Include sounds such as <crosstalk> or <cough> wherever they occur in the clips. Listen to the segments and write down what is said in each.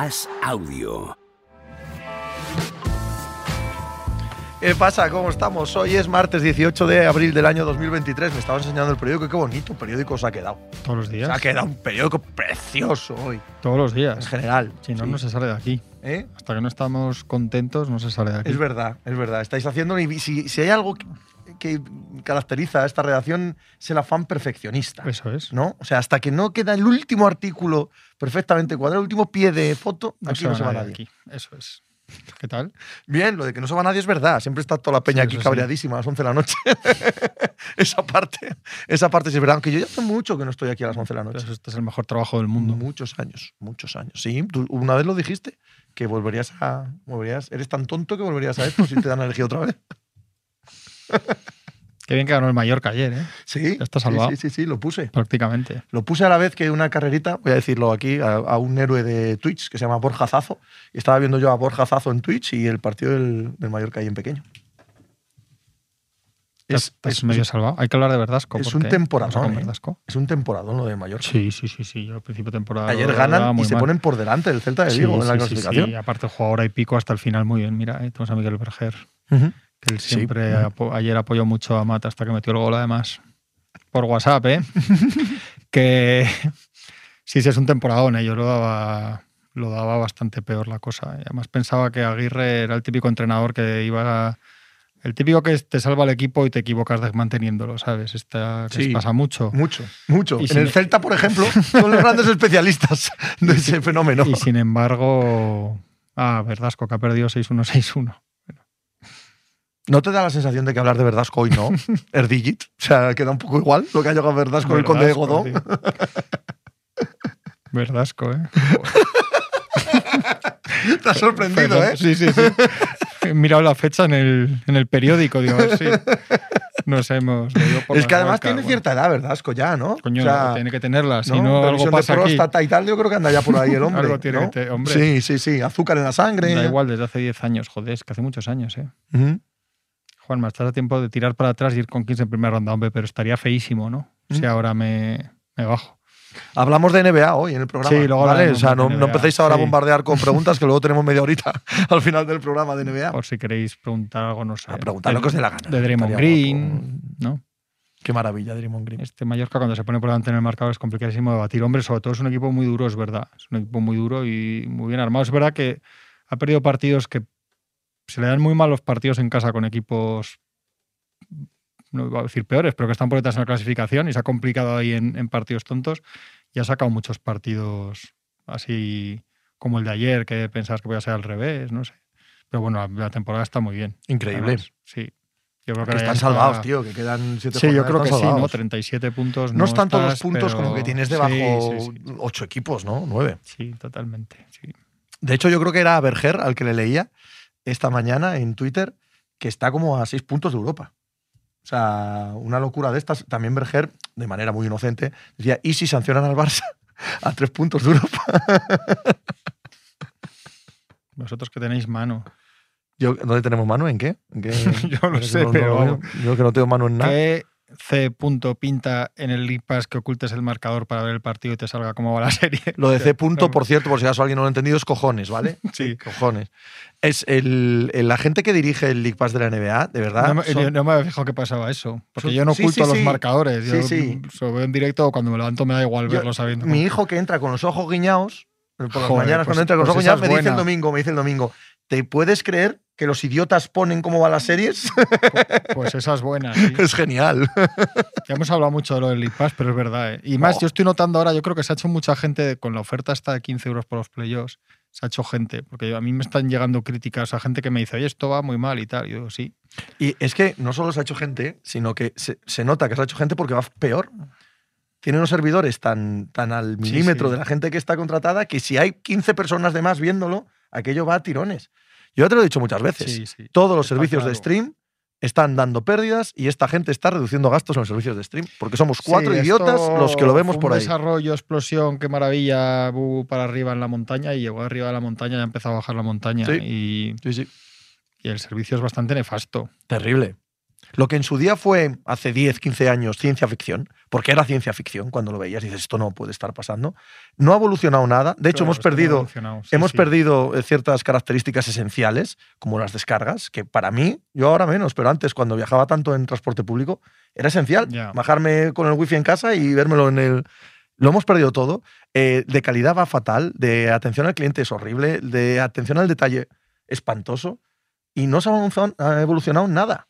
As Audio. ¿Qué pasa? ¿Cómo estamos? Hoy es martes 18 de abril del año 2023. Me estabas enseñando el periódico. Qué bonito periódico os ha quedado. Todos los días. Se ha quedado un periódico precioso hoy, Todos los en días. general. Si no, Sí. no se sale de aquí. ¿Eh? Hasta que no estamos contentos, no se sale de aquí. Es verdad, es verdad. Estáis haciendo. y Si, si hay algo que, caracteriza a esta redacción, es el afán perfeccionista. Eso es. ¿No? O sea, hasta que no queda el último artículo perfectamente cuadrado, el último pie de foto, aquí no se va nadie. aquí. Eso es. ¿Qué tal? Bien, lo de que no se va nadie es verdad. Siempre está toda la peña Sí, aquí eso sí. cabreadísima a las 11 de la noche. <laughs> esa parte, esa parte sí es verdad. Aunque yo ya hace mucho que no estoy aquí a las 11 de la noche. Entonces, este es el mejor trabajo del mundo. Muchos años, muchos años. Sí, tú una vez lo dijiste, que volverías a. Volverías, eres tan tonto que volverías a esto si te dan a elegir otra vez. <laughs> Qué bien que ganó el Mallorca ayer, ¿eh? Sí. Ya está salvado. Sí, sí, sí, lo puse. Prácticamente. Lo puse a la vez que una carrerita, voy a decirlo aquí, a, a un héroe de Twitch que se llama Borja Zazo. Y estaba viendo yo a Borja Zazo en Twitch y el partido del, del Mallorca ahí en pequeño. Es, es medio salvado. Hay que hablar de Verdasco. es un temporadón, ¿eh? Es un temporadón lo de Mallorca. Sí, sí, sí, sí. Yo al principio de temporada. Ayer ganan y se ponen por delante del Celta de Sí, Vigo en la sí, clasificación. sí. Aparte, jugó hora y pico hasta el final muy bien. Mira, ahí tenemos a Miguel Berger, Ujú. Que él Sí. siempre apo- ayer apoyó mucho a Mata hasta que metió el gol además. Por WhatsApp, ¿eh? <laughs> que sí, sí, es un temporadón. ¿eh? Yo lo daba, lo daba bastante peor la cosa. Y además pensaba que Aguirre era el típico entrenador que iba a- El típico que te salva el equipo y te equivocas manteniéndolo, ¿sabes? Esta, que Sí. pasa mucho. Mucho, mucho. Y en sin- el Celta, por ejemplo, <laughs> son los grandes especialistas de ese fenómeno. Y sin embargo... Ah, Verdasco, que ha perdido 6-1, 6-1. ¿No te da la sensación de que hablar de Verdasco hoy no? <laughs> Erdigit. O sea, queda un poco igual lo que ha llegado Verdasco con el conde de Verdasco, Godó. tío. Verdasco, ¿eh? <laughs> Te has sorprendido, ¿eh? Sí, sí, sí. He mirado la fecha en el, en el periódico, digo, si nos hemos. por Es que además tiene bueno. cierta edad, Verdasco, ya, ¿no? Coño, O sea, tiene que tenerla, si ¿no? no, algo pasa de aquí. próstata y tal, yo creo que anda ya por ahí el <laughs> hombre. Algo tiene ¿no? que te- hombre. Sí, sí, sí. Azúcar en la sangre. Da igual, desde hace 10 años, joder, es que hace muchos años, ¿eh? Ujú. Juanma, estás a tiempo de tirar para atrás y ir con 15 en primera ronda, hombre, pero estaría feísimo, ¿no? Si Mm. ahora me, me bajo. Hablamos de NBA hoy en el programa. Sí, luego ¿vale? O sea, no, no empecéis ahora a bombardear con <laughs> preguntas que luego tenemos media horita <laughs> al final del programa de NBA. Por si queréis preguntar algo, no sé. A preguntar lo que os dé la gana. De Draymond Green. ¿no? Qué maravilla, Draymond Green. Este Mallorca cuando se pone por delante en el marcador es complicadísimo de batir. Hombre, sobre todo es un equipo muy duro, es verdad. Es un equipo muy duro y muy bien armado. Es verdad que ha perdido partidos que se le dan muy mal los partidos en casa con equipos, no iba a decir peores, pero que están por detrás en la clasificación y se ha complicado ahí en, en partidos tontos y ha sacado muchos partidos así como el de ayer, que pensabas que podía ser al revés, no sé. Pero bueno, la, la temporada está muy bien. Increíble. Además, sí. Yo creo que están está- salvados, tío, que quedan siete Sí, yo creo que están sí, ¿no? salvados. 37 puntos. No están todos los estás, puntos como que tienes debajo sí, equipos, ¿no? Nueve. Sí, totalmente. sí. De hecho, yo creo que era a Berger al que le leía esta mañana en Twitter que está como a seis puntos de Europa. O sea, una locura de estas. También Berger, de manera muy inocente, decía, ¿y si sancionan al Barça <laughs> a tres puntos de Europa? <laughs> Vosotros que tenéis mano. Yo, ¿Dónde tenemos mano? ¿En qué? ¿En qué? <laughs> Yo no sé, pero vamos. yo que no tengo mano en nada. ¿Qué C. punto pinta en el League Pass que ocultes el marcador para ver el partido y te salga cómo va la <laughs> serie? Lo de C punto, por cierto, por si acaso alguien no lo ha entendido, es cojones, ¿vale? <laughs> Sí. Cojones. Es el, el- la gente que dirige el League Pass de la NBA, de verdad. No, me- son- no me había fijado que pasaba eso. Porque yo no sí, oculto sí, los sí. marcadores. Yo Sí, sí. lo veo en directo o cuando me levanto me da igual Yo- verlo sabiendo. Mi hijo que entra con los ojos guiñados, por las Joder, mañanas pues- cuando entra con los ojos pues esa guiñados, me dice el domingo, me dice el domingo, ¿te puedes creer que los idiotas ponen cómo van las series? <laughs> Pues esa es buena. sí. es genial. <laughs> Ya hemos hablado mucho de lo del League Pass, pero es verdad. ¿eh? Y más, Oh. yo estoy notando ahora, yo creo que se ha hecho mucha gente con la oferta esta de 15 euros por los playoffs. Se ha hecho gente, porque a mí me están llegando críticas a gente que me dice, oye, esto va muy mal y tal. Y yo sí. Y es que no solo se ha hecho gente, sino que se, se nota que se ha hecho gente porque va peor. Tiene unos servidores tan, tan al Sí, milímetro sí. de la gente que está contratada que si hay 15 personas de más viéndolo, aquello va a tirones. Yo ya te lo he dicho muchas veces. Sí, sí. Todos los servicios de stream están dando pérdidas y esta gente está reduciendo gastos en los servicios de stream. Porque somos cuatro Sí, idiotas los que lo vemos por ahí. desarrollo, explosión, qué maravilla, bu, para arriba en la montaña y llegó arriba de la montaña y ha empezado a bajar la montaña. Sí. Y, Sí, sí. y el servicio es bastante nefasto. Terrible. Lo que en su día fue, hace 10, 15 años, ciencia ficción, porque era ciencia ficción cuando lo veías dices, esto no puede estar pasando, no ha evolucionado nada. De hecho, Claro, hemos no perdido, sí, hemos sí. perdido eh, ciertas características esenciales, como las descargas, que para mí, yo ahora menos, pero antes, cuando viajaba tanto en transporte público, era esencial bajarme con el wifi en casa y vérmelo en el... Lo hemos perdido todo. Eh, de calidad va fatal, de atención al cliente es horrible, de atención al detalle espantoso y no se ha evolucionado nada.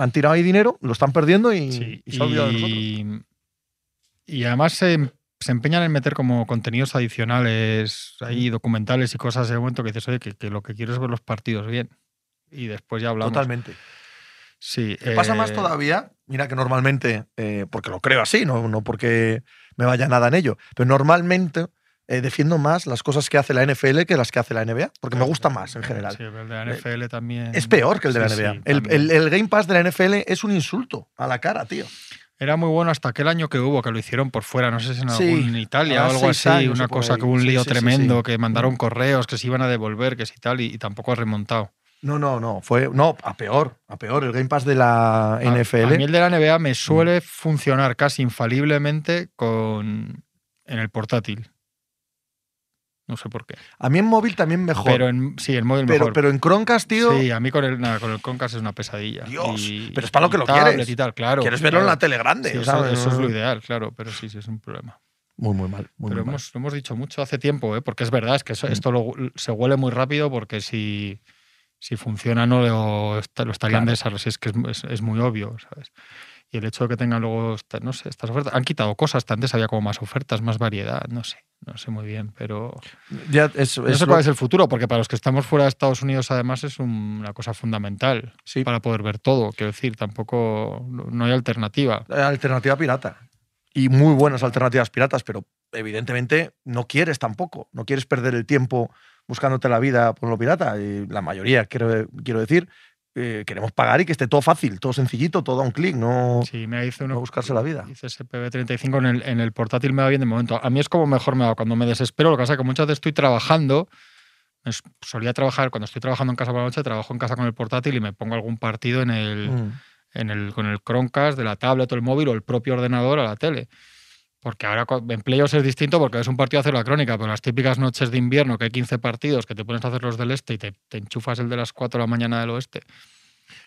Han tirado ahí dinero, lo están perdiendo y, Sí, y se olvidado de nosotros. y, además se, se empeñan en meter como contenidos adicionales, ahí documentales y cosas de momento que dices, oye, que, que lo que quiero es ver los partidos bien. Y después ya hablamos. Totalmente. Sí. Me pasa más eh, todavía, mira que normalmente, eh, porque lo creo así, no, no porque me vaya nada en ello, pero normalmente eh, defiendo más las cosas que hace la NFL que las que hace la NBA, porque me gusta más en general. Sí, el de la NFL también. Es peor que el de la Sí, sí, NBA. el, el- el Game Pass de la NFL es un insulto a la cara, tío. Era muy bueno hasta aquel año que hubo, que lo hicieron por fuera, no sé si en, Sí, algún, en Italia o algo así, años una cosa que hubo un Sí, lío sí, tremendo, que mandaron correos, que se iban a devolver, que sí tal, y, y tampoco ha remontado. No, no, no. Fue. No, a peor. A peor. El Game Pass de la A- NFL. A, mí el de la NBA Mm. me suele funcionar casi infaliblemente con en el portátil. No sé por qué. en móvil también mejor. Pero Pero, en, sí, el móvil pero, mejor. en Chromecast, tío. sí, a mí con el, nada, con el Concast es una pesadilla. Dios, Y- pero es para lo que lo quieres. y tal, claro. Quieres verlo en la tele grande. Sí, o eso, es no- lo ideal, claro, pero sí, sí, es un problema. Muy, muy mal. Muy, pero muy mal. hemos, lo hemos dicho mucho hace tiempo, ¿eh? porque es verdad, es que eso- Mm. esto lo- se huele muy rápido porque si, si funciona no lo, lo estarían Claro. desarrollando, es que es, es- es muy obvio, ¿sabes? Y el hecho de que tengan luego, no sé, estas ofertas, han quitado cosas, antes había como más ofertas, más variedad, no sé, no sé muy bien, pero Ya es, no es sé lo- cuál es el futuro, porque para los que estamos fuera de Estados Unidos además es un- una cosa fundamental sí, para poder ver todo, quiero decir, tampoco, no no hay alternativa. alternativa pirata. Y muy buenas alternativas piratas, pero evidentemente no quieres tampoco. No quieres perder el tiempo buscándote la vida por lo pirata. Y la mayoría, quiero, quiero decir, eh, queremos pagar y que esté todo fácil, todo sencillito, todo a un clic, no, Sí, me dice uno. no buscarse la vida. Dice SPB35 en el, en el portátil me va bien de momento. A mí es como mejor me va cuando me desespero. Lo que pasa es que muchas veces estoy trabajando. solía trabajar, cuando estoy trabajando en casa por la noche, trabajo en casa con el portátil y me pongo algún partido en el, Mm. en el, con el Chromecast de la tablet o el móvil o el propio ordenador a la tele. Porque ahora en playoffs es distinto porque es un partido a hacer la crónica, pero las típicas noches de invierno que hay 15 partidos que te pones a hacer los del este y te, te enchufas el de las 4 de la mañana del oeste.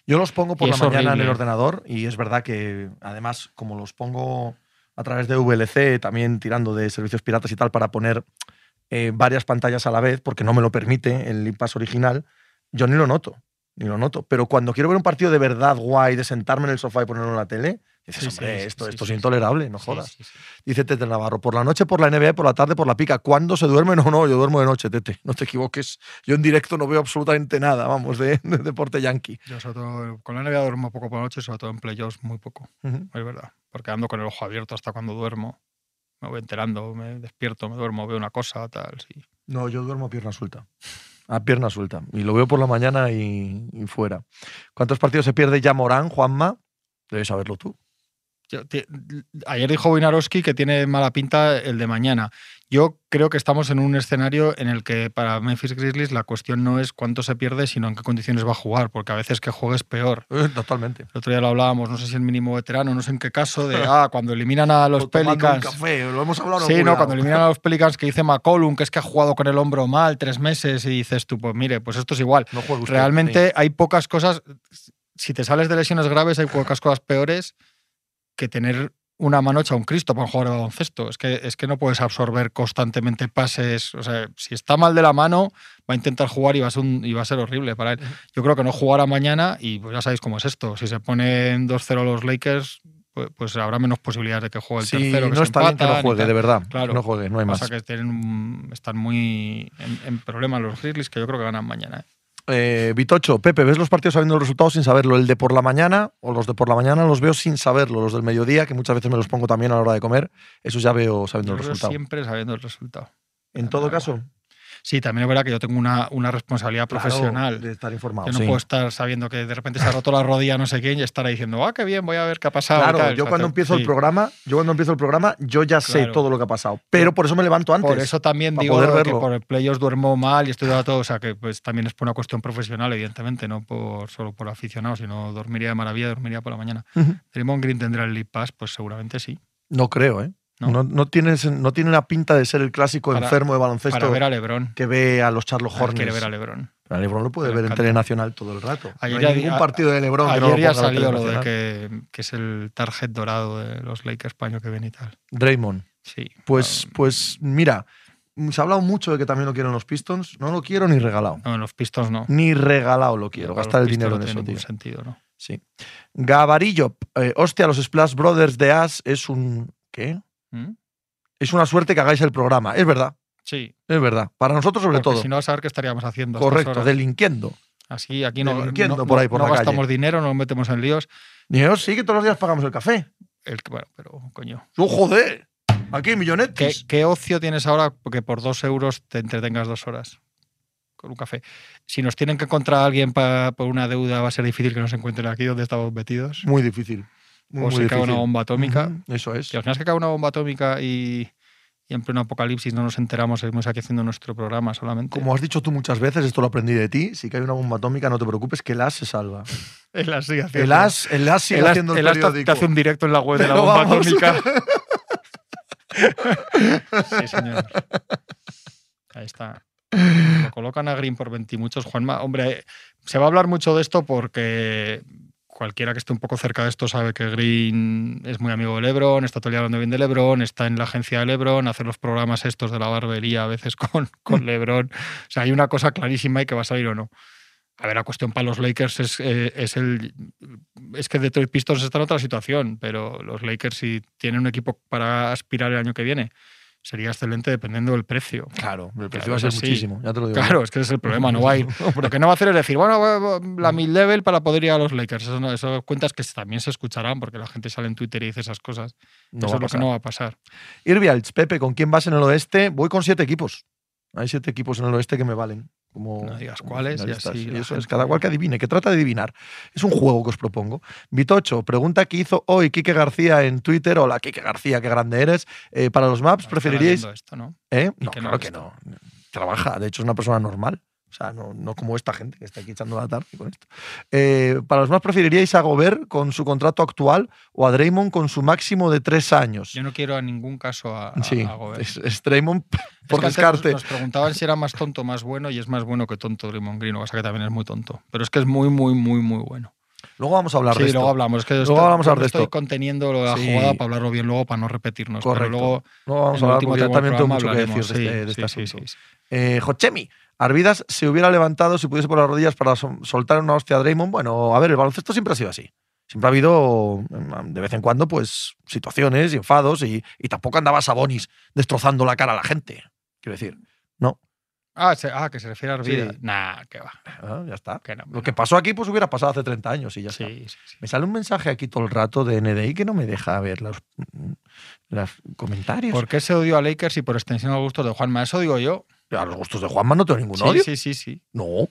Yo los pongo por la mañana en el ordenador y es verdad que además como los pongo a través de VLC, también tirando de servicios piratas y tal para poner eh, varias pantallas a la vez, porque no me lo permite el Limpass original, yo ni lo noto, ni lo noto. Pero cuando quiero ver un partido de verdad guay, de sentarme en el sofá y ponerlo en la tele, dices, Sí, hombre, sí, esto, sí, esto es intolerable, no jodas. Dice Tete Navarro, por la noche por la NBA, por la tarde por la pica. ¿Cuándo se duerme? No, no, yo duermo de noche, Tete, no te equivoques. Yo en directo no veo absolutamente nada, vamos, de, de deporte yankee. Yo sobre todo con la NBA duermo poco por la noche, sobre todo en playoffs muy poco. Es verdad. Porque ando con el ojo abierto hasta cuando duermo. Me voy enterando, me despierto, me duermo, veo una cosa, tal, sí. No, yo duermo a pierna suelta. A pierna suelta. Y lo veo por la mañana y, y fuera. ¿Cuántos partidos se pierde ya Morán, Juanma? Debes saberlo tú. Ayer dijo Wojnarowski que tiene mala pinta el de mañana. Yo creo que estamos en un escenario en el que para Memphis Grizzlies la cuestión no es cuánto se pierde, sino en qué condiciones va a jugar, porque a veces que juegues peor. Eh, totalmente. El otro día lo hablábamos, no sé si el mínimo veterano, no sé en qué caso, de <laughs> ah, cuando eliminan a los O tomando un Pelicans. café, lo hemos hablado Sí, no, cuando eliminan a los Pelicans que dice McCollum, que es que ha jugado con el hombro mal tres meses y dices tú, pues mire, pues esto es igual. No usted, Realmente hay pocas cosas, si te sales de lesiones graves hay pocas cosas peores que tener una mano hecha un Cristo para un jugador de baloncesto. Es que, es que no puedes absorber constantemente pases. O sea, si está mal de la mano, va a intentar jugar y va a ser, un- y va a ser horrible para él. Yo creo que no jugará mañana y pues ya sabéis cómo es esto. Si se ponen 2-0 los Lakers, pues, pues habrá menos posibilidades de que juegue el Sí, tercero. Que no se está bien que no juegue, de verdad. Claro. No juegue, no hay más. Pasa que tienen están muy en, en problemas los Grizzlies, que yo creo que ganan mañana. ¿eh? Eh, Vitocho, Pepe, ¿ves los partidos sabiendo los resultados sin saberlo? ¿El de por la mañana o los de por la mañana los veo sin saberlo? Los del mediodía, que muchas veces me los pongo también a la hora de comer, esos ya veo sabiendo Yo el resultado. siempre sabiendo el resultado. En todo caso, Sí, también es verdad que yo tengo una, una responsabilidad Claro, profesional. de estar informado. Yo no sí. puedo estar sabiendo que de repente se ha roto la rodilla no sé quién y estar ahí diciendo, ah, qué bien, voy a ver qué ha pasado. Claro, tal. yo cuando empiezo el programa, yo cuando empiezo el programa, yo ya sé todo lo que ha pasado. Pero por eso me levanto antes. Por eso también digo que por el play os duermo mal y estoy dando todo. O sea, que pues también es por una cuestión profesional, evidentemente, no por solo por aficionado, sino dormiría de maravilla, dormiría por la mañana. Draymond Green tendrá el League Pass, pues seguramente sí. No creo, ¿eh? No. No, no, tiene, no tiene una pinta de ser el clásico Para- enfermo de baloncesto Para ver a LeBron. que ve a los Quiere Hornets. ver a LeBron. Pero a LeBron lo puede ver en. Telenacional todo el rato. Ayer no hay ningún a- partido de LeBron que no Ayer lo ya la salió lo de que, que es el target dorado de los Lakers paño que ven y tal. Draymond. Sí. Pues, Ah, pues mira, se ha hablado mucho de que también lo quieren los Pistons. No lo quiero ni regalado. No, en los Pistons no. Ni regalado lo quiero. Gastar el dinero no en tiene eso, tío. sentido, ¿no? Sí. Gabarillo. eh, hostia, los Splash Brothers de As es un. ¿Qué? ¿Mm? Es una suerte que hagáis el programa. Es verdad. Sí. Es verdad. Para nosotros, sobre porque todo. Si no, a saber qué estaríamos haciendo. Correcto, delinquiendo. Así, aquí no, no, por ahí, por no la calle. gastamos dinero, no nos metemos en líos. Dios, sí que todos los días pagamos el café. El, bueno, pero coño. ¡Oh, joder! Aquí, ¿Qué, millonetes. qué ocio tienes ahora porque por dos euros te entretengas dos horas con un café? Si nos tienen que encontrar a alguien pa- por una deuda, va a ser difícil que nos encuentren aquí donde estamos metidos. Muy difícil. Muy, o muy se cae una difícil. bomba atómica. Ujú, Eso es. Y al final es que cae una bomba atómica y, y en pleno apocalipsis no nos enteramos, seguimos aquí haciendo nuestro programa solamente. Como has dicho tú muchas veces, esto lo aprendí de ti. Si cae una bomba atómica, no te preocupes, que el as se salva. <laughs> El as sigue haciendo- El as, el as sigue el as- haciendo el, el periódico. te hace un directo en la web de la bomba vamos. atómica. <laughs> sí, señor. Ahí está. Lo colocan a Green por 20 y muchos. Juanma, hombre, se va a hablar mucho de esto porque cualquiera que esté un poco cerca de esto sabe que Green es muy amigo de Lebron, está todo el día hablando bien de Lebron, está en la agencia de Lebron, hace los programas estos de la barbería a veces <laughs> con, con Lebron. O sea, hay una cosa clarísima y que va a salir o no. A ver, la cuestión para los Lakers es, eh, es el. Es que Detroit Pistons está en otra situación, pero los Lakers, si tienen un equipo para aspirar el año que viene, sería excelente dependiendo del precio. Claro, el precio Claro, va a ser sí. muchísimo. Ya te lo digo. Claro, es que ese es el problema, <laughs> no va a ir. Lo que no va a hacer es decir, bueno, va- va- la mid-level para poder ir a los Lakers. Eso, no, eso cuentas que también se escucharán porque la gente sale en Twitter y dice esas cosas. No eso es lo que no va a pasar. Irvialts, Pepe, ¿con quién vas en el oeste? Voy con siete equipos. Hay siete equipos en el oeste que me valen. Como No digas cuáles y así la eso es, cada cual que adivine, que trata de adivinar. Es un juego que os propongo. Vitocho, pregunta que hizo hoy Quique García en Twitter. Hola, Quique García, qué grande eres. Eh, para los maps, ¿preferiríais Esto, ¿no? ¿Eh? Y No, que no claro que no. Trabaja, de hecho es una persona normal. O sea, no, no como esta gente que está aquí echando la tarde con esto. Eh, para los más, ¿preferiríais a Gobert con su contrato actual o a Draymond con su máximo de tres años? Yo no quiero en ningún caso a, a- sí, a Gobert. es, es Draymond <laughs> Es por que antes descarte. Nos, nos preguntaban si era más tonto o más bueno y es más bueno que tonto Draymond Green, que pasa que también es muy tonto. Pero es que es muy, muy, muy, muy bueno. Luego vamos a hablar sí, de esto. luego hablamos. Es que Luego esto- vamos a hablar de estoy esto. conteniendo lo de la Sí. jugada para hablarlo bien luego, para no repetirnos. Correcto. Pero luego, Luego vamos a hablar porque también tengo mucho que decir de este, de Sí, este sí, asunto. sí, sí. Eh, Jochemi, Arvidas se hubiera levantado si pudiese por las rodillas para so- soltar una hostia a Draymond. Bueno, a ver, el baloncesto siempre ha sido así. Siempre ha habido, mm, de vez en cuando, pues, situaciones y enfados y, y tampoco andaba Sabonis destrozando la cara a la gente. Quiero decir, no, Ah, se- ah, que se refiere a Arvidas. Sí. Nah, que va. ah, ya está. Que no, Lo que pasó aquí, pues hubiera pasado hace 30 años y ya sí, está. sí. Me sale un mensaje aquí todo el rato de NDI que no me deja ver los, los comentarios. ¿Por qué se odió a Lakers y por extensión a los gustos de Juanma? Eso digo yo. A los gustos de Juanma no tengo ningún Sí, odio. sí, sí, sí. No.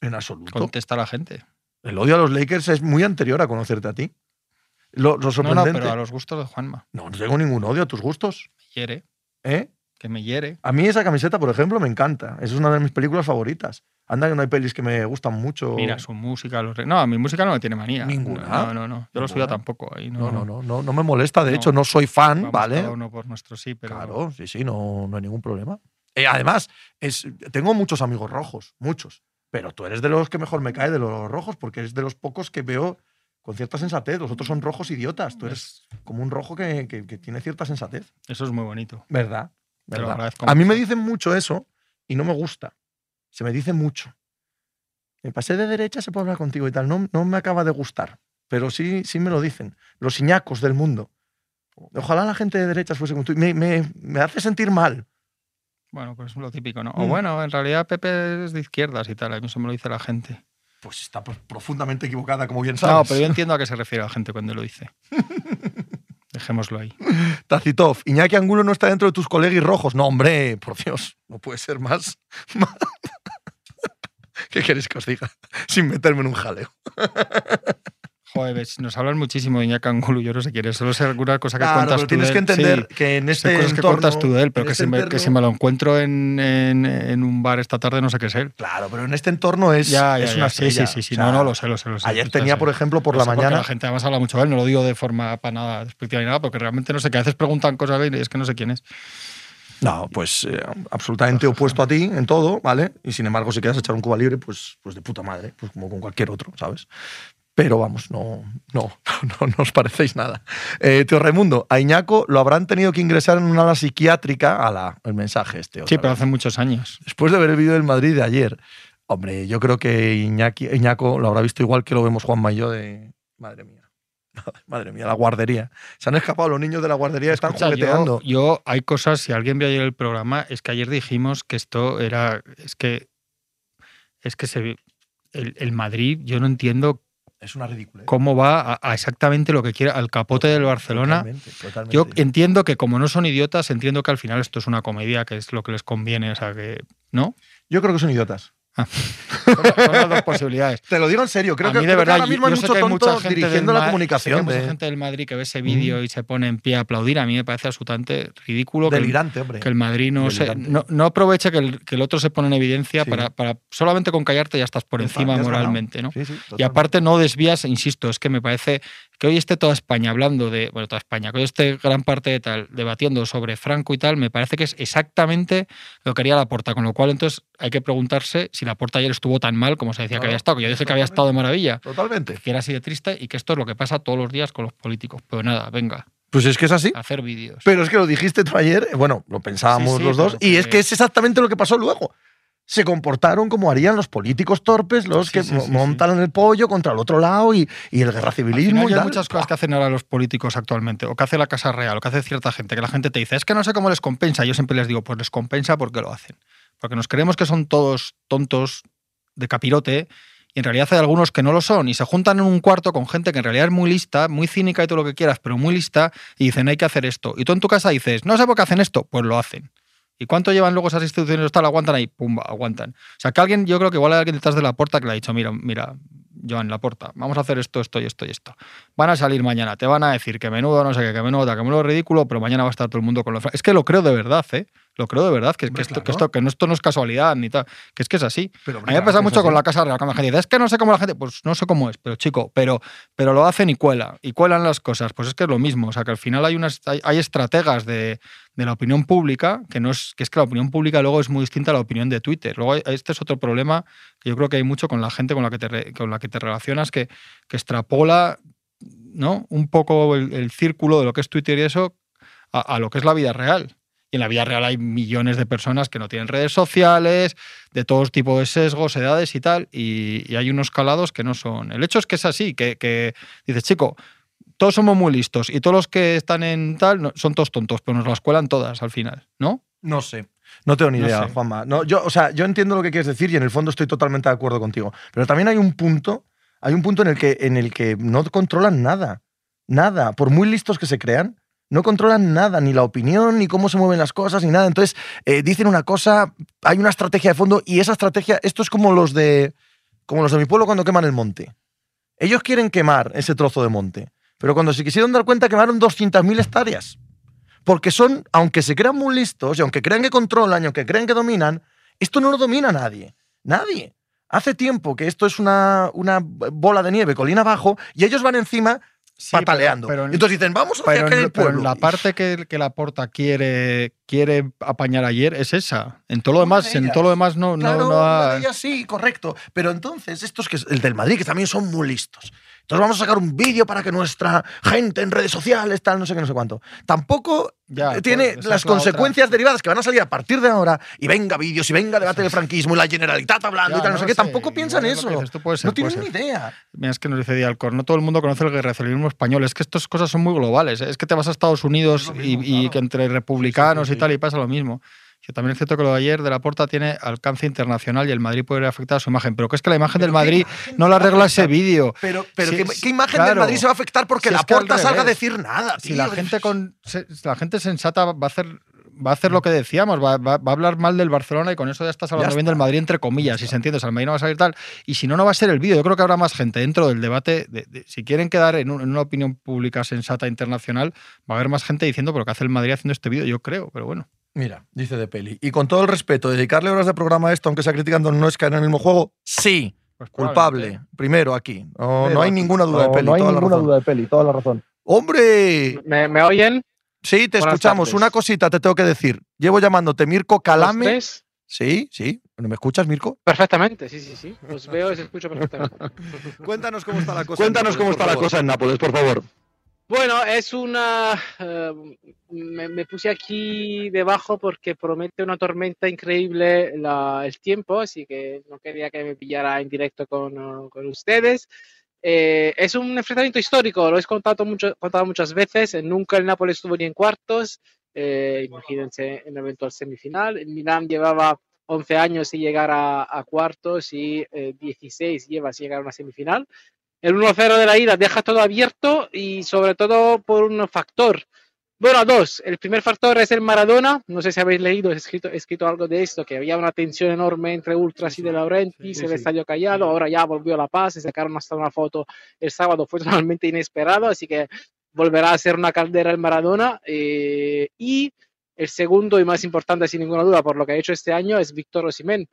En absoluto. Contesta a la gente. El odio a los Lakers es muy anterior a conocerte a ti. Lo, lo No, no, sorprendente. pero a los gustos de Juanma. no, no tengo ningún odio a tus gustos. Me hiere, ¿eh? Que me hiere. A mí esa camiseta, por ejemplo, me encanta. Es una de mis películas favoritas. Anda que no hay pelis que me gustan mucho. Mira su música. Los... No, a mi música no me tiene manía. Ninguna. No, no, no. Yo lo Ninguna. tampoco. Ahí no, No, no, no, no, me molesta. De hecho, no soy fan, ¿vale? cada uno por nuestro sí, pero. Claro, sí, sí, no, no hay ningún problema. Eh, además, es, tengo muchos amigos rojos, muchos. Pero tú eres de los que mejor me cae de los rojos, porque es de los pocos que veo con cierta sensatez. Los otros son rojos idiotas. Tú eres como un rojo que, que- que tiene cierta sensatez. Eso es muy bonito. ¿Verdad? A mí me dicen mucho eso y no me gusta. Se me dice mucho. Me pasé de derecha, se puede hablar contigo y tal. No, no me acaba de gustar. Pero sí, sí me lo dicen. Los iñacos del mundo. Ojalá la gente de derechas fuese como tú. Me, me- me hace sentir mal. Bueno, pues es lo típico, ¿no? O Mm. bueno, en realidad Pepe es de izquierdas y tal. A mí eso me lo dice la gente. Pues está pro- profundamente equivocada, como bien sabes. No, pero yo entiendo a qué se refiere la gente cuando lo dice. <laughs> Dejémoslo ahí. <laughs> Tacitov, Iñaki Angulo no está dentro de tus colegis rojos. No, hombre, por Dios, no puede ser más. <laughs> ¿Qué queréis que os diga? Sin meterme en un jaleo. <laughs> Joder, nos hablan muchísimo de Iñaki Angulo, yo no sé quién es, solo sé alguna cosa que Claro, cuentas pero tú tienes de que entender Sí, que en este cosas que entorno, cuentas tú de él, pero que, este si me, que si me lo encuentro en, en- en un bar esta tarde no sé qué es él. Claro, pero en este entorno es, Ya, ya, es una sí, sí, sí, sí, O sea, no, no, lo sé, lo sé, lo sé. Ayer tenía, por ejemplo, por la sé mañana. La gente además habla mucho de él, no lo digo de forma para nada despectiva ni nada, porque realmente no sé, que a veces preguntan cosas y es que no sé quién es. No, pues eh, absolutamente opuesto a ti en todo, ¿vale? Y sin embargo, si quieres echar un Cuba libre, pues, pues de puta madre, pues como con cualquier otro, ¿sabes? Pero vamos, no, no, <laughs> no, no os parecéis nada. Eh, Teo Raimundo, a Iñaco lo habrán tenido que ingresar en una ala psiquiátrica. A la, el mensaje este. Sí, pero vez. hace muchos años. Después de ver el vídeo del Madrid de ayer, hombre, yo creo que Iñaki, Iñaco lo habrá visto igual que lo vemos Juanma y yo de. Madre mía. <laughs> Madre mía, la guardería. Se han escapado los niños de la guardería, están Escucha, jugueteando. yo, yo, hay cosas, si alguien vio ayer el programa, es que ayer dijimos que esto era, es que, es que se, el, el Madrid, yo no entiendo Es una ridícula. cómo va a, a exactamente lo que quiere, al capote del Barcelona. Totalmente, totalmente. Yo entiendo que como no son idiotas, entiendo que al final esto es una comedia, que es lo que les conviene, o sea que, ¿no? Yo creo que son idiotas. Son, las- son las dos posibilidés. Te lo digo en serio. Creo a que, mí de creo que verdad, ahora mismo hay mucho que tonto mucha gente dirigiendo la comunicación. que hay mucha gente del Madrid que ve ese vídeo y se pone en pie a aplaudir. A mí me parece absolutamente ridículo que el, delirante, hombre. que el Madrid no, se, no, no aproveche que el, que el otro se pone en evidencia Sí. para, para solamente con callarte ya estás por encima moralmente, ¿no? Sí, sí, Y aparte no desvías, insisto, es que me parece que hoy esté toda España hablando de, bueno, toda España, que hoy esté gran parte de tal debatiendo sobre Franco y tal, me parece que es exactamente lo que haría Laporta, con lo cual entonces hay que preguntarse si Laporta ayer estuvo tan mal como se decía que había estado, que yo dije que había estado de maravilla, Totalmente. que era así de triste y que esto es lo que pasa todos los días con los políticos. Pero nada, venga, Pues es que es así. hacer vídeos. Pero es que lo dijiste tú ayer, eh, bueno, lo pensábamos Sí, sí, los dos, y es que es exactamente lo que pasó luego. Se comportaron como harían los políticos torpes, los Sí, que sí, sí, montan el pollo contra el otro lado y, y el guerra Al civilismo. final y hay muchas cosas que hacen ahora los políticos actualmente, o que hace la Casa Real, o que hace cierta gente, que la gente te dice, es que no sé cómo les compensa. Yo siempre les digo, pues les compensa porque lo hacen. Porque nos creemos que son todos tontos de capirote, y en realidad hay algunos que no lo son, y se juntan en un cuarto con gente que en realidad es muy lista, muy cínica y todo lo que quieras, pero muy lista, y dicen, hay que hacer esto. Y tú en tu casa dices, no sé por qué hacen esto, pues lo hacen. ¿Y cuánto llevan luego esas instituciones tal? Aguantan ahí, pumba, aguantan. O sea, que alguien, yo creo que igual hay alguien detrás de la puerta que le ha dicho, mira, mira, Joan Laporta, vamos a hacer esto, esto y esto y esto. Van a salir mañana, te van a decir que menudo, no sé qué, que menudo, que menudo ridículo, pero mañana va a estar todo el mundo con los... Es que lo creo de verdad, ¿eh? Lo creo de verdad, que, que esto, claro. que, esto, que no, esto no es casualidad ni tal, que es que es así. Pero, A hombre, mí me pasa mucho con la Casa Real, cuando la gente es que no sé cómo la gente, pues no sé cómo es, pero chico, pero, pero lo hacen y cuela, y cuelan las cosas, pues es que es lo mismo, o sea que al final hay unas hay, hay estrategas de, de la opinión pública, que no es que es que la opinión pública luego es muy distinta a la opinión de Twitter. Luego hay- este es otro problema que yo creo que hay mucho con la gente con la que te, con la que te relacionas, que, que extrapola ¿no? un poco el, el círculo de lo que es Twitter y eso a, a lo que es la vida real. Y en la vida real hay millones de personas que no tienen redes sociales, de todos tipos de sesgos, edades y tal, y, y hay unos calados que no son. El hecho es que es así, que, que dices, chico, todos somos muy listos y todos los que están en tal son todos tontos, pero nos las cuelan todas al final, ¿no? No sé. No tengo ni No idea, sé. Juanma. No, yo, o sea, yo entiendo lo que quieres decir y en el fondo estoy totalmente de acuerdo contigo. Pero también hay un punto, hay un punto en el que, en el que no controlan nada. Nada. Por muy listos que se crean, no controlan nada, ni la opinión, ni cómo se mueven las cosas, ni nada. Entonces, eh, dicen una cosa, hay una estrategia de fondo y esa estrategia, esto es como los de, como los de mi pueblo cuando queman el monte. Ellos quieren quemar ese trozo de monte, pero cuando se quisieron dar cuenta quemaron 200.000 hectáreas. Porque son, aunque se crean muy listos y aunque crean que controlan y aunque crean que dominan, esto no lo domina nadie. Nadie. Hace tiempo que esto es una, una bola de nieve colina abajo y ellos van encima pataleando. pero- pero en- entonces dicen, vamos hacia Pero, aquel en- pero pueblo. la parte que, que la porta quiere, quiere apañar ayer es esa. En todo lo Una demás, de en todo lo demás no, no, Claro, no una ha- de ellas sí, correcto. Pero entonces, estos que el del Madrid, que también son muy listos. Entonces vamos a sacar un vídeo para que nuestra gente en redes sociales, tal, no sé qué, no sé cuánto. Tampoco Ya, eh, tiene pues, las consecuencias derivadas que van a salir a partir de ahora y venga vídeos y venga debate del franquismo y la Generalitat hablando Ya, y tal, no, no sé qué. Tampoco piensan es eso. dices puede ser, no tienen ni idea. Mira, es que nos dice Dialcor, no todo el mundo conoce el guerrillerismo español. Es que estas cosas son muy globales. ¿eh? Es que te vas a Estados Unidos Es lo y, mismo, y claro. que entre republicanos Sí, sí, sí, y tal y pasa lo mismo. Que también es cierto que lo de ayer de la Porta tiene alcance internacional y el Madrid puede afectar a su imagen, pero que es que la imagen del Madrid no la arregla ese vídeo. Pero, pero ¿qué, imagen del Madrid se va a afectar porque la Porta salga a decir nada? Si la gente con la gente sensata va a hacer va a hacer lo que decíamos, va, a hablar mal del Barcelona y con eso ya estás hablando bien del Madrid, entre comillas, si se entiende. O sea, el Madrid no va a salir tal. Y si no, no va a ser el vídeo. Yo creo que habrá más gente dentro del debate. si quieren quedar en, una opinión pública sensata internacional, va a haber más gente diciendo, pero ¿qué hace el Madrid haciendo este vídeo? Yo creo, pero bueno. Mira, dice de peli. Y con todo el respeto, dedicarle horas de programa a esto, aunque sea criticando, no es caer en el mismo juego. Sí. Pues culpable. Primero aquí. No, hay ninguna duda de peli. No hay ninguna duda de peli, toda la razón. ¡Hombre! ¿Me, oyen? Sí, te escuchamos. Una cosita te tengo que decir. Llevo llamándote Mirko Calame. Sí, sí. ¿Me escuchas, Mirko? Perfectamente, sí, sí, sí. Os veo y os escucho perfectamente. Cuéntanos cómo está la cosa. Cuéntanos cómo está la cosa en Nápoles, por favor. Bueno, es una... Eh, me, puse aquí debajo porque promete una tormenta increíble el tiempo, así que no quería que me pillara en directo con, con ustedes. Eh, es un enfrentamiento histórico, lo he contado, mucho, contado muchas veces. Nunca el Nápoles estuvo ni en cuartos, eh, imagínense en eventual semifinal. El Milán llevaba 11 años sin llegar a, cuartos y 16 lleva sin llegar a una semifinal. El 1-0 de la ida deja todo abierto y sobre todo por un factor. Bueno, dos. El primer factor es el Maradona. No sé si habéis leído, he escrito, escrito algo de esto, que había una tensión enorme entre Ultras y De Laurentiis, el estadio callado, ahora ya volvió la paz, se sacaron hasta una foto el sábado, fue <laughs> totalmente inesperado, así que volverá a ser una caldera el Maradona. Eh, y el segundo y más importante, sin ninguna duda, por lo que ha hecho este año, es Víctor Osimhen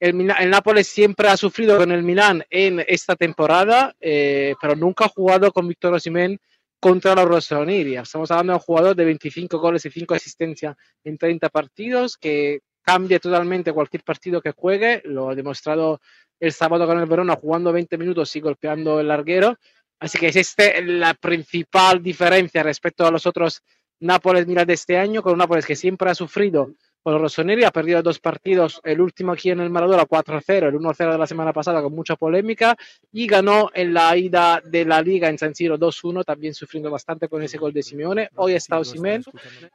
el, Nápoles siempre ha sufrido con el Milán en esta temporada, eh, pero nunca ha jugado con Víctor Osimhen contra los Rossoneri. Estamos hablando de un jugador de 25 goles y 5 asistencias en 30 partidos que cambia totalmente cualquier partido que juegue. Lo ha demostrado el sábado con el Verona jugando 20 minutos y golpeando el larguero. Así que es este la principal diferencia respecto a los otros Nápoles Milán de este año, con un Nápoles que siempre ha sufrido con Rossoneri ha perdido dos partidos, el último aquí en el Maradona 4-0, el 1-0 de la semana pasada con mucha polémica y ganó en la ida de la liga en San Siro 2-1, también sufriendo bastante con ese gol de Simeone. Hoy está Osimhen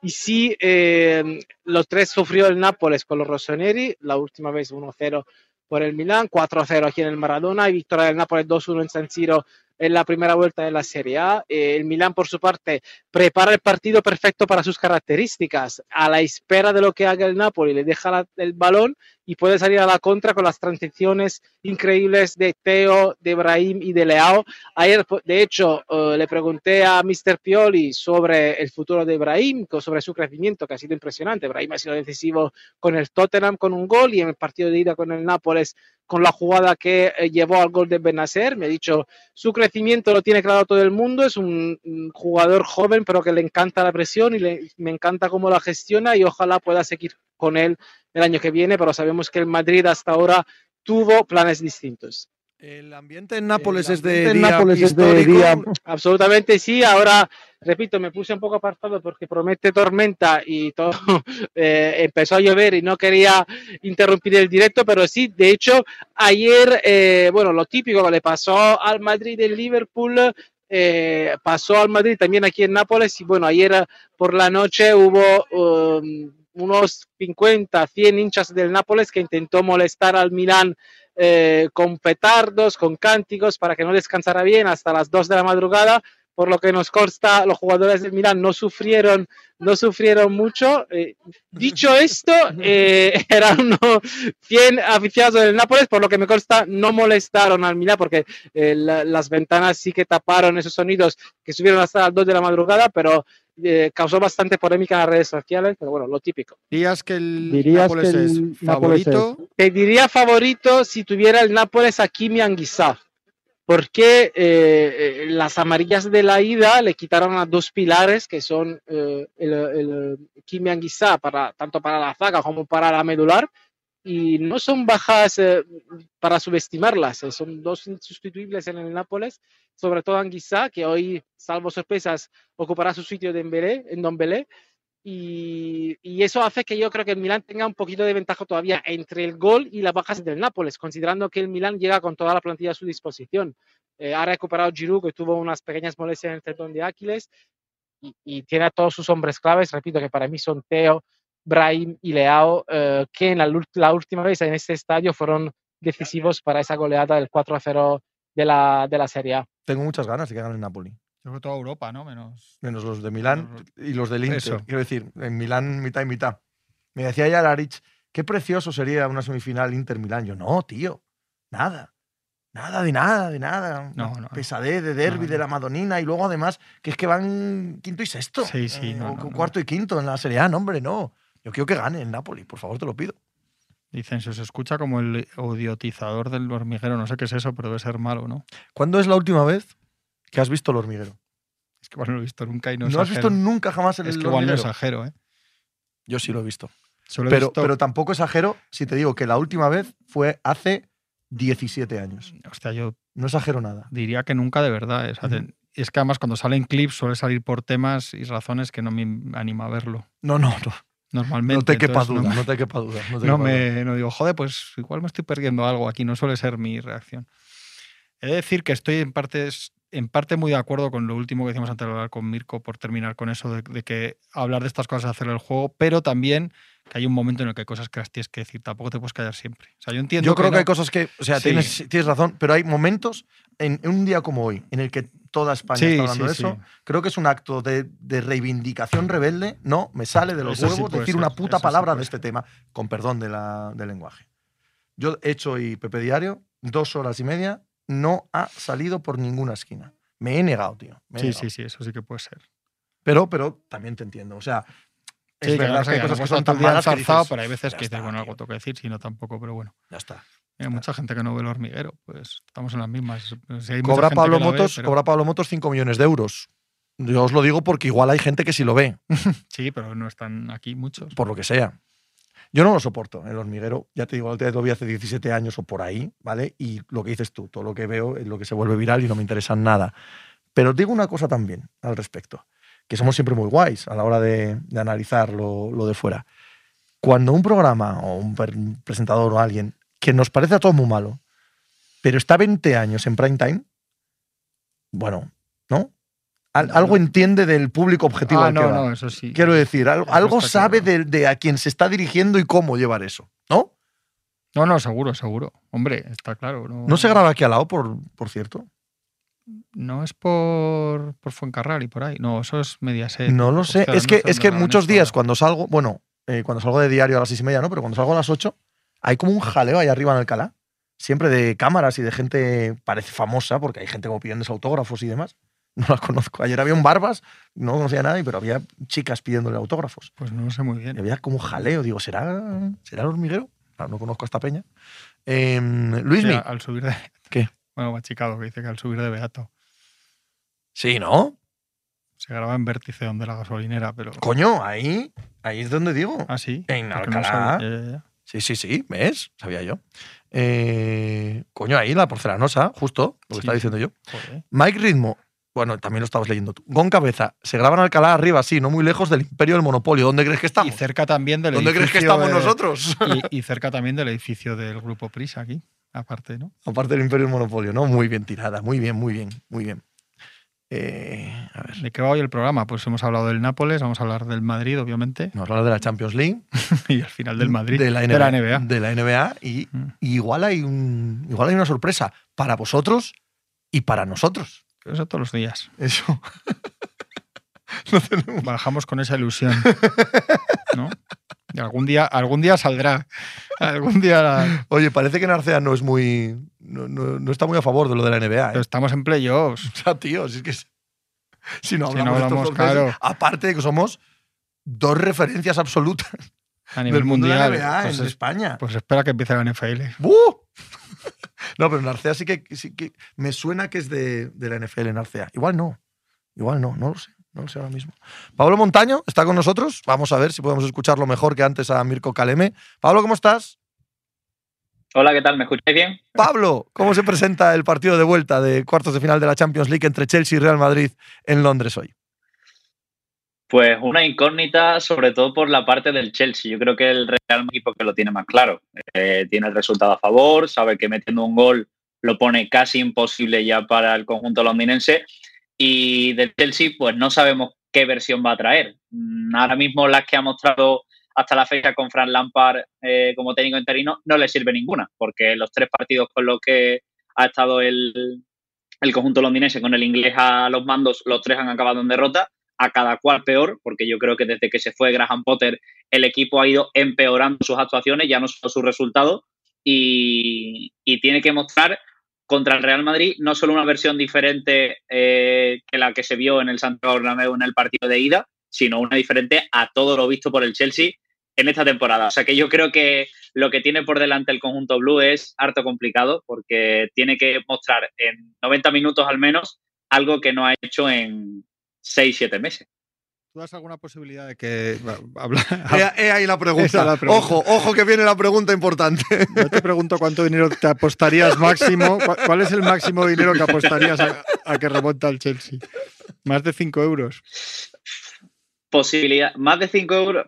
y sí, eh, los tres sufrió el Nápoles con los Rossoneri, la última vez 1-0 por el Milán, 4-0 aquí en el Maradona y victoria del Nápoles 2-1 en San Siro en la primera vuelta de la Serie A. Eh, el Milán, por su parte, prepara el partido perfecto para sus características. A la espera de lo que haga el Napoli, le deja el balón y puede salir a la contra con las transiciones increíbles de Teo, de Brahim y de Leao. Ayer, de hecho, eh, le pregunté a Mr. Pioli sobre el futuro de Brahim, sobre su crecimiento, que ha sido impresionante. Brahim ha sido decisivo con el Tottenham con un gol y en el partido de ida con el Nápoles con la jugada que eh, llevó al gol de Benacer. Me ha dicho, su crecimiento lo tiene claro todo el mundo, es un, jugador joven, pero que le encanta la presión y me encanta cómo la gestiona y ojalá pueda seguir con él el año que viene, pero sabemos que el Madrid hasta ahora tuvo planes distintos. El ambiente en Nápoles es de día Nápoles es de día. Absolutamente sí. Ahora, repito, me puse un poco apartado porque promete tormenta y todo <laughs> eh, empezó a llover y no quería interrumpir el directo, pero sí, de hecho, ayer, eh, bueno, lo típico que le pasó al Madrid del Liverpool. Eh, pasó al Madrid también aquí en Nápoles y bueno, ayer por la noche hubo um, unos 50, 100 hinchas del Nápoles que intentó molestar al Milán eh, con petardos, con cánticos para que no descansara bien hasta las 2 de la madrugada. Por lo que nos consta, los jugadores del Milán no sufrieron, no sufrieron mucho. Eh, dicho <laughs> esto, eh, eran unos 100 aficionados del Nápoles, por lo que me consta, no molestaron al Milán porque las ventanas sí que taparon esos sonidos que subieron hasta las 2 de la madrugada, pero eh, causó bastante polémica en las redes sociales, pero bueno, lo típico. ¿Dirías que el Nápoles es favorito? Te diría favorito si tuviera el Nápoles a Kimi Anguissa, porque eh, eh, las amarillas de la ida le quitaron a dos pilares que son el, el Kimi Anguissa, para, tanto para la zaga como para la medular, y no son bajas para subestimarlas, son dos insustituibles en el Nápoles sobre todo Anguissa, que hoy, salvo sorpresas, ocupará su sitio de en Don Belé. Y, y, eso hace que yo creo que el Milan tenga un poquito de ventaja todavía entre el gol y las bajas del Nápoles, considerando que el Milan llega con toda la plantilla a su disposición. Eh, ha recuperado Giroud, que tuvo unas pequeñas molestias en el tendón de Aquiles, y, y, tiene a todos sus hombres claves, repito que para mí son Teo, Brahim y Leao, eh, que en la, la, última vez en este estadio fueron decisivos para esa goleada del 4-0 de la, de la Serie A. Tengo muchas ganas de que gane el Napoli. Yo creo toda Europa, ¿no? Menos, Menos los de Milán y los del Inter. Eso. Quiero decir, en Milán mitad y mitad. Me decía ya Larich, qué precioso sería una semifinal Inter-Milán. Yo, no, tío, nada. Nada de nada, de nada. No, no. Pesadez de derby, no, de la Madonina y luego además que es que van quinto y sexto. Sí, sí. Eh, o cuarto y quinto en la Serie A. No, hombre, no. Yo quiero que gane el Napoli, por favor, te lo pido. Dicen, se os escucha como el odiotizador del hormiguero. No sé qué es eso, pero debe ser malo, ¿no? ¿Cuándo es la última vez que has visto el hormiguero? Es que bueno, no lo he visto nunca y no ¿No exagero. has visto nunca jamás el Es que hormiguero? igual no exagero, ¿eh? Yo sí lo he visto. Solo he Pero, visto- pero tampoco exagero si te digo que la última vez fue hace 17 años. Hostia, yo No exagero nada. diría que nunca de verdad. y es que además cuando salen clips suele salir por temas y razones que no me anima a verlo. No, no, no. Normalmente. No te quepa duda, no- no te quepa duda. No, te no quepa duda. me no digo, joder, pues igual me estoy perdiendo algo aquí, no suele ser mi reacción. He de decir que estoy en parte, en parte muy de acuerdo con lo último que decíamos antes de hablar con Mirko, por terminar con eso de, de que hablar de estas cosas es hacer el juego, pero también que hay un momento en el que hay cosas que las tienes que decir, tampoco te puedes callar siempre. O sea, yo entiendo Yo creo que, no- hay cosas que, o sea, Sí. tienes, tienes razón, pero hay momentos en, en un día como hoy, en el que toda España Sí, está hablando sí, de eso. sí. Creo que es un acto de, de reivindicación rebelde. No, me sale de los Eso huevos decir ser, una puta palabra de este tema, con perdón de la, del lenguaje. Yo he hecho hoy Pepe Diario, dos horas y media, no ha salido por ninguna esquina. Me he negado, tío. he Sí, negado. sí, sí, eso sí que puede ser. Pero, pero también te entiendo. O sea, es verdad que hay cosas que son tan malas que dices, pero hay veces "Ya que dices, está, bueno, algo tío". tengo que decir, si no tampoco, pero bueno. ya está. Hay mucha gente que no ve el hormiguero, pues estamos en las mismas. Si hay Cobra Pablo, la ve, Motos, pero- cobra Pablo Motos 5 millones de euros. Yo os lo digo porque igual hay gente que sí lo ve, <laughs> Sí, pero no están aquí muchos. por lo que sea. Yo no lo soporto, el hormiguero. Ya te digo, lo vi hace 17 años o por ahí, ¿vale? Y lo que dices tú, todo lo que veo es lo que se vuelve viral y no me interesa nada. Pero digo una cosa también al respecto, que somos siempre muy guays a la hora de, de analizar lo, lo de fuera. Cuando un programa o un presentador o alguien que nos parece a todos muy malo, pero está 20 años en prime time, bueno, ¿no? Al- No, algo entiende del público objetivo Ah, al que no, va. no, eso sí. Quiero decir, algo, algo sabe claro. de, de a quien se está dirigiendo y cómo llevar eso, ¿no? No, no, seguro, seguro. Hombre, está claro. No, No se graba aquí al lado, por, por cierto. No es por, por Fuencarral y por ahí. No, eso es Mediaset. No lo sé. Hostia, es que, es que muchos días cuando salgo, bueno, eh, cuando salgo de diario a las seis y media, ¿no? Pero cuando salgo a las ocho, hay como un jaleo ahí arriba en Alcalá. Siempre de cámaras y de gente, parece famosa, porque hay gente como pidiendo autógrafos y demás. <laughs> No las conozco. Ayer había un Barbas, no conocía a nadie, pero había chicas pidiéndole autógrafos. Pues no sé muy Y bien. había como un jaleo. Digo, ¿será, ¿será el hormiguero? Claro, no conozco a esta peña. Eh, Luismi. Sí, al subir de. ¿Qué? Bueno, Machicado, que dice que al subir de Beato Sí, ¿no? se graba en vértice donde la gasolinera, pero. Coño, ahí, ahí es donde digo. Ah, sí. En porque no Sí, sí, sí, ¿ves? Sabía yo. Eh, coño, ahí la porcelanosa, justo, lo que Sí, estaba diciendo yo. Joder. Mike Ritmo, bueno, también lo estabas leyendo tú. Gon Cabeza, se graban Alcalá arriba, sí, no muy lejos del imperio del monopolio. ¿Dónde crees que Y estamos? cerca también del ¿Dónde crees que estamos de- nosotros? Y, <laughs> y cerca también del edificio del grupo Prisa aquí, aparte, ¿no? Aparte del imperio del monopolio, ¿no? Muy bien tirada, muy bien, muy bien, muy bien. Eh, a ver, ¿De qué va hoy el programa? Pues hemos hablado del Nápoles, vamos a hablar del Madrid, obviamente, nos hablar de la Champions League. <laughs> y al final del Madrid. De la de NBA. la NBA. de la NBA, y, Mm. y igual, hay un, igual hay una sorpresa para vosotros y para nosotros. Eso todos los días. Eso. <laughs> no tenemos Bajamos con esa ilusión. ¿No? <laughs> Algún día, algún día saldrá. Algún día. la- Oye, parece que Narcea no es muy. No, no- no está muy a favor de lo de la NBA. ¿eh? Pero estamos en playoffs. <laughs> O sea, tío, si es que. Si no Si hablamos, no de estos hablamos, meses, claro. aparte de que somos dos referencias absolutas A nivel del mundo de mundial. la NBA pues, en es- España. pues espera que empiece la NFL. <laughs> No, pero Narcea sí que, sí que. Me suena que es de, de la NFL Narcea. Igual no. Igual no, no lo sé. No lo sé ahora mismo. Pablo Montaño está con nosotros. Vamos a ver si podemos escucharlo mejor que antes a Mirko Caleme. Pablo, ¿cómo estás? Hola, ¿qué tal? ¿Me escucháis bien? Pablo, ¿cómo se presenta el partido de vuelta de cuartos de final de la Champions League entre Chelsea y Real Madrid en Londres hoy? Pues una incógnita, sobre todo por la parte del Chelsea. Yo creo que el Real es un equipo que lo tiene más claro. Eh, tiene el resultado a favor, sabe que metiendo un gol lo pone casi imposible ya para el conjunto londinense. Y del Chelsea, pues no sabemos qué versión va a traer. Mm, Ahora mismo las que ha mostrado hasta la fecha con Fran Lampard eh, como técnico interino, no le sirve ninguna, porque los tres partidos con los que ha estado el, el conjunto londinense con el inglés a los mandos, los tres han acabado en derrota, a cada cual peor, porque yo creo que desde que se fue Graham Potter el equipo ha ido empeorando sus actuaciones, ya no solo sus resultados, y, y tiene que mostrar contra el Real Madrid no solo una versión diferente eh, que la que se vio en el Santiago Bernabéu en el partido de ida, sino una diferente a todo lo visto por el Chelsea en esta temporada. O sea que yo creo que lo que tiene por delante el conjunto blue es harto complicado porque tiene que mostrar en 90 minutos al menos algo que no ha hecho en 6-7 meses. ¿Tú das alguna posibilidad de que... Habla, <laughs> he, he ahí la pregunta. la pregunta. Ojo, ojo que viene la pregunta importante. No te pregunto cuánto dinero te apostarías máximo. <laughs> ¿Cuál, cuál es el máximo dinero que apostarías a, a que remonta el Chelsea? Más de 5 euros. Posibilidad, más de 5 euros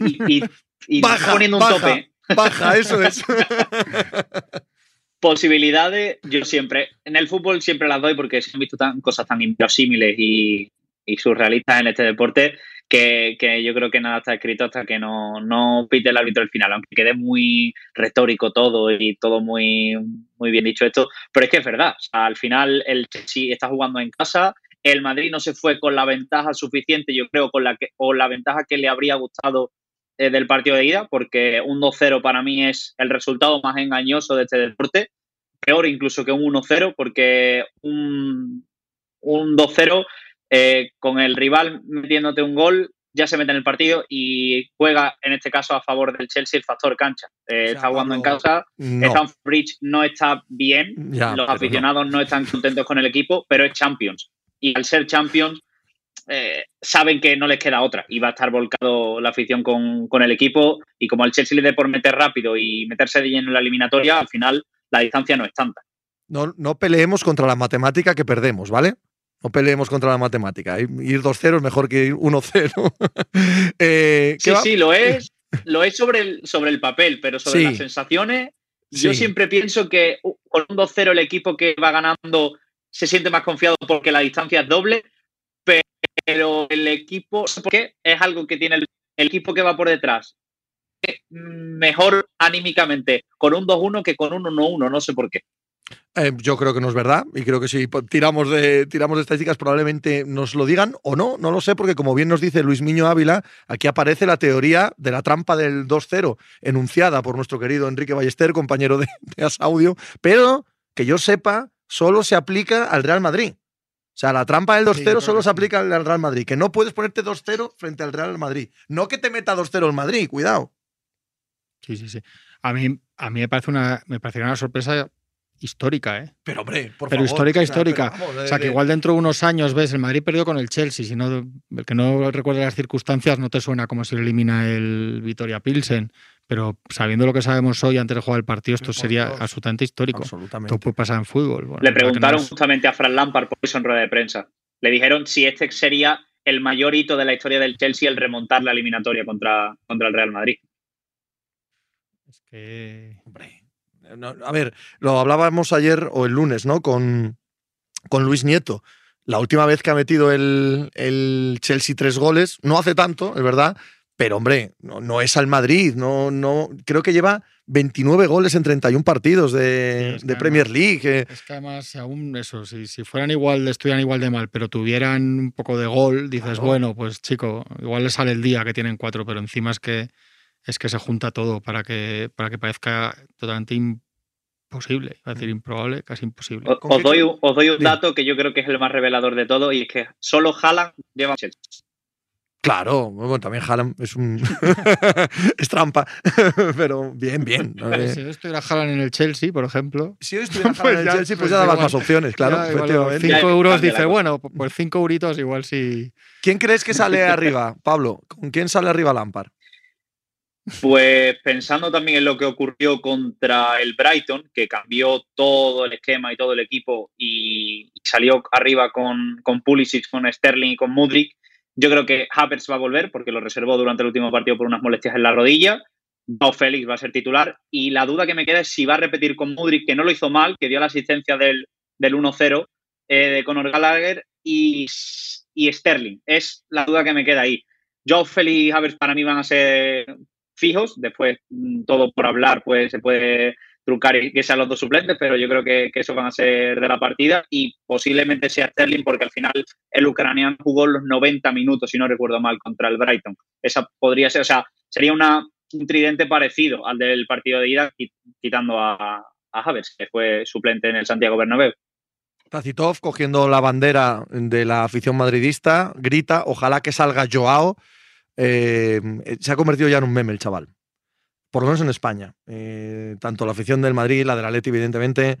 y, y- y Baja, poniendo un baja. tope. Baja, eso es. <laughs> Posibilidades, yo siempre, en el fútbol siempre las doy porque se han visto tan, cosas tan inverosímiles y, y surrealistas en este deporte que, que yo creo que nada está escrito hasta que no, no pite el árbitro el final, aunque quede muy retórico todo y todo muy, muy bien dicho esto, pero es que es verdad, al final el Chelsea está jugando en casa, el Madrid no se fue con la ventaja suficiente, yo creo, con la que, o la ventaja que le habría gustado eh, del partido de ida, porque un 2-0 para mí es el resultado más engañoso de este deporte, peor incluso que un 1-0, porque un, un 2-0 eh, con el rival metiéndote un gol ya se mete en el partido y juega en este caso a favor del Chelsea el factor cancha. Eh, sea, está jugando en casa, No. Stamford Bridge no está bien, Ya, los aficionados no. están contentos con el equipo, pero es Champions. Y al ser Champions, eh, saben que no les queda otra y va a estar volcado la afición con, con el equipo. Y como al Chelsea le dé por meter rápido y meterse de lleno en la eliminatoria, al final la distancia no es tanta. No, no peleemos contra la matemática que perdemos, ¿vale? No peleemos contra la matemática. Ir 2-0 es mejor que ir 1-0. <laughs> Eh, ¿qué Sí, va? sí, lo es, lo es sobre el, sobre el papel, pero sobre Sí. las sensaciones, yo Sí. siempre pienso que con un 2-0 el equipo que va ganando se siente más confiado porque la distancia es doble, pero el equipo, ¿por qué? Es algo que tiene el, el equipo que va por detrás eh, mejor anímicamente con un 2-1 que con un 1-1, no sé por qué. Eh, yo creo que no es verdad y creo que si tiramos de, tiramos de estadísticas probablemente nos lo digan o no, no lo sé, porque como bien nos dice Luis Miño Ávila, aquí aparece la teoría de la trampa del 2-0, enunciada por nuestro querido Enrique Ballester, compañero de, de As Audio, pero que yo sepa, solo se aplica al Real Madrid. O sea, la trampa del 2-0 Sí, yo creo solo se aplica al Real Madrid, que no puedes ponerte 2-0 frente al Real Madrid. No que te meta 2-0 el Madrid, cuidado. Sí, sí, sí. A mí, a mí me parece una, me parecería una sorpresa histórica, ¿eh? Pero hombre, por Pero favor. histórica, histórica. pero vamos, O sea, que igual dentro de unos años ves, el Madrid perdió con el Chelsea, si no, el que no recuerde las circunstancias no te suena como si lo elimina el Vitoria Pilsen, pero sabiendo lo que sabemos hoy antes de jugar el partido, esto sería Dios. absolutamente histórico. Absolutamente. Esto puede pasar en fútbol. Bueno, Le no preguntaron es- justamente a Fran Lampard por eso en rueda de prensa. Le dijeron si este sería el mayor hito de la historia del Chelsea el remontar la eliminatoria contra, contra el Real Madrid. es que- Hombre, no, a ver, lo hablábamos ayer o el lunes, ¿no? Con, con Luis Nieto. La última vez que ha metido el, el Chelsea tres goles, no hace tanto, es verdad, pero hombre, no, no es al Madrid, no, no, creo que lleva 29 goles en 31 partidos de, Sí, de Premier además- League. eh. Es que además, aún eso, si, si fueran igual, estuvieran igual de mal, pero tuvieran un poco de gol, dices, Claro. bueno, pues chico, igual le sale el día que tienen cuatro, pero encima es que es que se junta todo para que, para que parezca totalmente imposible. Iba a decir improbable, casi imposible. Os, ¿Con os qué doy, os doy un Dime. dato que yo creo que es el más revelador de todo y es que solo Haaland lleva Chelsea. Claro, bueno, también Haaland es un. <laughs> <laughs> es trampa, <laughs> pero bien, bien. Si yo estuviera Haaland en el Chelsea, por ejemplo, Si hoy estuviera Pues Haaland en el Chelsea, pues pues ya dabas más opciones, claro, ya, efectivamente. cinco euros la dice, bueno, pues cinco euritos igual sí. ¿Quién crees que sale arriba, Pablo? ¿Con quién sale arriba Lampard? Pues pensando también en lo que ocurrió contra el Brighton, que cambió todo el esquema y todo el equipo y salió arriba con, con Pulisic, con Sterling y con Mudrik, yo creo que Havertz va a volver porque lo reservó durante el último partido por unas molestias en la rodilla. Joao Félix va a ser titular y la duda que me queda es si va a repetir con Mudrik, que no lo hizo mal, que dio la asistencia del, del 1-0 eh, de Conor Gallagher y, y Sterling. Es la duda que me queda ahí. Joe Félix y Havertz para mí van a ser fijos. Después, mm, todo por hablar, pues se puede trucar y que sean los dos suplentes, pero yo creo que, esos van a ser de la partida y posiblemente sea Sterling porque al final el ucraniano jugó los 90 minutos, si no recuerdo mal, contra el Brighton. Esa podría ser, o sea, sería un tridente parecido al del partido de ida, quitando a, a Havertz, que fue suplente en el Santiago Bernabéu. Tacitov cogiendo la bandera de la afición madridista, grita, ojalá que salga Joao. Eh, se ha convertido ya en un meme el chaval por lo menos en España. Eh, tanto la afición del Madrid, la del Atleti, evidentemente,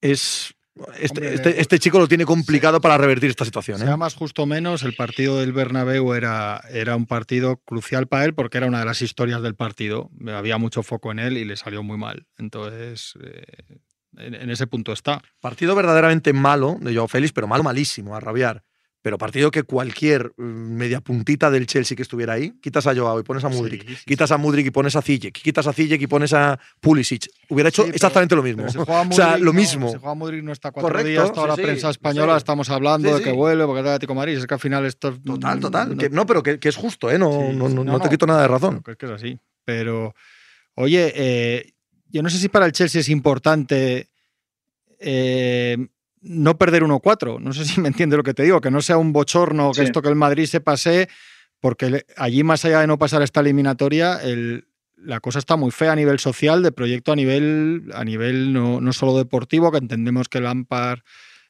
es este, Hombre, este, este chico lo tiene complicado para revertir esta situación. ¿eh? Sea más justo menos, el partido del Bernabéu era, era un partido crucial para él porque era una de las historias del partido. Había mucho foco en él y le salió muy mal. Entonces, eh, en, en ese punto está. Partido verdaderamente malo de Joao Félix, pero malo, malísimo, a rabiar. Pero partido que cualquier mm, media puntita del Chelsea que estuviera ahí, quitas a Joao y pones a Mudrik, Sí, sí, quitas a Mudrik y pones a Zijek, quitas a Zijek y pones a Pulisic, hubiera hecho exactamente lo mismo. Si <laughs> juega o sea, lo no, mismo. Si juega Modric no está cuatro Correcto, días, toda la prensa en española estamos hablando de que vuelve porque del Atlético Madrid. Es que al final esto es- Total, total. no- que- no, pero que, que es justo, ¿eh? No, no, te quito nada de razón. Es que es así. Pero, oye, eh, yo no sé si para el Chelsea es importante eh, no perder 1-4. No sé si me entiende lo que te digo, que no sea un bochorno, que Sí. esto que el Madrid se pase, porque allí, más allá de no pasar esta eliminatoria, el- la cosa está muy fea a nivel social, de proyecto a nivel, a nivel no, no solo deportivo, que entendemos que el Lampard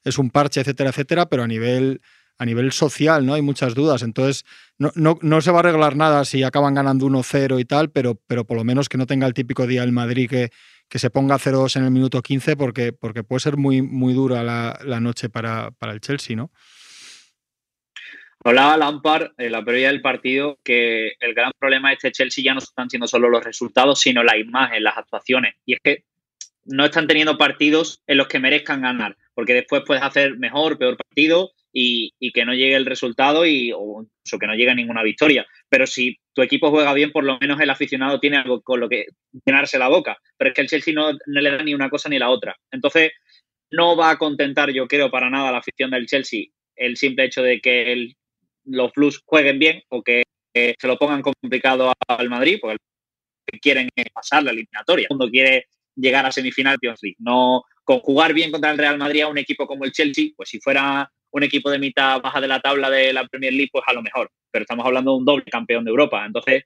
es un parche, etcétera, etcétera, pero a nivel, a nivel social, ¿no? Hay muchas dudas. Entonces, no, no, no se va a arreglar nada si acaban ganando 1-0 y tal, pero, pero por lo menos que no tenga el típico día el Madrid que, que se ponga 0-2 en el minuto 15, porque, porque puede ser muy, muy dura la, la noche para, para el Chelsea, ¿no? Hablaba Lampard en la previa del partido que el gran problema de este Chelsea ya no están siendo solo los resultados, sino la imagen, las actuaciones. Y es que no están teniendo partidos en los que merezcan ganar, porque después puedes hacer mejor, peor partido y, y que no llegue el resultado y, o incluso que no llegue ninguna victoria. Pero si tu equipo juega bien, por lo menos el aficionado tiene algo con lo que llenarse la boca. Pero es que el Chelsea no, le da ni una cosa ni la otra. Entonces, no va a contentar, yo creo, para nada la afición del Chelsea el simple hecho de que los Blues jueguen bien o que se lo pongan complicado al Madrid, porque quieren pasar la eliminatoria. El mundo quiere llegar a semifinal Champions League. No con jugar bien contra el Real Madrid a un equipo como el Chelsea, pues si fuera un equipo de mitad baja de la tabla de la Premier League, pues a lo mejor. Pero estamos hablando de un doble campeón de Europa. Entonces,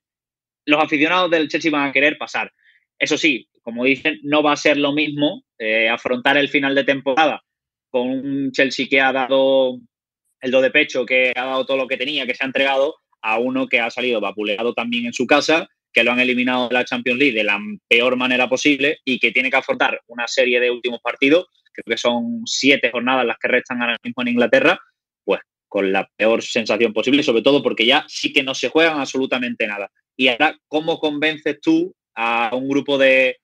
los aficionados del Chelsea van a querer pasar. Eso sí, como dicen, no va a ser lo mismo eh, afrontar el final de temporada con un Chelsea que ha dado el do de pecho, que ha dado todo lo que tenía, que se ha entregado, a uno que ha salido vapuleado también en su casa, que lo han eliminado de la Champions League de la peor manera posible y que tiene que afrontar una serie de últimos partidos, creo que son siete jornadas las que restan ahora mismo en Inglaterra, pues con la peor sensación posible, sobre todo porque ya sí que no se juegan absolutamente nada. Y ahora, ¿cómo convences tú a un grupo de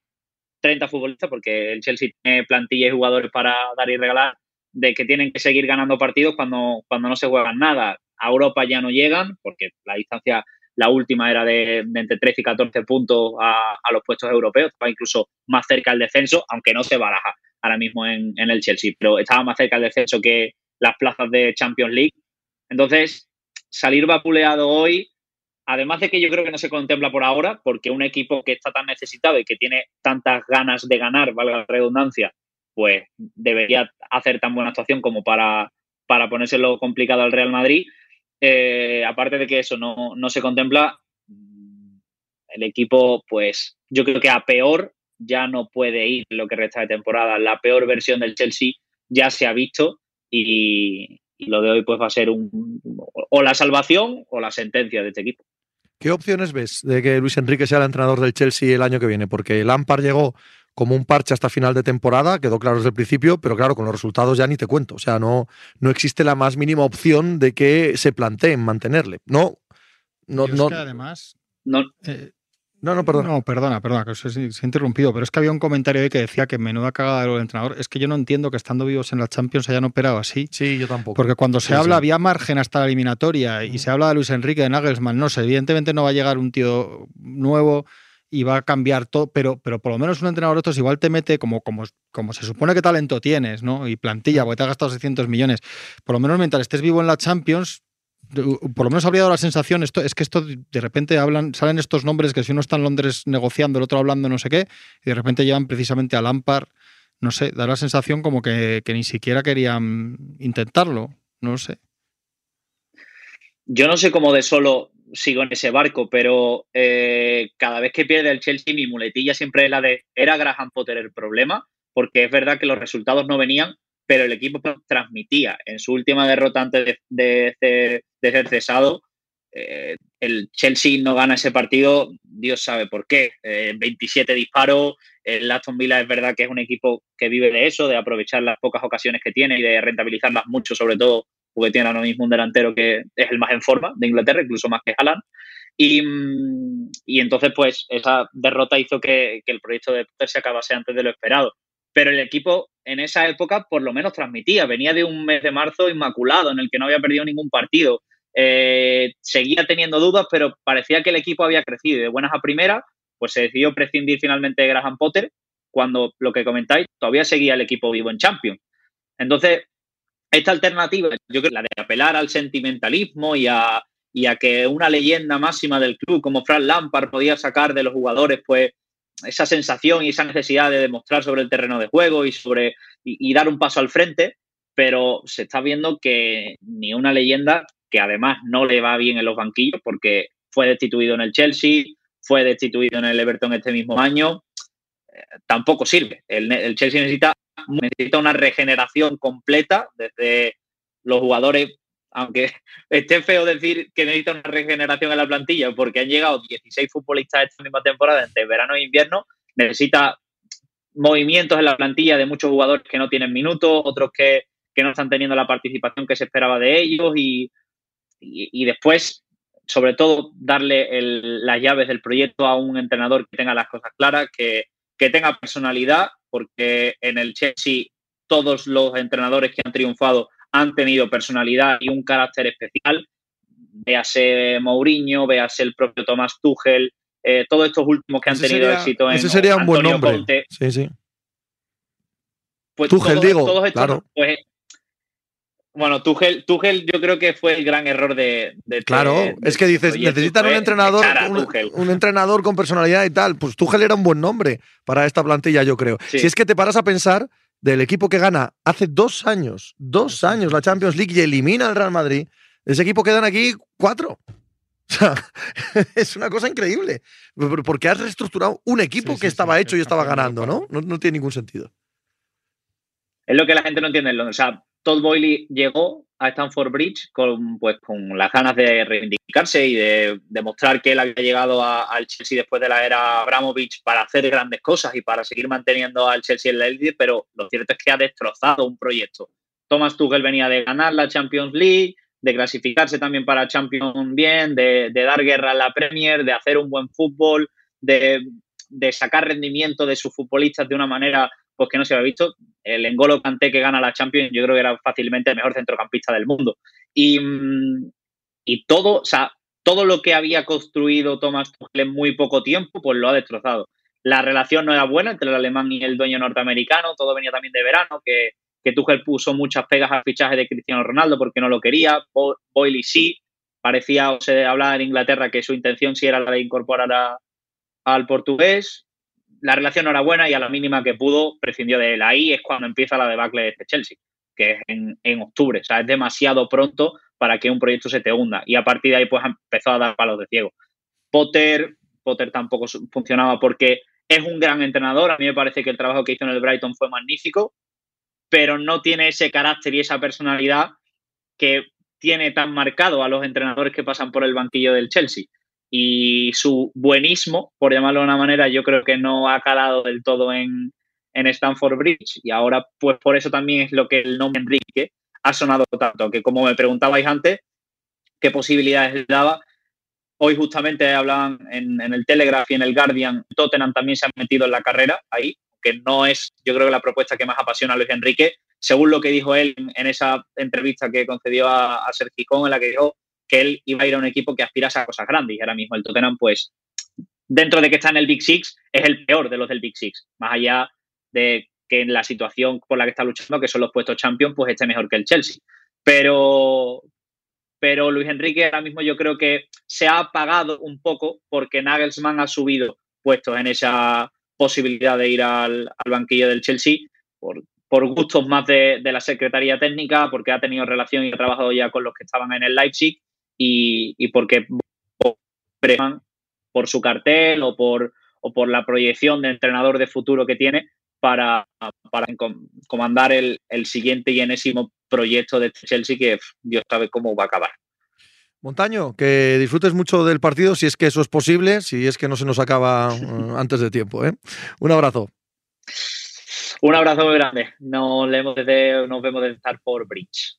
30 futbolistas, porque el Chelsea tiene plantilla y jugadores para dar y regalar, de que tienen que seguir ganando partidos cuando, cuando no se juegan nada? A Europa ya no llegan, porque la distancia, la última era de, entre 13 y 14 puntos a, a, los puestos europeos, estaba incluso más cerca el descenso, aunque no se baraja ahora mismo en, en el Chelsea, pero estaba más cerca el descenso que las plazas de Champions League. Entonces, salir vapuleado hoy, además de que yo creo que no se contempla por ahora, porque un equipo que está tan necesitado y que tiene tantas ganas de ganar, valga la redundancia, pues debería hacer tan buena actuación como para, para ponérselo complicado al Real Madrid. Eh, aparte de que eso no, no se contempla, el equipo, pues yo creo que a peor ya no puede ir lo que resta de temporada. La peor versión del Chelsea ya se ha visto y, y, lo de hoy pues va a ser un, o la salvación o la sentencia de este equipo. ¿Qué opciones ves de que Luis Enrique sea el entrenador del Chelsea el año que viene? Porque Lampard llegó como un parche hasta final de temporada, quedó claro desde el principio, pero claro, con los resultados ya ni te cuento. O sea, no, no existe la más mínima opción de que se planteen mantenerle. No, no, no. Es que además. No, eh, no, no, perdona. No, perdona, perdona, que os he, interrumpido, pero es que había un comentario ahí que decía que menuda cagada del entrenador. Es que yo no entiendo que estando vivos en la Champions hayan operado así. Sí, yo tampoco. Porque cuando se Sí, habla, sí. había margen hasta la eliminatoria y se habla de Luis Enrique, de Nagelsmann, no sé, evidentemente no va a llegar un tío nuevo y va a cambiar todo, pero, pero por lo menos un entrenador de estos igual te mete como, como, como se supone que talento tienes, ¿no? Y plantilla, porque te has gastado 600 millones. Por lo menos mientras estés vivo en la Champions, por lo menos habría dado la sensación, esto, es que esto de repente hablan, salen estos nombres que si uno está en Londres negociando, el otro hablando no sé qué, y de repente llevan precisamente a Lampard, no sé, da la sensación como que, ni siquiera querían intentarlo, no sé. Yo no sé cómo de solo sigo en ese barco, pero eh, cada vez que pierde el Chelsea, mi muletilla siempre es la de, ¿era Graham Potter el problema? Porque es verdad que los resultados no venían, pero el equipo transmitía. En su última derrota antes de, ser cesado, eh, el Chelsea no gana ese partido, Dios sabe por qué. 27 eh, disparos, el Aston Villa es verdad que es un equipo que vive de eso, de aprovechar las pocas ocasiones que tiene y de rentabilizarlas mucho, sobre todo porque tiene ahora mismo un delantero que es el más en forma de Inglaterra, incluso más que Haaland. Y, mm, entonces, pues, esa derrota hizo que, el proyecto de Potter se acabase antes de lo esperado pero el equipo en esa época por lo menos transmitía, venía de un mes de marzo inmaculado en el que no había perdido ningún partido, eh, seguía teniendo dudas, pero parecía que el equipo había crecido de buenas a primeras, pues se decidió prescindir finalmente de Graham Potter, cuando lo que comentáis, todavía seguía el equipo vivo en Champions. Entonces, esta alternativa, yo creo la de apelar al sentimentalismo y a, y a que una leyenda máxima del club como Frank Lampard podía sacar de los jugadores, pues esa sensación y esa necesidad de demostrar sobre el terreno de juego y sobre y, dar un paso al frente, pero se está viendo que ni una leyenda que además no le va bien en los banquillos porque fue destituido en el Chelsea, fue destituido en el Everton este mismo año, eh, tampoco sirve. El, el Chelsea necesita, necesita una regeneración completa desde los jugadores aunque <laughs> esté feo decir que necesita una regeneración en la plantilla porque han llegado 16 futbolistas esta misma temporada entre verano e invierno, necesita movimientos en la plantilla de muchos jugadores que no tienen minutos, otros que, no están teniendo la participación que se esperaba de ellos y, después, sobre todo, darle las llaves del proyecto a un entrenador que tenga las cosas claras, que, que tenga personalidad, porque en el Chelsea todos los entrenadores que han triunfado han tenido personalidad y un carácter especial. Véase Mourinho, véase el propio Tomás Tuchel, eh, todos estos últimos que han tenido éxito en Ese sería un buen nombre. sí, sí. Pues Tuchel, digo, claro. Pues, bueno, Tuchel, Tuchel yo creo que fue el gran error de... claro, es que dices, necesitan un entrenador, un, entrenador con personalidad y tal. Pues Tuchel era un buen nombre para esta plantilla, yo creo. Si es que te paras a pensar del equipo que gana hace dos años, dos años la Champions League y elimina al Real Madrid, ese equipo quedan aquí cuatro. <laughs> O sea, <laughs> es una cosa increíble. Porque has reestructurado un equipo que estaba hecho y estaba ganando, ¿no? ¿no? ¿no? tiene ningún sentido. Es lo que la gente no entiende. O sea, Todd Boyle llegó a Stanford Bridge con, pues, con las ganas de reivindicarse y de demostrar que él había llegado al Chelsea después de la era Abramovich para hacer grandes cosas y para seguir manteniendo al Chelsea en la élite, pero lo cierto es que ha destrozado un proyecto. Thomas Tuchel venía de ganar la Champions League, de clasificarse también para Champions bien, de, dar guerra a la Premier, de hacer un buen fútbol, de, de sacar rendimiento de sus futbolistas de una manera pues que no se había visto. El Engolo Kanté que gana la Champions, yo creo que era fácilmente el mejor centrocampista del mundo. Y, mm, y todo, o sea, todo lo que había construido Thomas Tuchel en muy poco tiempo, pues lo ha destrozado. La relación no era buena entre el alemán y el dueño norteamericano, todo venía también de verano, que, que Tuchel puso muchas pegas al fichaje de Cristiano Ronaldo porque no lo quería, Boyle sí, parecía, o se hablaba en Inglaterra que su intención sí era la de incorporar al portugués, la relación no era buena y a la mínima que pudo prescindió de él. Ahí es cuando empieza la debacle de este Chelsea, que es en, octubre. O sea, es demasiado pronto para que un proyecto se te hunda. Y a partir de ahí, pues empezó a dar palos de ciego. Potter, Potter tampoco funcionaba porque es un gran entrenador. A mí me parece que el trabajo que hizo en el Brighton fue magnífico, pero no tiene ese carácter y esa personalidad que tiene tan marcado a los entrenadores que pasan por el banquillo del Chelsea y su buenismo, por llamarlo de una manera, yo creo que no ha calado del todo en, en Stanford Bridge. Y ahora pues por eso también es lo que el nombre Enrique ha sonado tanto, que como me preguntabais antes, qué posibilidades le daba, hoy justamente hablaban en, el Telegraph y en el Guardian, Tottenham también se ha metido en la carrera ahí, que no es yo creo que la propuesta que más apasiona a Luis Enrique, según lo que dijo él en, esa entrevista que concedió a, a Sergio en la que dijo que él iba a ir a un equipo que aspirase a cosas grandes. Y ahora mismo el Tottenham, pues, dentro de que está en el Big Six, es el peor de los del Big Six. Más allá de que en la situación por la que está luchando, que son los puestos champions, pues esté mejor que el Chelsea. Pero, pero Luis Enrique ahora mismo yo creo que se ha apagado un poco porque Nagelsmann ha subido puestos en esa posibilidad de ir al, banquillo del Chelsea por, por gustos más de, la Secretaría Técnica, porque ha tenido relación y ha trabajado ya con los que estaban en el Leipzig y, y porque por su cartel o por, o por la proyección de entrenador de futuro que tiene para, para comandar el, el siguiente y enésimo proyecto de Chelsea que Dios sabe cómo va a acabar. Montaño, que disfrutes mucho del partido, si es que eso es posible, si es que no se nos acaba eh, antes de tiempo. ¿eh? Un abrazo. Un abrazo muy grande. Nos, vemos desde, nos vemos desde Stanford Bridge.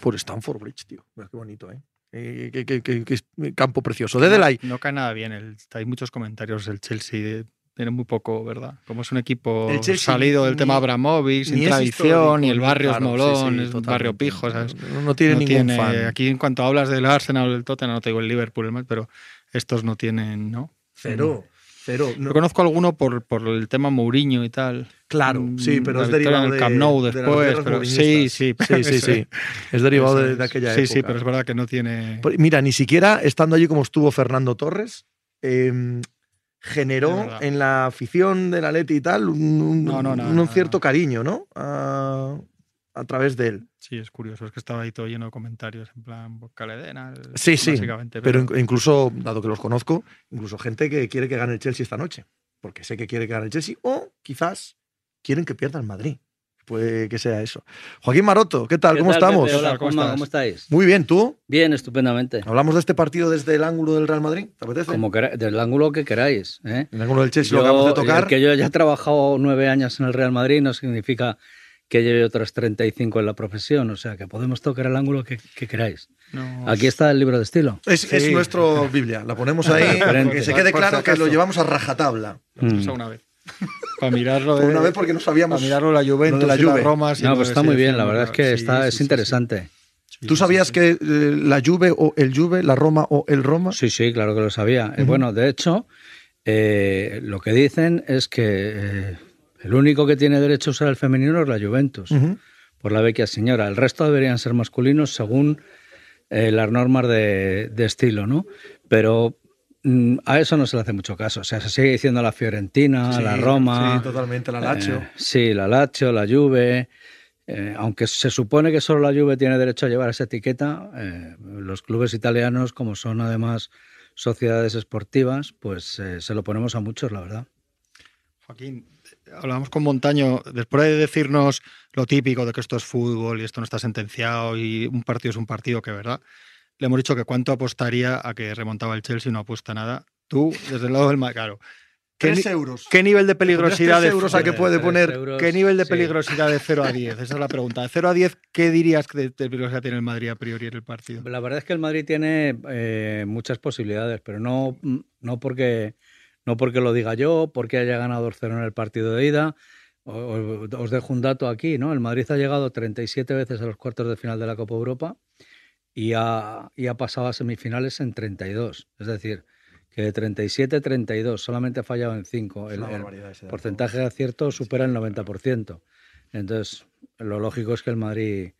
Por Stanford Bridge, tío. Qué bonito, ¿eh? Qué, campo precioso. Desde no, no cae nada bien. hay muchos comentarios del Chelsea tiene muy poco, ¿verdad? Como es un equipo salido del tema Abramovich, sin tradición, y el barrio es molón, es un barrio pijo, ¿sabes? No, tiene ningún fan. Aquí en cuanto hablas del Arsenal o del Tottenham, no te digo el Liverpool, pero estos no tienen, ¿no? Cero. Cero. No. conozco alguno por, por el tema Mourinho y tal. Claro, mm, sí, pero es derivado del Camp Nou después. pero, <laughs> sí, sí, sí, <laughs> sí, sí. Es derivado de, aquella época. Sí, sí, pero es verdad que no tiene. Mira, ni siquiera estando allí como estuvo Fernando Torres, eh, generó en la afición del Atleti y tal un, cierto cariño, ¿no? A, través de él. Sí, es curioso, es que estaba ahí todo lleno de comentarios en plan Caledena. Sí, sí, pero... incluso, dado que los conozco, incluso gente que quiere que gane el Chelsea esta noche, porque sé que quiere que gane el Chelsea, o quizás quieren que pierda el Madrid puede que sea eso. Joaquín Maroto, ¿qué tal? ¿Cómo estamos? hola, ¿cómo, estáis? Muy bien, ¿tú? Bien, estupendamente. ¿Hablamos de este partido desde el ángulo del Real Madrid? ¿Te apetece? Como del ángulo que queráis. ¿eh? El ángulo del Chelsea lo acabamos de tocar. Que yo ya he trabajado nueve años en el Real Madrid no significa que lleve otros 35 en la profesión, o sea que podemos tocar el ángulo que, queráis. Aquí está el libro de estilo. Es, es nuestro Biblia, la ponemos ahí, <laughs> que se quede claro que lo llevamos a rajatabla. Mm. Una vez. <laughs> Para mirarlo. De, una vez porque no sabíamos. Para mirarlo la Juventus, la, Juve. Roma. no, pues está muy bien, la verdad es que está, es interesante. ¿Tú sabías que eh, la Juve o el Juve, la Roma o el Roma? Sí, sí, claro que lo sabía. Eh, bueno, de hecho, eh, lo que dicen es que el único que tiene derecho a usar el femenino es la Juventus, por la vecchia señora. El resto deberían ser masculinos según las normas de, de, estilo, ¿no? Pero Mm, a eso no se le hace mucho caso. O sea, se sigue diciendo la Fiorentina, la Roma. Sí, totalmente, la Lazio. Eh, sí, la Lazio, la Juve. Eh, aunque se supone que solo la Juve tiene derecho a llevar esa etiqueta, eh, los clubes italianos, como son además sociedades esportivas, pues se lo ponemos a muchos, la verdad. Joaquín, hablamos con Montaño, después de decirnos lo típico de que esto es fútbol y esto no está sentenciado y un partido es un partido, que verdad, le hemos dicho que cuánto apostaría a que remontaba el Chelsea, no apuesta nada. Tú, desde el lado del más claro. ¿Qué, euros. ¿Qué nivel de peligrosidad de euros a que puede poner? ¿Qué nivel de peligrosidad de 0 a 10? Esa es la pregunta. De 0 a 10, ¿qué dirías que de, peligrosidad tiene el Madrid a priori en el partido? La verdad es que el Madrid tiene eh, muchas posibilidades, pero no, no, porque, no porque lo diga yo, porque haya ganado 0 en el partido de ida. Os dejo un dato aquí, ¿no? El Madrid ha llegado 37 veces a los cuartos de final de la Copa Europa y ha, y ha pasado a semifinales en 32. Es decir, que de 37 32, solamente ha fallado en 5. El, porcentaje de acierto supera el 90%. Entonces, lo lógico es que el Madrid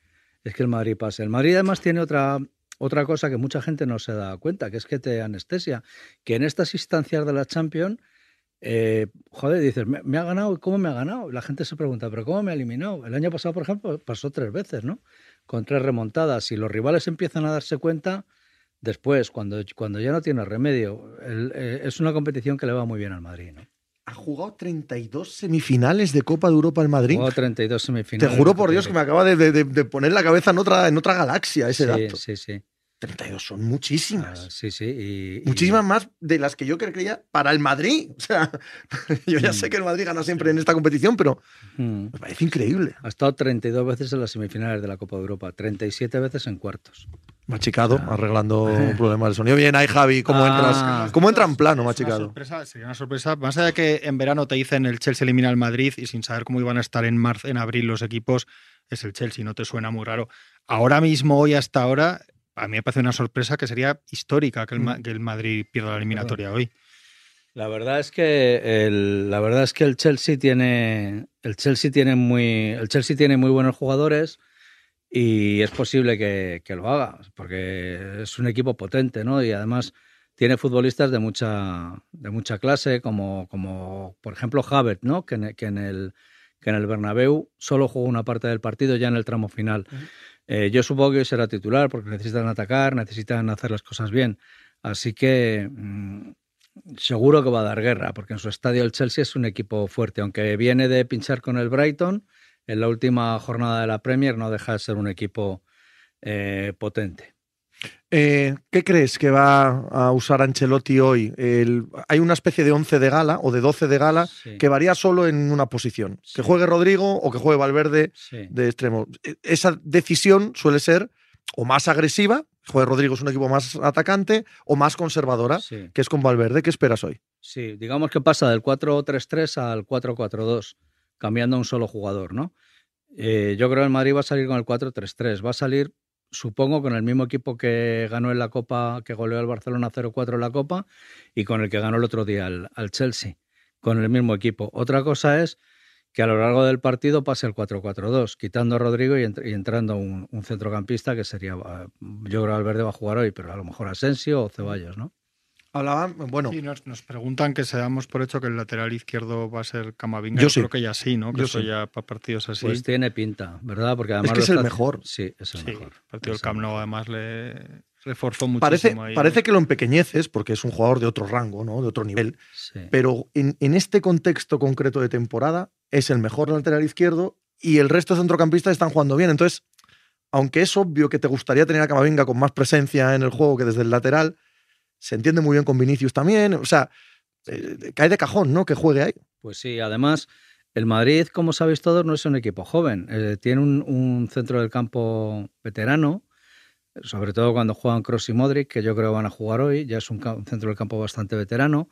es que el Madrid pase. El Madrid además tiene otra otra cosa que mucha gente no se da cuenta, que es que te anestesia, que en estas instancias de la Champions eh, joder, dices, ¿me, ha ganado? ¿Cómo me ha ganado? La gente se pregunta, ¿pero cómo me ha eliminado? El año pasado, por ejemplo, pasó tres veces, ¿no? Con tres remontadas. Y los rivales empiezan a darse cuenta después, cuando, cuando ya no tiene remedio. Eh, es una competición que le va muy bien al Madrid, ¿no? ¿Ha jugado 32 semifinales de Copa de Europa el Madrid? Jugado 32 semifinales. Te juro por Dios que me acaba de, poner la cabeza en otra, en otra galaxia ese dato. Sí, sí. 32 son muchísimas. Ah, sí, sí. muchísimas más de las que yo creía para el Madrid. <laughs> O sea, yo ya sé mm. que el Madrid gana siempre en esta competición, pero mm. me parece increíble. Ha estado 32 veces en las semifinales de la Copa de Europa, 37 veces en cuartos. Machicado, ah. arreglando <laughs> problemas de sonido. Bien, ahí Javi, ¿cómo, ah. entras, ¿cómo entra en plano, Machicado? sería una sorpresa. Más allá de que en verano te dicen el Chelsea elimina al Madrid y sin saber cómo iban a estar en marzo, en abril los equipos, es el Chelsea, no te suena muy raro. Ahora mismo, hoy hasta ahora, a mí me parece una sorpresa que sería histórica que el, mm. Madrid pierda la eliminatoria hoy. La verdad es que el, la verdad es que el Chelsea tiene el Chelsea tiene muy el Chelsea tiene muy buenos jugadores y es posible que, que, lo haga, porque es un equipo potente, ¿no? Y además tiene futbolistas de mucha, de mucha clase, como, como por ejemplo Havertz, ¿no? Que, en, que, en el, que en el Bernabéu solo jugó una parte del partido ya en el tramo final. Uh -huh. Eh, yo supongo que será titular porque necesitan atacar, necesitan hacer las cosas bien. Así que mmm, seguro que va a dar guerra, porque en su estadio el Chelsea es un equipo fuerte, aunque viene de pinchar con el Brighton en la última jornada de la Premier no deja de ser un equipo eh, potente. Eh, ¿Qué crees que va a usar Ancelotti hoy? El, hay una especie de 11 de gala o de 12 de gala sí. que varía solo en una posición. Sí. Que juegue Rodrigo o que juegue Valverde sí. de extremo. E, esa decisión suele ser o más agresiva, juegue Rodrigo es un equipo más atacante, o más conservadora, que es con Valverde. ¿Qué esperas hoy? Sí, digamos que pasa del 4-3-3 al 4-4-2 cambiando a un solo jugador, ¿no? Eh, yo creo que el Madrid va a salir con el 4-3-3. Va a salir, supongo, con el mismo equipo que ganó en la Copa, que goleó al Barcelona 0-4 en la Copa y con el que ganó el otro día al, Chelsea, con el mismo equipo. Otra cosa es que a lo largo del partido pase el 4-4-2, quitando a Rodrigo y, ent y entrando un, un, centrocampista que sería, yo creo Valverde va a jugar hoy, pero a lo mejor Asensio o Ceballos, ¿no? Hablaban, bueno. Sí, nos, nos, preguntan que se damos por hecho que el lateral izquierdo va a ser Camavinga. Yo, Yo sí. creo que ya sí, ¿no? Que Yo eso sí. ya para partidos así. Pues tiene pinta, ¿verdad? Porque además es que es el mejor. Sí, es el sí, mejor. El partido del Camp Nou además le reforzó muchísimo parece, ahí. Parece que lo empequeñeces porque es un jugador de otro rango, ¿no? De otro nivel. Sí. Pero en, en este contexto concreto de temporada es el mejor lateral izquierdo y el resto de centrocampistas están jugando bien. Entonces, aunque es obvio que te gustaría tener a Camavinga con más presencia en el juego que desde el lateral, se entiende muy bien con Vinicius también. O sea, eh, cae de cajón, ¿no? Que juegue ahí. Pues sí, además, el Madrid, como sabéis todos, no es un equipo joven. Eh, tiene un, un, centro del campo veterano, sobre todo cuando juegan Cross y Modric, que yo creo van a jugar hoy. Ya es un, un centro del campo bastante veterano.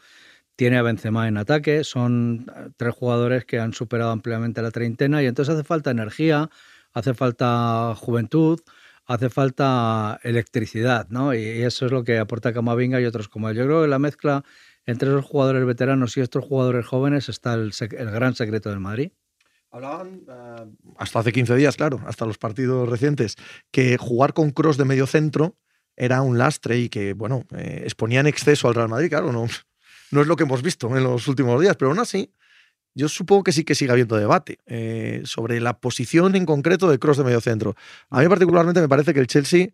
Tiene a Benzema en ataque. Son eh, tres jugadores que han superado ampliamente la treintena y entonces hace falta energía, hace falta juventud hace falta electricidad, ¿no? Y eso es lo que aporta Camavinga y otros como él. Yo creo que la mezcla entre esos jugadores veteranos y estos jugadores jóvenes está el, gran secreto del Madrid. Hablaban uh, hasta hace 15 días, claro, hasta los partidos recientes, que jugar con cross de medio centro era un lastre y que, bueno, eh, exponía en exceso al Real Madrid, claro, no, no es lo que hemos visto en los últimos días, pero aún así, yo supongo que sí que sigue habiendo debate eh, sobre la posición en concreto de Cross de medio centro. A mí particularmente me parece que el Chelsea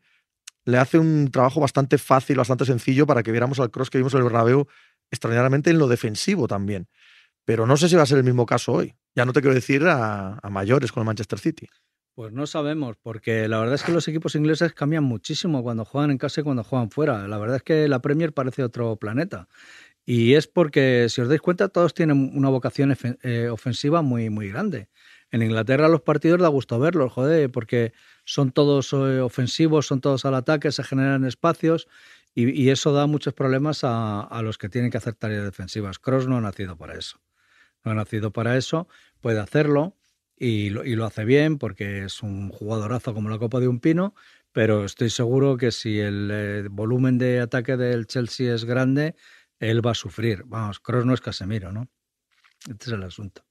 le hace un trabajo bastante fácil, bastante sencillo para que viéramos al Cross que vimos en el Bernabéu extraordinariamente en lo defensivo también. Pero no sé si va a ser el mismo caso hoy. Ya no te quiero decir a, a mayores con el Manchester City. Pues no sabemos, porque la verdad es que los equipos ingleses cambian muchísimo cuando juegan en casa y cuando juegan fuera. La verdad es que la Premier parece otro planeta. Y es porque, si os dais cuenta, todos tienen una vocación eh, ofensiva muy, muy grande. En Inglaterra los partidos da gusto verlos, joder, porque son todos eh, ofensivos, son todos al ataque, se generan espacios y, eso da muchos problemas a, a, los que tienen que hacer tareas defensivas. Cross no ha nacido para eso. No ha nacido para eso, puede hacerlo y lo, y lo hace bien porque es un jugadorazo como la copa de un pino, pero estoy seguro que si el eh, volumen de ataque del Chelsea es grande, él va a sufrir. Vamos, Cross no es Casemiro, ¿no? Este es el asunto.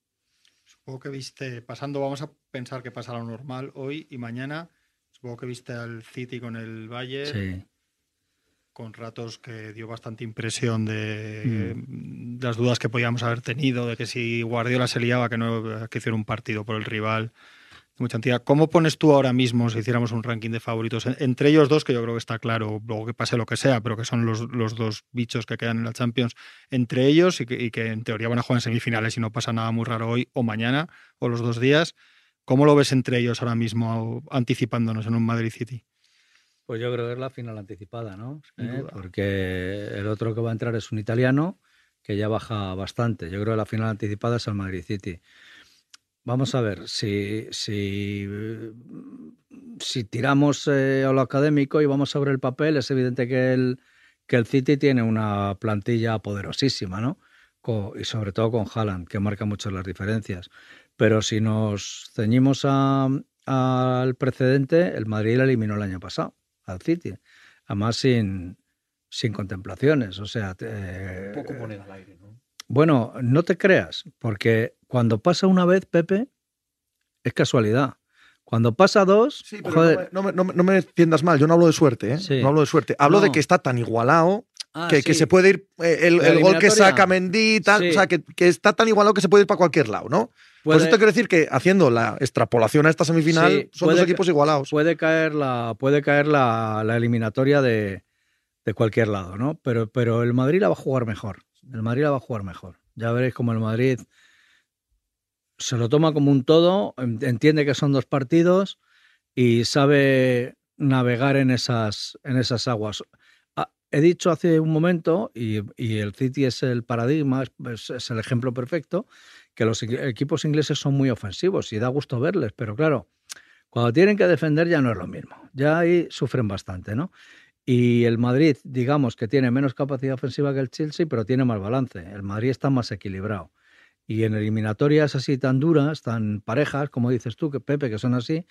Supongo que viste, pasando, vamos a pensar que pasa lo normal hoy y mañana. Supongo que viste al City con el Valle. Sí. Con ratos que dio bastante impresión de, mm. las dudas que podíamos haber tenido, de que si Guardiola se liaba, que no que hiciera un partido por el rival mucha entidad. ¿Cómo pones tú ahora mismo, si hiciéramos un ranking de favoritos, entre ellos dos, que yo creo que está claro, luego que pase lo que sea, pero que son los, los dos bichos que quedan en la Champions, entre ellos y que, y que, en teoría van a jugar en semifinales y no pasa nada muy raro hoy o mañana o los dos días? ¿Cómo lo ves entre ellos ahora mismo, anticipándonos en un Madrid City? Pues yo creo que es la final anticipada, ¿no? ¿Eh? Porque el otro que va a entrar es un italiano que ya baja bastante. Yo creo que la final anticipada es el Madrid City. Vamos a ver, si, si, si tiramos eh, a lo académico y vamos sobre el papel, es evidente que el, que el City tiene una plantilla poderosísima, ¿no? Y sobre todo con Haaland, que marca mucho las diferencias. Pero si nos ceñimos al precedente, el Madrid la eliminó el año pasado, al City. Además sin, sin contemplaciones, o sea... Poco moneda al aire, ¿no? Bueno, no te creas, porque cuando pasa una vez, Pepe, es casualidad. Cuando pasa dos, Sí, pero joder, no, me, no me- no me entiendas mal, yo no hablo de suerte, ¿eh? Sí. No hablo de suerte. Hablo de que está tan igualado ah, que, se puede ir. el, gol que saca Mendy, tal, Sí. o sea, que, que está tan igualado que se puede ir para cualquier lado, ¿no? Por Puede- eso te quiero decir que haciendo la extrapolación a esta semifinal, Sí, son puede dos equipos igualados. puede caer la puede caer la, la eliminatoria de, de cualquier lado, ¿no? Pero, pero el Madrid la va a jugar mejor. El Madrid la va a jugar mejor. Ya veréis como el Madrid se lo toma como un todo, en- entiende que son dos partidos y sabe navegar en esas, en esas aguas. Ah, He dicho hace un momento, y, y el City es el paradigma, es, es el ejemplo perfecto, que los equi- equipos ingleses son muy ofensivos y da gusto verles, pero claro, cuando tienen que defender ya no es lo mismo. Ya ahí sufren bastante, ¿no? Y el Madrid, digamos que tiene menos capacidad ofensiva que el Chelsea, pero tiene más balance. El Madrid está más equilibrado. Y en eliminatorias así tan duras, tan parejas, como dices tú, que Pepe, que son así,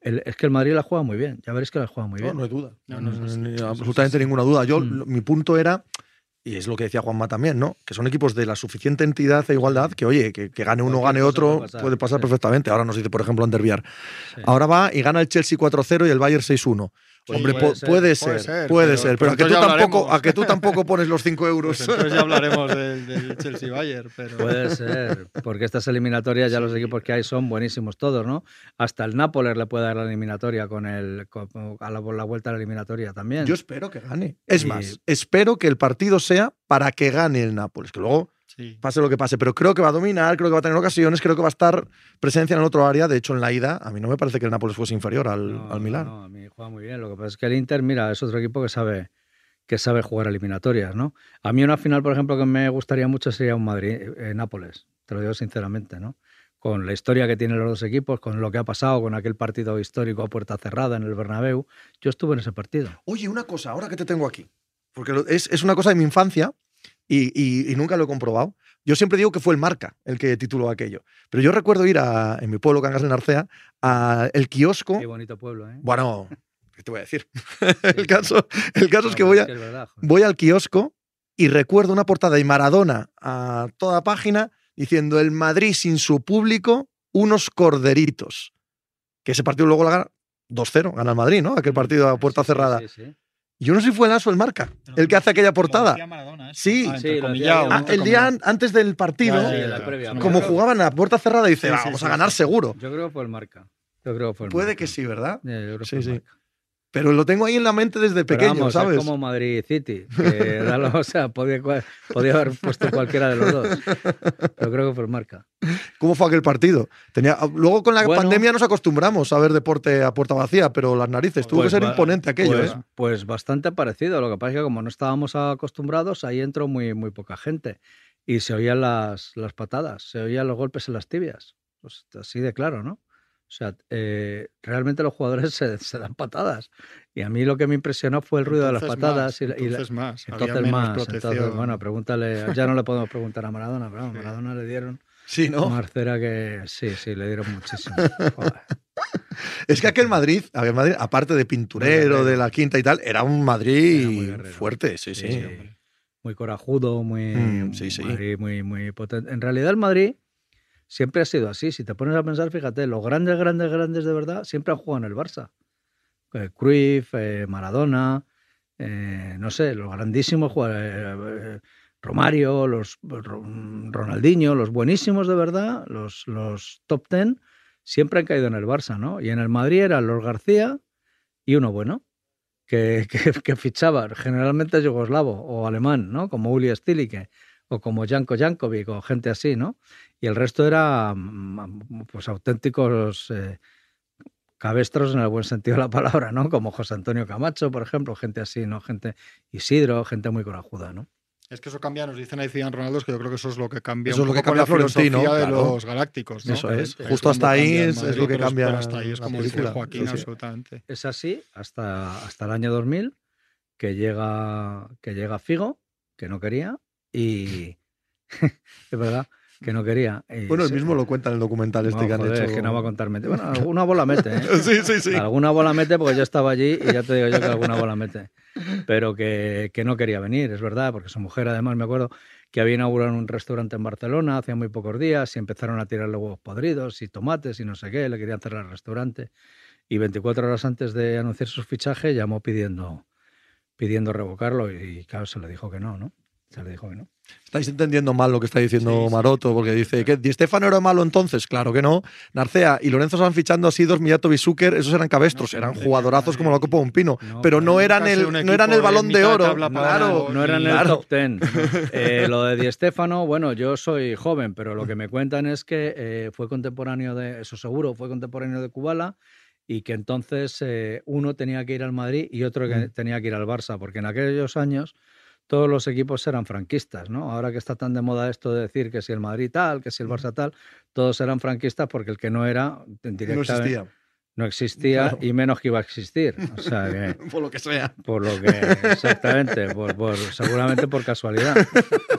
el- es que el Madrid la juega muy bien. Ya veréis que la juega muy No, bien. no hay duda. No, no, sí, absolutamente ninguna duda. Yo, Mm. lo- mi punto era, y es lo que decía Juanma también, ¿no? Que son equipos de la suficiente entidad e igualdad que, oye, que, que gane uno, gane otro, puede pasar, puede pasar sí. perfectamente. Ahora nos dice, por ejemplo, Anderviar. Sí. Ahora va y gana el Chelsea 4-0 y el Bayern 6-1. Sí, Hombre, puede ser, puede puede ser, puede pero- ser, pero, pero a, que tú tampoco, a que tú tampoco pones los 5 euros. Pues entonces ya hablaremos del, del Chelsea Bayern, pero <laughs> Puede ser, porque estas eliminatorias ya los equipos que hay son buenísimos todos, ¿no? Hasta el Nápoles le puede dar la eliminatoria con el con- a la, la vuelta a la eliminatoria también. Yo espero que gane. Es Y- más, espero que el partido sea para que gane el Nápoles, que luego sí. pase lo que pase, pero creo que va a dominar, creo que va a tener ocasiones, creo que va a estar presencia en el otro área. De hecho, en la ida, a mí no me parece que el Nápoles fuese inferior al, No, al Milán. No, a mí juega muy bien. Lo que pasa es que el Inter, mira, es otro equipo que sabe que sabe jugar eliminatorias, ¿no? A mí una final, por ejemplo, que me gustaría mucho sería un Madrid-Nápoles, te lo digo sinceramente, ¿no? Con la historia que tienen los dos equipos, con lo que ha pasado, con aquel partido histórico a puerta cerrada en el Bernabéu. Yo estuve en ese partido. Oye, una cosa, ahora que te tengo aquí, porque es, es una cosa de mi infancia y, y- y nunca lo he comprobado. Yo siempre digo que fue el Marca el que tituló aquello. Pero yo recuerdo ir a, en mi pueblo, Cangas de Narcea, al kiosco. Qué bonito pueblo, ¿eh? Bueno, ¿qué te voy a decir? <laughs> el, caso, el caso es que voy, a, es verdad, voy al kiosco y recuerdo una portada de Maradona a toda página diciendo el Madrid sin su público, unos corderitos. Que ese partido luego la gana 2-0, gana el Madrid, ¿no? Aquel partido a puerta sí, cerrada. sí, sí. Yo no sé si fue el Aso o el Marca, el que hace aquella portada. Sí. Ah, Sí, Ah, el día an- antes del partido, como jugaban a puerta cerrada, dice, Sí, "Va, sí, vamos sí, a ganar sí. seguro. Yo creo que fue el marca. Yo creo que fue el Puede Marca. que sí, ¿verdad? Ya, yo creo que Sí, sí. Pero lo tengo ahí en la mente desde pequeño, vamos, ¿sabes? Es como Madrid City, que <laughs> o sea, podía, podía haber puesto cualquiera de los dos. Pero creo que fue el marca. ¿Cómo fue aquel partido? Tenía, luego con la Bueno. pandemia nos acostumbramos a ver deporte a puerta vacía, pero las narices, tuvo Pues que ser va- imponente aquello, Pues, ¿eh? pues bastante parecido. Lo que pasa es que como no estábamos acostumbrados, ahí entró muy, muy poca gente. Y se oían las, las patadas, se oían los golpes en las tibias. Pues así de claro, ¿no? O sea, eh, realmente los jugadores <laughs> se, se dan patadas. Y a mí lo que me impresionó fue el ruido de las patadas. más, y la- y la- entonces más. Entonces más, entonces, bueno, pregúntale, ya no le podemos preguntar a Maradona, pero a Maradona le dieron Sí, ¿no? más cera que, sí, sí, le dieron muchísimo. Joder. <laughs> Es que aquel Madrid, aquel Madrid, aparte de pinturero, de la quinta y tal, era un Madrid Era fuerte, sí, sí. Sí, muy corajudo, muy, Mm, sí, sí. Madrid muy, muy potente. En realidad el Madrid siempre ha sido así. Si te pones a pensar, fíjate, los grandes, grandes, grandes de verdad siempre han jugado en el Barça. Eh, Cruyff, eh, Maradona, eh, no sé, los grandísimos jugadores, eh, Romario, los Ro- Ronaldinho, los buenísimos de verdad, los, los top ten, siempre han caído en el Barça, ¿no? Y en el Madrid eran los García y uno bueno que, <laughs> que, que fichaba generalmente yugoslavo o alemán, ¿no? Como Uli Stilike o como Janko Jankovic o gente así, ¿no? Y el resto era mm, pues auténticos eh, cabestros en el buen sentido de la palabra, ¿no? Como José Antonio Camacho, por ejemplo, gente así, ¿no? Gente Isidro, gente muy corajuda, ¿no? Es que eso cambia, nos dicen ahí Zidane Ronaldo, que yo creo que eso es lo que cambia Eso un es lo que con cambia la Florentino, filosofía de claro. los galácticos, ¿no? Eso es. Es Justo hasta ahí es- lo que cambia pero hasta ahí es como dice. Joaquín, Sí, sí. absolutamente. Es así hasta, hasta el año 2000, que llega, que llega Figo, que no quería, y <laughs> es verdad, que no quería. Y Bueno, él se- mismo lo cuenta en el documental este No, que han joder, hecho. es que no va a contar. Bueno, alguna bola mete, ¿eh? <laughs> Sí, sí, sí. Alguna bola mete porque yo estaba allí y ya te digo yo que alguna bola mete. Pero que, que no quería venir, es verdad, porque su mujer además me acuerdo que había inaugurado un restaurante en Barcelona hacía muy pocos días y empezaron a tirarle huevos podridos y tomates y no sé qué, le querían cerrar el restaurante. Y 24 horas antes de anunciar su fichaje llamó pidiendo, pidiendo revocarlo y, claro, se le dijo que no, ¿no? No. Estáis entendiendo mal lo que está diciendo Sí, sí. Maroto, porque dice que Di Stefano era malo entonces. Claro que no. Narcea y Lorenzo van fichando a Sidor, Miyato Zucker, esos eran cabestros, No, eran jugadorazos como la Copa de un Pino. No, pero no eran el, no eran el balón de oro. Claro. No eran el claro. top ten. <laughs> Eh, lo de Di Stéfano, bueno, yo soy joven, pero lo que me cuentan es que eh, fue contemporáneo de, eso seguro, fue contemporáneo de Kubala y que entonces eh, uno tenía que ir al Madrid y otro que Mm. tenía que ir al Barça, porque en aquellos años todos los equipos eran franquistas, ¿no? Ahora que está tan de moda esto de decir que si el Madrid tal, que si el Barça tal, todos eran franquistas porque el que no era No directamente existía. no existía Claro. y menos que iba a existir. O sea que <laughs> Por lo que sea. por lo que, exactamente, por, por- seguramente por casualidad.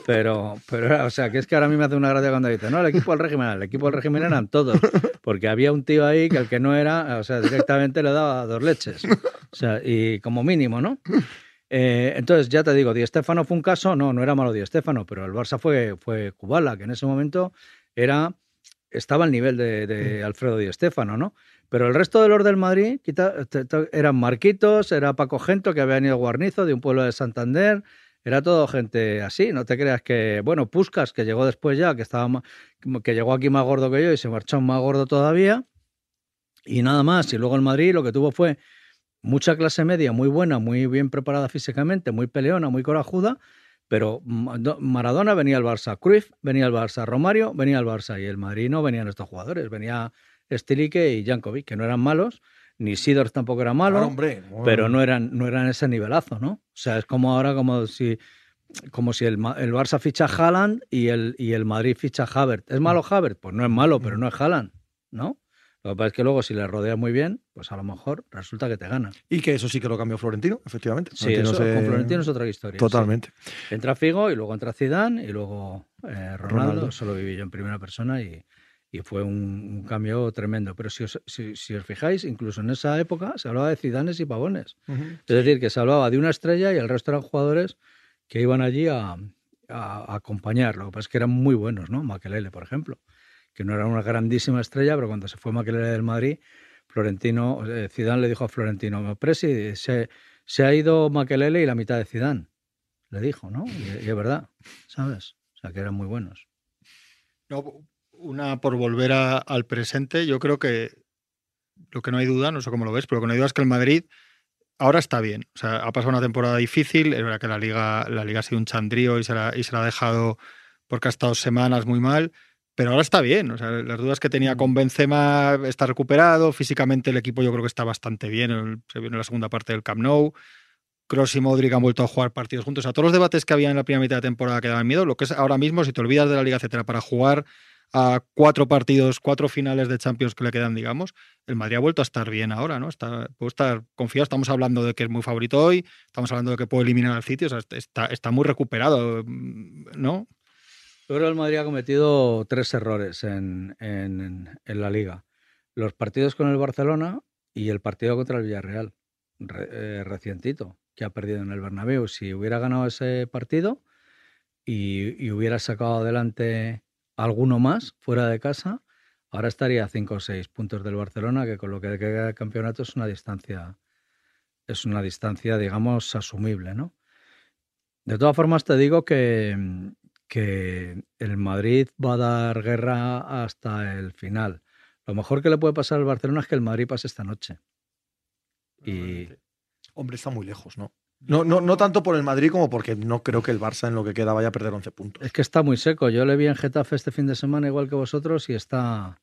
Pero, pero, o sea, que es que ahora a mí me hace una gracia cuando dice, no, el equipo del régimen, el equipo del régimen eran todos, porque había un tío ahí que el que no era, o sea, directamente le daba dos leches. O sea, y como mínimo, ¿no? Eh, entonces, ya te digo, Di Stéfano fue un caso, no, no era malo Di Stéfano, pero el Barça fue, fue Kubala, que en ese momento era, estaba al nivel de, de Alfredo Di Stéfano, ¿no? Pero el resto de los del Madrid quita- te- te- eran Marquitos, era Paco Gento, que había venido Guarnizo, de un pueblo de Santander, era todo gente así, no te creas que, bueno, Puscas, que llegó después ya, que, estaba, que llegó aquí más gordo que yo y se marchó más gordo todavía, y nada más. Y luego el Madrid lo que tuvo fue mucha clase media, muy buena, muy bien preparada físicamente, muy peleona, muy corajuda, pero Maradona venía al Barça, Cruyff venía al Barça, Romario venía al Barça y el Madrid no venían estos jugadores, venía Stilique y Jankovic, que no eran malos, ni Sidor tampoco era malo, Claro, hombre. pero no eran, no eran ese nivelazo, ¿no? O sea, es como ahora como si como si el, el Barça ficha a Haaland y el, y el Madrid ficha a Havertz. ¿Es malo Havertz? Pues no es malo, pero no es Haaland, ¿no? Lo que pasa es que luego si le rodeas muy bien, pues a lo mejor resulta que te gana. Y que eso sí que lo cambió Florentino, efectivamente. Sí, eso, se- con Florentino es otra historia. sí. Totalmente. Entra Figo y luego entra Zidane y luego eh, Ronaldo. Ronaldo. Eso lo viví yo en primera persona y, y fue un, un cambio tremendo. Pero si os, si, si os fijáis, incluso en esa época se hablaba de Zidanes y Pavones. Es decir, que se hablaba de una estrella y el resto eran jugadores que iban allí a, a- a acompañar. Lo que pasa es que eran muy buenos, ¿no? Makelele, por ejemplo, que no era una grandísima estrella, pero cuando se fue Makelele del Madrid, Florentino, eh, Zidane le dijo a Florentino, Presi, se, se ha ido Makelele y la mitad de Zidane. Le dijo, ¿no? Y, es verdad, ¿sabes? O sea, que eran muy buenos. No, una por volver al presente, yo creo que lo que no hay duda, no sé cómo lo ves, pero lo que no hay duda es que el Madrid ahora está bien. O sea, ha pasado una temporada difícil, es verdad que la liga, la liga ha sido un chandrío y se, la, y se la ha dejado porque ha estado semanas muy mal, pero ahora está bien. O sea, las dudas que tenía con Benzema está recuperado, físicamente el equipo yo creo que está bastante bien, se vio en la segunda parte del Camp Nou. Kroos y Modric han vuelto a jugar partidos juntos. O sea, todos los debates que había en la primera mitad de temporada que daban miedo, lo que es ahora mismo, si te olvidas de la liga, etcétera, para jugar a cuatro partidos, cuatro finales de Champions que le quedan, digamos, el Madrid ha vuelto a estar bien ahora, ¿no? Está, puedo estar confiado. Estamos hablando de que es muy favorito hoy, estamos hablando de que puede eliminar al City, o sea, está, está muy recuperado, ¿no? Creo que el Madrid ha cometido tres errores en, en- en la liga. Los partidos con el Barcelona y el partido contra el Villarreal, re- eh, recientito, que ha perdido en el Bernabéu. Si hubiera ganado ese partido y, y hubiera sacado adelante alguno más fuera de casa, ahora estaría a cinco o seis puntos del Barcelona, que con lo que queda del campeonato es una distancia, es una distancia, digamos, asumible, ¿no? De todas formas, te digo que, que el Madrid va a dar guerra hasta el final. Lo mejor que le puede pasar al Barcelona es que el Madrid pase esta noche. Y Hombre, está muy lejos, ¿no? No, no, no tanto por el Madrid como porque no creo que el Barça en lo que queda vaya a perder 11 puntos. es que está muy seco. Yo le vi en Getafe este fin de semana igual que vosotros y está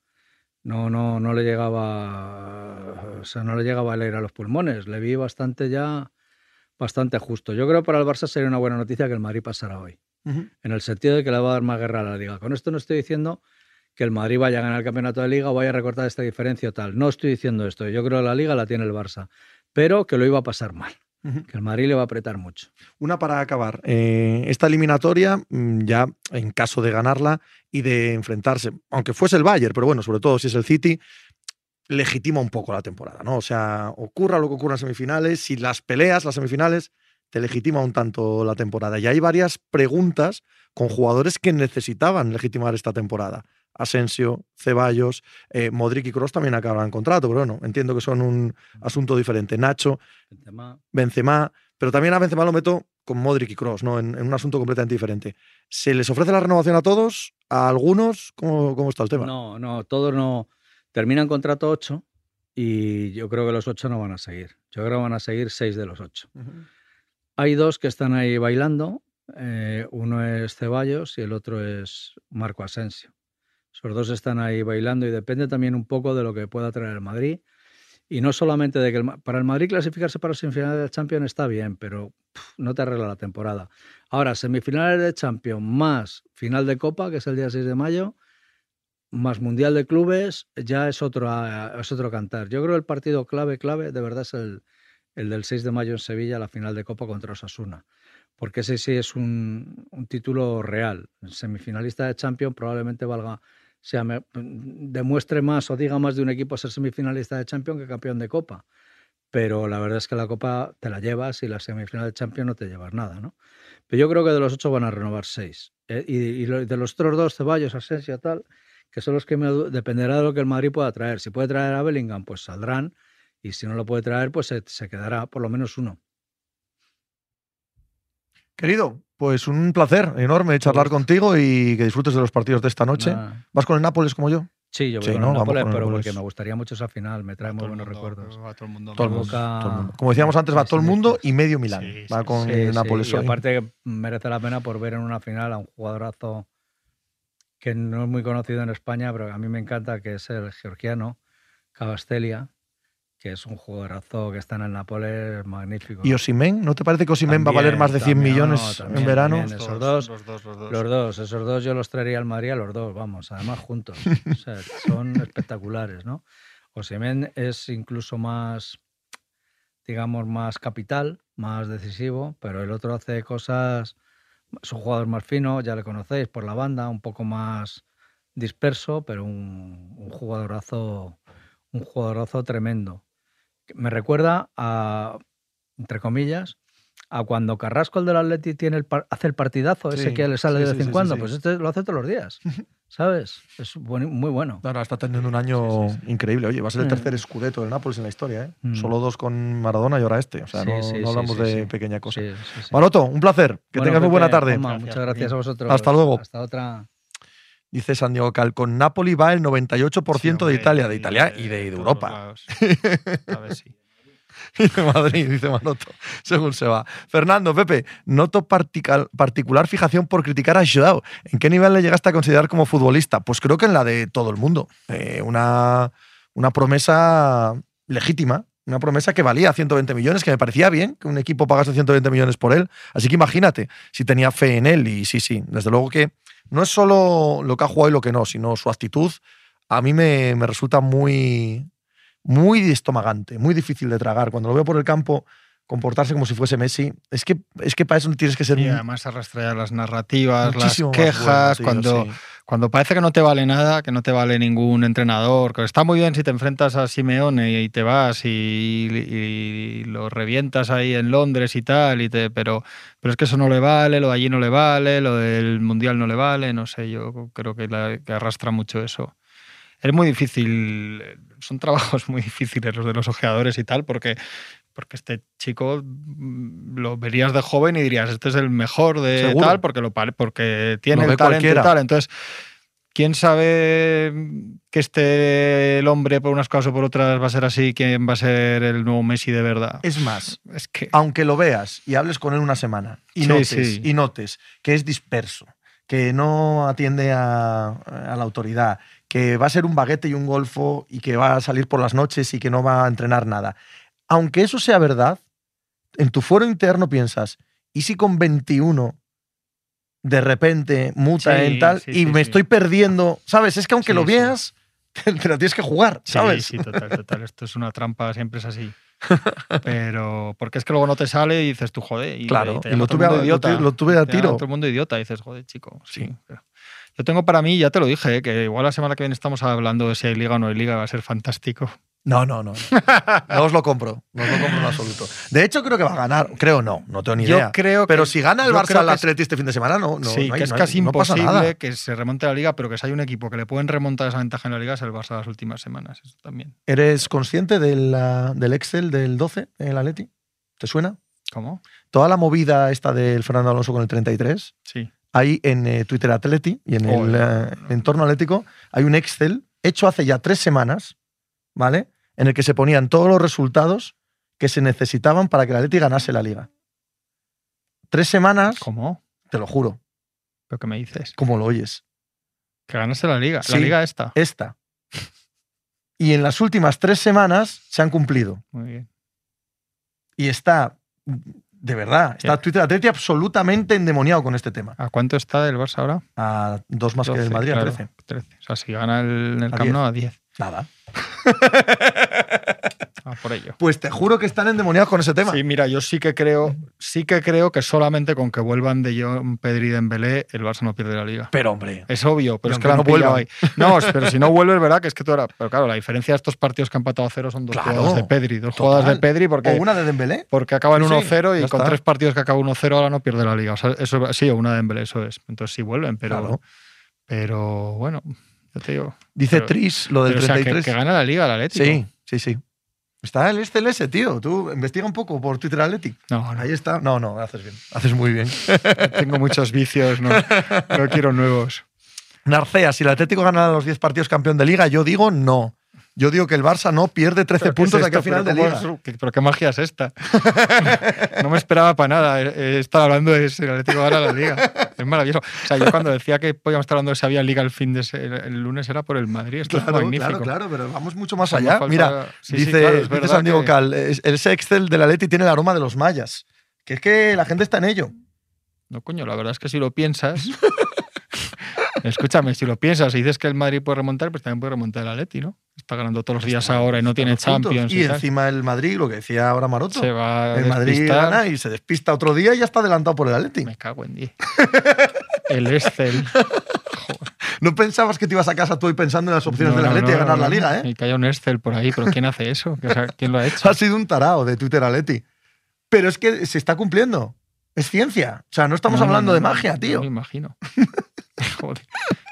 no no no le llegaba o sea, no le llegaba el aire a los pulmones. Le vi bastante ya bastante justo. Yo creo que para el Barça sería una buena noticia que el Madrid pasara hoy. En el sentido de que le va a dar más guerra a la liga. Con esto no estoy diciendo que el Madrid vaya a ganar el campeonato de liga o vaya a recortar esta diferencia o tal. No estoy diciendo esto. Yo creo que la liga la tiene el Barça, pero que lo iba a pasar mal. que el Madrid le va a apretar mucho. Una para acabar. Eh, esta eliminatoria, mm, ya en caso de ganarla y de enfrentarse, aunque fuese el Bayern, pero bueno, sobre todo si es el City, legitima un poco la temporada, ¿no? O sea, ocurra lo que ocurra en semifinales, si las peleas, las semifinales, te legitima un tanto la temporada. Y hay varias preguntas con jugadores que necesitaban legitimar esta temporada. Asensio, Ceballos, eh, Modric y Kroos también acaban contrato, pero bueno, entiendo que son un asunto diferente. Nacho, Benzema, Benzema, pero también a Benzema lo meto con Modric y Kroos, ¿no? En, en un asunto completamente diferente. ¿Se les ofrece la renovación a todos? ¿A algunos? ¿Cómo, cómo está el tema? No, no, todos no. Terminan contrato 8 y yo creo que los 8 no van a seguir. Yo creo que van a seguir 6 de los 8. Ujú. Hay dos que están ahí bailando. eh, uno es Ceballos y el otro es Marco Asensio. Esos dos están ahí bailando y depende también un poco de lo que pueda traer el Madrid. Y no solamente de que el para el Madrid clasificarse para semifinales de Champions está bien, pero no te arregla la temporada. Ahora, semifinales de Champions más final de Copa, que es el día 6 de mayo, más Mundial de Clubes, ya es otro, ah, es otro cantar. Yo creo que el partido clave, clave, de verdad es el, el del 6 de mayo en Sevilla, la final de Copa contra Osasuna. Porque ese sí es un, título real. Semifinalista de Champions probablemente valga, sea, demuestre más o diga más de un equipo ser semifinalista de Champions que campeón de Copa. Pero la verdad es que la Copa te la llevas y la semifinal de Champions no te llevas nada, ¿no? Pero yo creo que de los ocho van a renovar seis. Eh, y, de los otros dos, Ceballos, Asensio, tal, que son los que me dependerá de lo que el Madrid pueda traer. Si puede traer a Bellingham, pues saldrán. Y si no lo puede traer, pues se, se quedará por lo menos uno. Querido, pues un placer enorme charlar contigo y que disfrutes de los partidos de esta noche. ¿Vas con el Nápoles como yo? Sí, yo voy Sí, con ¿no? el Vamos Nápoles, con el pero Nápoles. porque me gustaría mucho esa final. Me trae muy buenos mundo, recuerdos. va todo el mundo. Todo el mundo, Boca- todo el mundo. Como decíamos antes, va Sí, todo el mundo sí. y medio Milán. Sí, va con Sí, el sí, Nápoles Y hoy. aparte merece la pena por ver en una final a un jugadorazo que no es muy conocido en España, pero a mí me encanta, que es el georgiano, Cavastelia, que es un jugadorazo que está en el Nápoles magnífico. ¿Y Osimen? ¿No te parece que Osimen va a valer más de 100 también, millones no, en verano? también. esos dos, Los dos, los dos. Los dos, esos dos yo los traería al Madrid a los dos, vamos, además juntos. <laughs> O sea, son espectaculares, ¿no? Osimhen es incluso más, digamos, más capital, más decisivo, pero el otro hace cosas, es un jugador más fino, ya le conocéis por la banda, un poco más disperso, pero un, un jugadorazo, un jugadorazo tremendo. Me recuerda a, entre comillas, a cuando Carrasco, el del Atleti, tiene el par- hace el partidazo ese que le sale sí, de sí, vez en sí, cuando, sí, sí. pues este lo hace todos los días, <laughs> ¿sabes? Es buen- muy bueno. Ahora está teniendo un año increíble. Oye, va a ser el Mm. tercer escudeto del Nápoles en la historia, ¿eh? Mm. Solo dos con Maradona y ahora este. O sea, Sí, no, sí, no sí, hablamos sí, de sí. pequeña cosa. Sí, sí, sí. Maroto, un placer. Que Bueno, tengas muy buena tarde. Gracias, muchas gracias a vosotros. Hasta luego. Hasta otra. Dice San Diego Cal, con Napoli va el 98% Sí, de Italia, de Italia y de, Europa. lados. <laughs> A ver si. De Madrid, dice Maroto, según se va. Fernando, Pepe, noto partical- particular fijación por criticar a Joao. ¿En qué nivel le llegaste a considerar como futbolista? Pues creo que en la de todo el mundo. Eh, una, una promesa legítima, una promesa que valía 120 millones, que me parecía bien que un equipo pagase 120 millones por él. Así que imagínate si tenía fe en él. Y sí, sí, desde luego que no es solo lo que ha jugado y lo que no, sino su actitud. A mí me, me resulta muy, muy estomagante, muy difícil de tragar. Cuando lo veo por el campo comportarse como si fuese Messi, es que, es que para eso tienes que ser Y además arrastra ya las narrativas, las quejas, bueno, tío, cuando, sí. Cuando parece que no te vale nada, que no te vale ningún entrenador, que está muy bien si te enfrentas a Simeone y te vas y, y lo revientas ahí en Londres y tal, y te, pero, pero es que eso no le vale, lo de allí no le vale, lo del Mundial no le vale, no sé, yo creo que, la- que arrastra mucho eso. Es muy difícil, son trabajos <laughs> muy difíciles los de los ojeadores y tal, porque, porque este chico mm, lo verías de joven y dirías, este es el mejor de Seguro. tal, porque, lo, porque tiene Lo el talento y tal. Entonces, ¿quién sabe que este el hombre por unas cosas o por otras va a ser así? ¿Quién va a ser el nuevo Messi de verdad? Es más, Es que... aunque lo veas y hables con él una semana y, Sí, notes, sí. y notes que es disperso, que no atiende a, a la autoridad, que va a ser un baguete y un golfo y que va a salir por las noches y que no va a entrenar nada. Aunque eso sea verdad, en tu fuero interno piensas, ¿y si con 21 de repente muta Sí, en tal sí, y sí, me sí. estoy perdiendo? ¿Sabes? Es que aunque Sí, lo sí. veas, <laughs> te, te lo tienes que jugar, Sí, ¿sabes? sí, <laughs> total, total. Esto es una trampa, siempre es así. Pero, porque es que luego no te sale y dices tú, joder. Y, Claro, te y lo tuve a- idiota. tu- lo tuve a Te llama tiro. Todo el mundo idiota. Y dices, joder, chico. Sí. Sí. pero- Yo tengo para mí, ya te lo dije, eh, que igual la semana que viene estamos hablando de si hay liga o no hay liga, va a ser fantástico. No, no, no. No, No os lo compro. No os lo compro en absoluto. De hecho, creo que va a ganar. Creo no. No tengo ni Yo idea. creo Pero que- si gana el Barça al Atleti este fin de semana, no, no, sí, no hay- que es hay- casi imposible que se remonte la liga, pero que si hay un equipo que le pueden remontar esa ventaja en la liga es el Barça las últimas semanas. Eso también. ¿Eres consciente de la- del Excel del 12 en el Atleti? ¿Te suena? ¿Cómo? Toda la movida esta del Fernando Alonso con el 33, Sí. hay en eh, Twitter Atleti y en el eh, entorno atlético hay un Excel hecho hace ya tres semanas, ¿vale? En el que se ponían todos los resultados que se necesitaban para que el Atleti ganase la liga. Tres semanas, ¿Cómo? te lo juro, ¿Pero qué me dices? como lo oyes. Que ganase la liga. Sí. La liga esta. Esta. Y en las últimas tres semanas se han cumplido. Muy bien. Y está, de verdad, está Sí. Twitter Atleti absolutamente endemoniado con este tema. ¿A cuánto está el Barça ahora? A dos más que el 12, Madrid, a claro, 13. 13. O sea, si gana el, el A Camp 10. Nou a 10. Nada. <laughs> Ah, por ello. Pues te juro que están endemoniados con ese tema. Sí, mira, yo sí que creo, sí que creo que solamente con que vuelvan de John Pedri y Dembélé, el Barça no pierde la liga. Pero hombre, Es obvio, pero Y es que la no vuelvan. ahí. No, pero si no <laughs> vuelves, verá que es que tú era. Pero claro, la diferencia de estos partidos que han empatado a cero son dos Claro, jugadas de Pedri. Dos total. jugadas de Pedri porque, o una de Dembélé. porque acaba en Sí, sí, 1-0 y con está. tres partidos que acaba 1-0 ahora no pierde la liga. O sea, eso sí, o una de Dembélé, eso es. Entonces sí vuelven, pero, Claro. pero bueno, yo te digo. Dice Pero- Tris lo del pero, o sea, que, 33. que gana la liga el Atlético. sí, sí, sí. Está el este el ese, tío. Tú investiga un poco por Twitter Athletic. No, no, Ahí está. No, no, haces bien. Haces muy bien. <laughs> tengo muchos vicios, no, no quiero nuevos. Narcea, si el Atlético gana los 10 partidos campeón de liga, yo digo no. Yo digo que el Barça no pierde 13 ¿Pero qué es puntos de aquí al final de ¿Pero liga. es- qué- ¿Pero qué magia es esta? <laughs> no me esperaba para nada. eh, Estar hablando de si el Atlético gana la liga. Es maravilloso. O sea, yo cuando decía que podíamos estar hablando de si había liga el fin de se- el, lunes era por el Madrid. Esto Claro, es magnífico. claro, claro, pero vamos mucho más allá. falta- Mira, sí, sí, dice, claro, es dice San Diego que- Cal, el Excel del Atleti tiene el aroma de los mayas. Que es que la gente está en ello. No, coño, la verdad es que si lo piensas. <laughs> Escúchame, si lo piensas y dices que el Madrid puede remontar, pues también puede remontar el Atleti, ¿no? Está ganando todos los días ahora y no tiene. Champions. Y, encima el Madrid, lo que decía ahora Maroto, se va a el Madrid gana y se despista otro día y ya está adelantado por el Atleti. Me cago en 10. <laughs> el Excel. No pensabas que te ibas a casa tú hoy pensando en las opciones No, del Atleti no, de ganar la liga, ¿eh? Y que haya un Excel por ahí, pero ¿quién hace eso? ¿Quién lo ha <laughs> hecho? Ha sido un tarao de Twitter Atleti. Pero es que se está cumpliendo. Es ciencia. O sea, no estamos hablando de magia, tío. me imagino. <laughs> <laughs> Joder.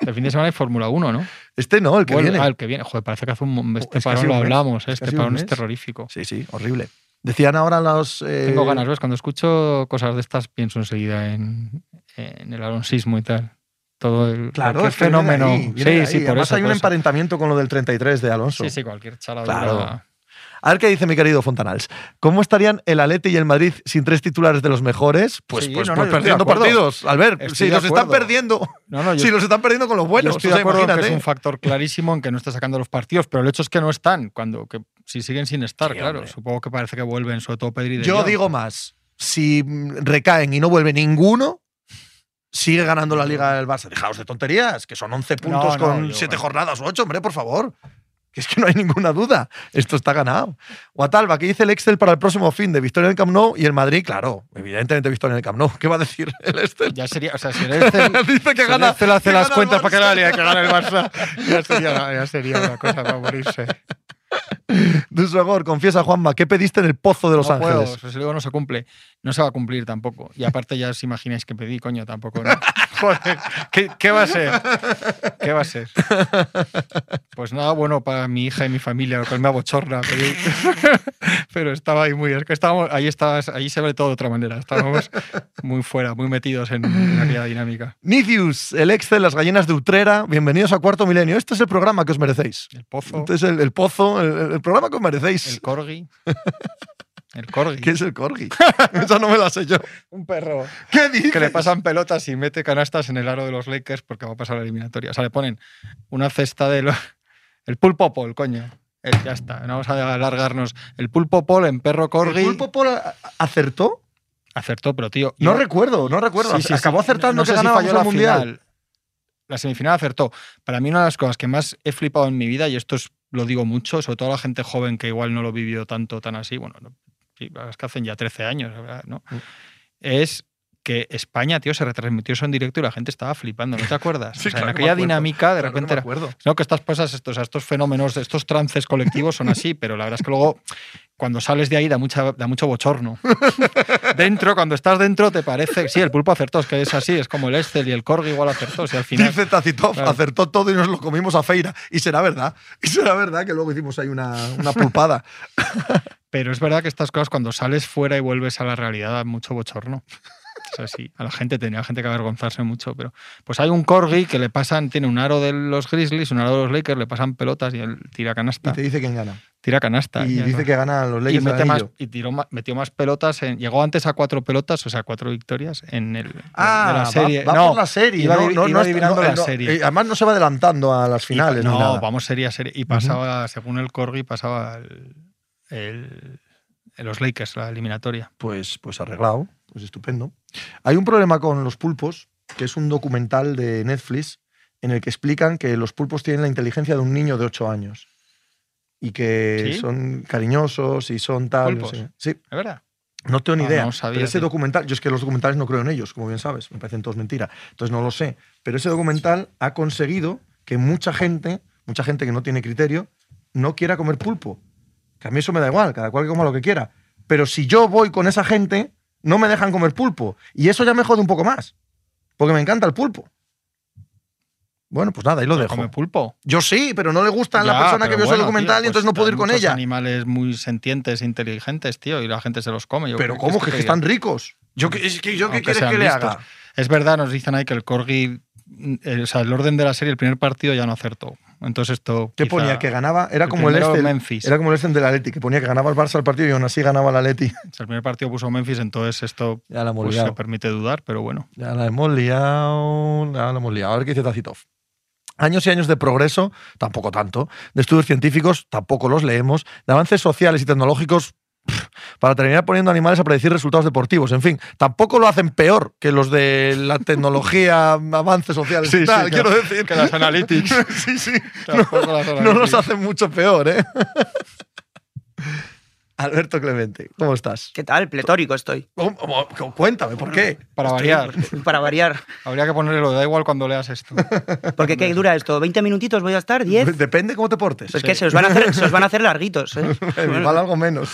El fin de semana hay Fórmula 1, ¿no? Este no, el que viene. Ah, el que viene. Joder, parece que hace un. Este Es casi parón lo hablamos, ¿eh? Es este parón es terrorífico. Sí, sí, horrible. Decían ahora los. eh, Tengo ganas, ¿ves? Cuando escucho cosas de estas, pienso enseguida en, en el alonsismo y tal. Todo el Claro, qué es que viene de fenómeno. ahí, viene de sí, sí, por Además eso. hay un eso. emparentamiento con lo del 33 de Alonso. Sí, sí, cualquier chaladura. Claro. A ver qué dice mi querido Fontanals. ¿Cómo estarían el Atleti y el Madrid sin tres titulares de los mejores? Pues, Sí, pues, no, no, pues perdiendo partidos. Albert, Estoy si los están perdiendo, No, si los están perdiendo con los yo buenos. estoy o sea, de acuerdo que es un factor clarísimo en que no está sacando los partidos, pero el hecho es que no están. Cuando que si siguen sin estar, Sí, claro. hombre. Supongo que parece que vuelven, sobre todo Pedri De Yo digo más. Si recaen y no vuelve ninguno, sigue ganando la Liga del Barça. Dejaos de tonterías, que son 11 puntos no, con yo- 7 jornadas o 8, hombre, por favor. Que es que no hay ninguna duda. Esto está ganado. Guatalba, ¿qué dice el Excel para el próximo fin de victoria en el Camp Nou y el Madrid? Claro, evidentemente victoria en el Camp Nou. ¿Qué va a decir el Excel? Ya sería, o sea, si el Excel, <laughs> dice que si el gana. Excel hace las el cuentas para que la liga que gana el Barça, <laughs> ya sería, ya sería una cosa para morirse. Dusogor, confiesa Juanma, ¿qué pediste en el pozo de Los no puedo, Ángeles? pues luego no se cumple. No se va a cumplir tampoco. Y aparte ya os imagináis que pedí, coño, tampoco. ¿no? <laughs> Joder, ¿qué, qué va a ser? ¿Qué va a ser? Pues nada bueno para mi hija y mi familia, lo cual me abochorna. Pero, pero estaba ahí muy... Es que estábamos, ahí, estabas, ahí se ve todo de otra manera. Estábamos muy fuera, muy metidos en, en aquella dinámica. Nicius, el Excel, las gallinas de Utrera. Bienvenidos a Cuarto Milenio. Este es el programa que os merecéis. El pozo, Este es el, el pozo, el, el programa que os merecéis. el corgi. El corgi. ¿Qué es el corgi? <laughs> Esa no me la sé yo. Un perro. ¿Qué dices? que le pasan pelotas y mete canastas en el aro de los Lakers porque va a pasar la eliminatoria. O sea, le ponen una cesta de lo- <laughs> el pulpo pol, coño. Eh, ya está, no vamos a alargarnos. El pulpo pol en perro corgi ¿El pulpo Pol acertó? acertó, pero tío. No recuerdo, no recuerdo. Sí, sí, sí. Acabó acertando No que sé si el la Mundial. final. La semifinal acertó. Para mí una de las cosas que más he flipado en mi vida, y esto es lo digo mucho, sobre todo a la gente joven que igual no lo vivió tanto, tan así, bueno, no, es que hacen ya 13 años, ¿no? Mm. Es que España, tío, se retransmitió eso en directo y la gente estaba flipando, ¿no te acuerdas? <laughs> Sí, o sea, claro en que aquella dinámica, de Claro que repente me era, no, que estas cosas, estos, estos fenómenos, estos trances colectivos son así, pero la verdad es que luego cuando sales de ahí da, mucha, da mucho bochorno. <laughs> dentro, cuando estás dentro, te parece. Sí, el pulpo acertó, es que es así, es como el Estel y el Corgi igual acertó. Si al final. Dice Tacitov, Claro. acertó todo y nos lo comimos a feira. Y será verdad. Y será verdad que luego hicimos ahí una, una pulpada. <laughs> Pero es verdad que estas cosas, cuando sales fuera y vuelves a la realidad, da mucho bochorno. <laughs> Es así. A la gente tenía gente que avergonzarse mucho, pero. Pues hay un Corgi que le pasan, tiene un aro de los Grizzlies, un aro de los Lakers, le pasan pelotas y él tira Y canasta. te dice quién gana. Tira canasta. Y dice que gana los y, Lakers del mete más, y tiró metió más pelotas. en- llegó antes a cuatro pelotas, o sea, cuatro victorias en el, Ah, de la serie. Va, no, por la serie. iba no, no, iba no, adivinando no, la no, serie. eh, además no se va adelantando a las Y finales. ni no, nada. vamos serie a serie. Y pasaba, según el Corgi, pasaba el, el- los Lakers, la eliminatoria. Pues, pues arreglado. Pues estupendo. Hay un problema con los pulpos, que es un documental de Netflix en el que explican que los pulpos tienen la inteligencia de un niño de 8 años. Y que ¿Sí? son cariñosos y son tal. no ¿Pulpos? sé. Sí, ¿Es verdad? No tengo ni Ah, idea. no sabía, pero ese tío. documental, yo es que los documentales no creo en ellos, como bien sabes, me parecen todos mentira. Entonces no lo sé. Pero ese documental ha conseguido que mucha gente, mucha gente que no tiene criterio, no quiera comer pulpo. Que a mí eso me da igual, cada cual que coma lo que quiera. Pero si yo voy con esa gente, no me dejan comer pulpo. Y eso ya me jode un poco más. Porque me encanta el pulpo. Bueno, pues nada, ahí lo dejo. Come pulpo. Yo sí, pero no le gusta a la persona que vio ese bueno, documental tío, y entonces pues no puedo ir con ella. animales muy sentientes, inteligentes, tío, y la gente se los come. Yo Pero ¿cómo? es Que, te están ricos. Yo, qué- es que yo qué quieres que le listos. haga. Es verdad, nos dicen ahí que el Corgi, eh, o sea, el orden de la serie, el primer partido ya no acertó. Entonces esto. ¿Qué quizá- ponía? Que ganaba. Era el como el este. Memphis. Era como el este del Atleti, que ponía que ganaba el Barça el partido y aún así ganaba el Atleti. <laughs> O sea, el primer partido puso Memphis, entonces esto Ya la hemos pues, se permite dudar, pero bueno. Ya la hemos liado. Ya la hemos liado. A ver qué dice Tacitov. Años y años de progreso, tampoco tanto. De estudios científicos, tampoco los leemos. De avances sociales y tecnológicos, para terminar poniendo animales a predecir resultados deportivos. En fin, tampoco lo hacen peor que los de la tecnología, <laughs> avances sociales Sí, y sí, tal. quiero decir. que las analytics. <laughs> sí, sí. Las No los hacen mucho peor, ¿eh? Alberto Clemente, ¿cómo estás? ¿Qué tal? Pletórico estoy. ¿Cómo- cómo- Cuéntame, ¿por qué? Para variar. <laughs> Para variar. Habría que ponerlo, da igual cuando leas esto. <laughs> Porque ¿qué dura esto? ¿20 minutitos voy a estar? ¿10? <laughs> Depende cómo te portes. Pues que se os van a hacer, se os van a hacer larguitos. ¿eh? Igual algo menos.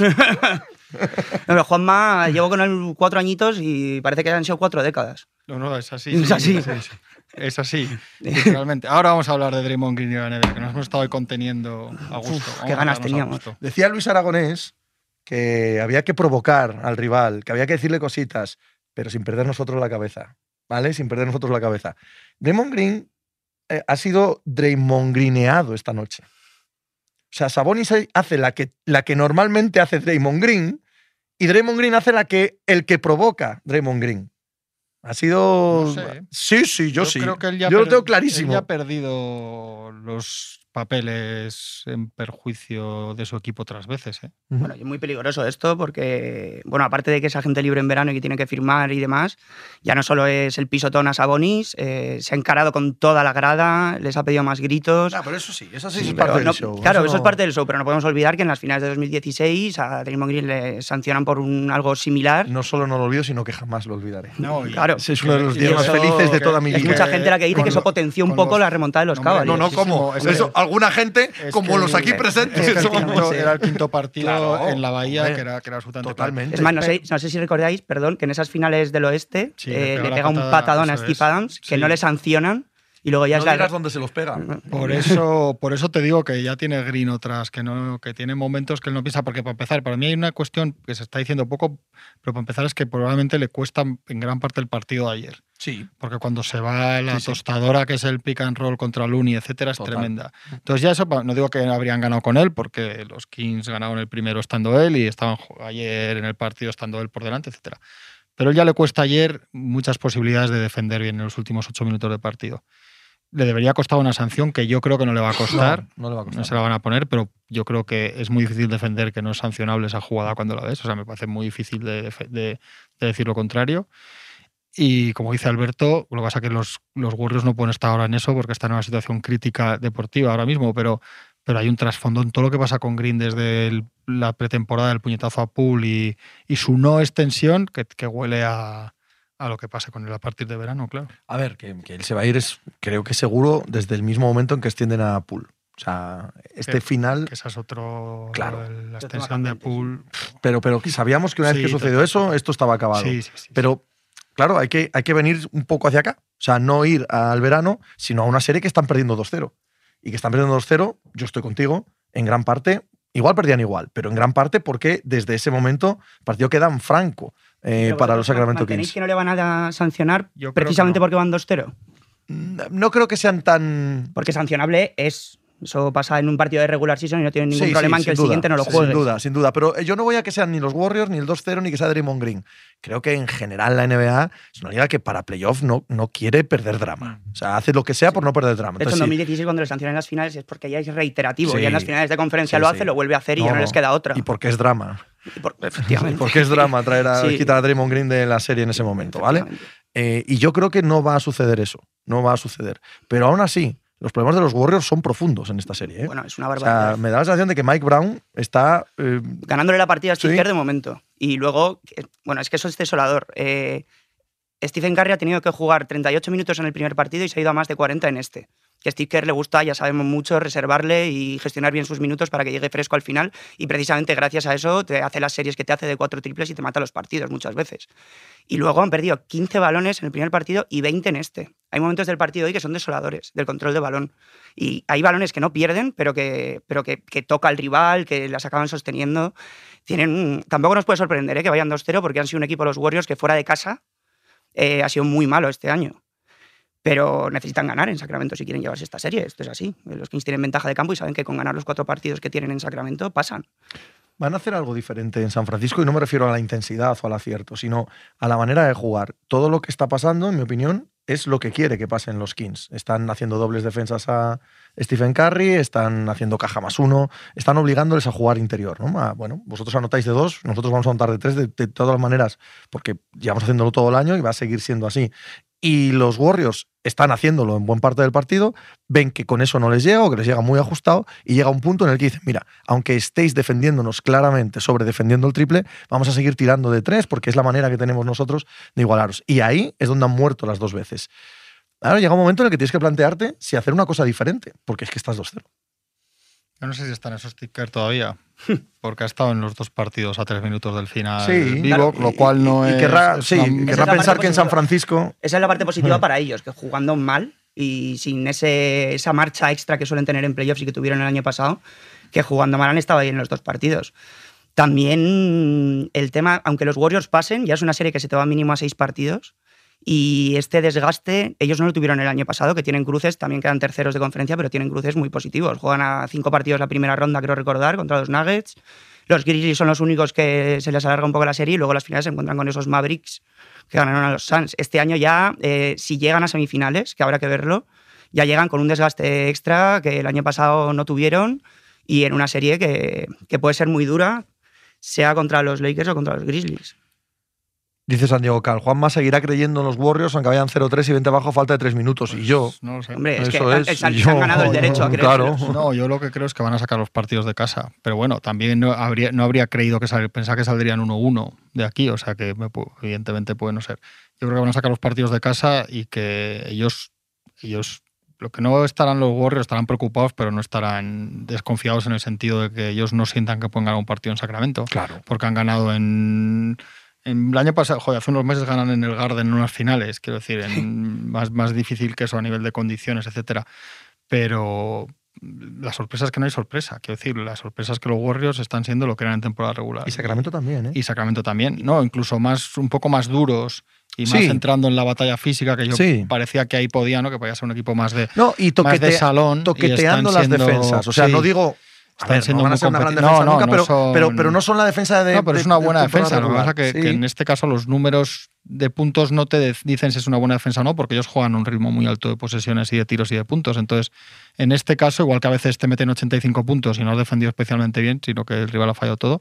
No, Juanma, llevo con él cuatro añitos y parece que han sido cuatro décadas. No, no, es así. Es así. Es así, literalmente. Ahora vamos a hablar de Draymond Green y Van Ever, que nos hemos estado conteniendo a gusto. Qué ganas teníamos. Decía Luis Aragonés que había que provocar al rival, que había que decirle cositas, pero sin perder nosotros la cabeza. ¿Vale? Sin perder nosotros la cabeza. Draymond Green eh, ha sido Draymond Greeneado esta noche. O sea, Sabonis hace la que, la que normalmente hace Draymond Green y Draymond Green hace la que el que provoca Draymond Green. Ha sido. No sé. Sí, sí, yo, sí. creo que él ya yo lo tengo clarísimo. Él ya ha perdido los papeles en perjuicio de su equipo otras veces. ¿eh? Bueno, y es muy peligroso esto porque, bueno, aparte de que es agente libre en verano y que tiene que firmar y demás, ya no solo es el pisotón a Sabonis, eh, se ha encarado con toda la grada, les ha pedido más gritos. Ah, pero eso sí, eso sí, Sí, es parte no- del show. Claro, eso, no- es parte del show, pero no podemos olvidar que en las finales de 2016 a Draymond Green le sancionan por un, algo similar. No solo no lo olvido, sino que jamás lo olvidaré. No, y- Claro. Ese es uno de los días más felices de toda mi Es vida. mucha gente la que dice que eso potenció un poco los- la remontada de los No, hombre, No, Cavaliers. no, ¿cómo? Es que- Eso, alguna gente, es como que- los aquí presentes, es que el quinto- era el quinto partido Claro, en la Bahía, hombre, que era, que era absolutamente Totalmente. Es más, no sé, no sé si recordáis, perdón, que en esas finales del oeste Sí, le eh, pega le un patadón a Steve es. Adams, que Sí. no le sancionan y luego ya no es la... digas dónde se los pega. Por eso, por eso te digo que ya tiene Green otras, que no, que tiene momentos que él no piensa, porque para empezar, para mí hay una cuestión que se está diciendo poco, pero para empezar es que probablemente le cuesta en gran parte el partido de ayer. Sí. Porque cuando se va la Sí, sí. tostadora, que es el pick and roll contra Looney, etcétera, es Total. tremenda. Entonces, ya eso, no digo que habrían ganado con él, porque los Kings ganaron el primero estando él y estaban ayer en el partido estando él por delante, etcétera. Pero él ya le cuesta ayer muchas posibilidades de defender bien en los últimos ocho minutos de partido. Le debería costar una sanción que yo creo que no le va a costar. No, no le va a costar. No se la van a poner, pero yo creo que es muy difícil defender que no es sancionable esa jugada cuando la ves. O sea, me parece muy difícil de, defe- de- de decir lo contrario. Y como dice Alberto, lo que pasa es que los, los Warriors no pueden estar ahora en eso porque están en una situación crítica deportiva ahora mismo, pero, pero hay un trasfondo en todo lo que pasa con Green desde el- la pretemporada del puñetazo a Pool y, y su no extensión, que, que huele a, a lo que pase con él a partir de verano, claro. A ver, que, que él se va a ir, es, creo que seguro, desde el mismo momento en que extienden a Pool. O sea, este Que- final. Que esa es otro. Claro. La extensión de Pool. Pero, pero sabíamos que una vez Sí, que sucedió eso, esto estaba acabado. Sí, sí, sí. Pero, claro, hay que, hay que venir un poco hacia acá. O sea, no ir al verano, sino a una serie que están perdiendo 2-0. Y que están perdiendo 2-0, yo estoy contigo, en gran parte, igual perdían igual, pero en gran parte porque desde ese momento el partido queda en franco eh, para los Sacramento ¿mantenéis Kings. que no le van a sancionar Yo precisamente no. porque van 2-0? Mm, No creo que sean tan. Porque sancionable es. Eso pasa en un partido de regular season y no tiene ningún Sí, problema sí, en que sin el duda, siguiente no lo sin juegue. duda, sin duda. Pero eh, yo no voy a que sean ni los Warriors, ni el 2-0, ni que sea Draymond Green. Creo que en general la NBA es una liga que para playoff no, no quiere perder drama. O sea, hace lo que sea por no perder drama. De hecho, en Entonces, sí. 2016, cuando le sancionan en las finales, es porque ya es reiterativo. Sí. Ya en las finales de conferencia Sí, lo sí. hace, lo vuelve a hacer y ya No, no les queda otra. Y porque es drama. Y por- efectivamente. Porque es drama traer a, <laughs> Sí. quitar a Draymond Green de la serie en ese momento, ¿vale? Eh, y yo creo que no va a suceder eso. No va a suceder. Pero aún así, los problemas de los Warriors son profundos en esta serie. ¿eh? Bueno, es una o barbaridad. sea, me da la sensación de que Mike Brown está. eh, ganándole la partida a Steve Sí. De momento. Y luego, bueno, es que eso es desolador. Stephen Curry ha tenido que jugar 38 minutos en el primer partido y se ha ido a más de 40 en este. Que a Steve Kerr le gusta, ya sabemos mucho, reservarle y gestionar bien sus minutos para que llegue fresco al final. Y precisamente gracias a eso te hace las series que te hace de cuatro triples y te mata los partidos muchas veces. Y luego han perdido 15 balones en el primer partido y 20 en este. Hay momentos del partido hoy que son desoladores, del control de balón. Y hay balones que no pierden, pero que, pero que, toca al rival, que las acaban sosteniendo. Tienen, tampoco nos puede sorprender ¿eh? que vayan 2-0 porque han sido un equipo los Warriors que fuera de casa eh, ha sido muy malo este año. Pero necesitan ganar en Sacramento si quieren llevarse esta serie. Esto es así. Los Kings tienen ventaja de campo y saben que con ganar los cuatro partidos que tienen en Sacramento pasan. Van a hacer algo diferente en San Francisco y no me refiero a la intensidad o al acierto, sino a la manera de jugar. Todo lo que está pasando, en mi opinión, es lo que quiere que pase en los Kings. Están haciendo dobles defensas a Stephen Curry, están haciendo caja más uno, están obligándoles a jugar interior. ¿no? Bueno, vosotros anotáis de dos, nosotros vamos a anotar de tres de, todas maneras, porque llevamos haciéndolo todo el año y va a seguir siendo así. Y los Warriors están haciéndolo en buen parte del partido, ven que con eso no les llega o que les llega muy ajustado y llega un punto en el que dicen, mira, aunque estéis defendiéndonos claramente sobre defendiendo el triple, vamos a seguir tirando de tres porque es la manera que tenemos nosotros de igualaros. Y ahí es donde han muerto las dos veces. Ahora llega un momento en el que tienes que plantearte si hacer una cosa diferente, porque es que estás 2-0. Yo no sé si está en esos stickers todavía, <laughs> porque ha estado en los dos partidos a tres minutos del final Sí, vivo, claro, lo y- cual no y es. querrá, es sí, una- querrá es pensar que en San. Francisco Esa es la parte positiva para ellos, que jugando mal y sin ese, esa marcha extra que suelen tener en playoffs y que tuvieron el año pasado, que jugando mal han estado ahí en los dos partidos. También el tema, aunque los Warriors pasen, ya es una serie que se te va mínimo a seis partidos. Y este desgaste, ellos no lo tuvieron el año pasado, que tienen cruces, también quedan terceros de conferencia, pero tienen cruces muy positivos. Juegan a cinco partidos la primera ronda, creo recordar, contra los Nuggets. Los Grizzlies son los únicos que se les alarga un poco la serie y luego las finales se encuentran con esos Mavericks que ganaron a los Suns. Este año ya, eh, si llegan a semifinales, que habrá que verlo, ya llegan con un desgaste extra que el año pasado no tuvieron y en una serie que, que puede ser muy dura, sea contra los Lakers o contra los Grizzlies. Dice Santiago Cal, Juanma seguirá creyendo en los Warriors aunque vayan 0-3 y 20 abajo a falta de 3 minutos. y yo, No lo sé. Hombre, es que Eso es, han, yo- se han ganado el derecho a <laughs> creer. Claro. No, yo lo que creo es que van a sacar los partidos de casa. Pero bueno, también no habría, no habría creído que sal, pensaba que saldrían 1-1 de aquí, o sea que me evidentemente puede no ser. Yo creo que van a sacar los partidos de casa y que ellos, ellos lo que no estarán los Warriors, estarán preocupados, pero no estarán desconfiados en el sentido de que ellos no sientan que pueden ganar un partido en Sacramento. claro. Porque han ganado en. En el año pasado, joder, hace unos meses ganan en el Garden en unas finales, quiero decir, en, más, más difícil que eso a nivel de condiciones, etcétera. Pero la sorpresa es que no hay sorpresa. Quiero decir, la sorpresa es que los Warriors están siendo lo que eran en temporada regular. Y Sacramento también, ¿eh? Y Sacramento también. No, incluso más, un poco más duros y más Sí. entrando en la batalla física, que yo Sí. parecía que ahí podía, ¿no? Que podía ser un equipo más de, No, y más de salón. toqueteando las siendo- defensas. O sea, sí. no digo. Están ver, siendo no van a ser una gran competi- defensa no, no, nunca, pero, son- pero, pero no son la defensa de. No, pero de- es una buena defensa. Lo que pasa que, que Sí. en este caso los números de puntos no te dicen si es una buena defensa o no, porque ellos juegan a un ritmo muy alto de posesiones y de tiros y de puntos. Entonces, en este caso, igual que a veces te meten 85 puntos y no has defendido especialmente bien, sino que el rival ha fallado todo,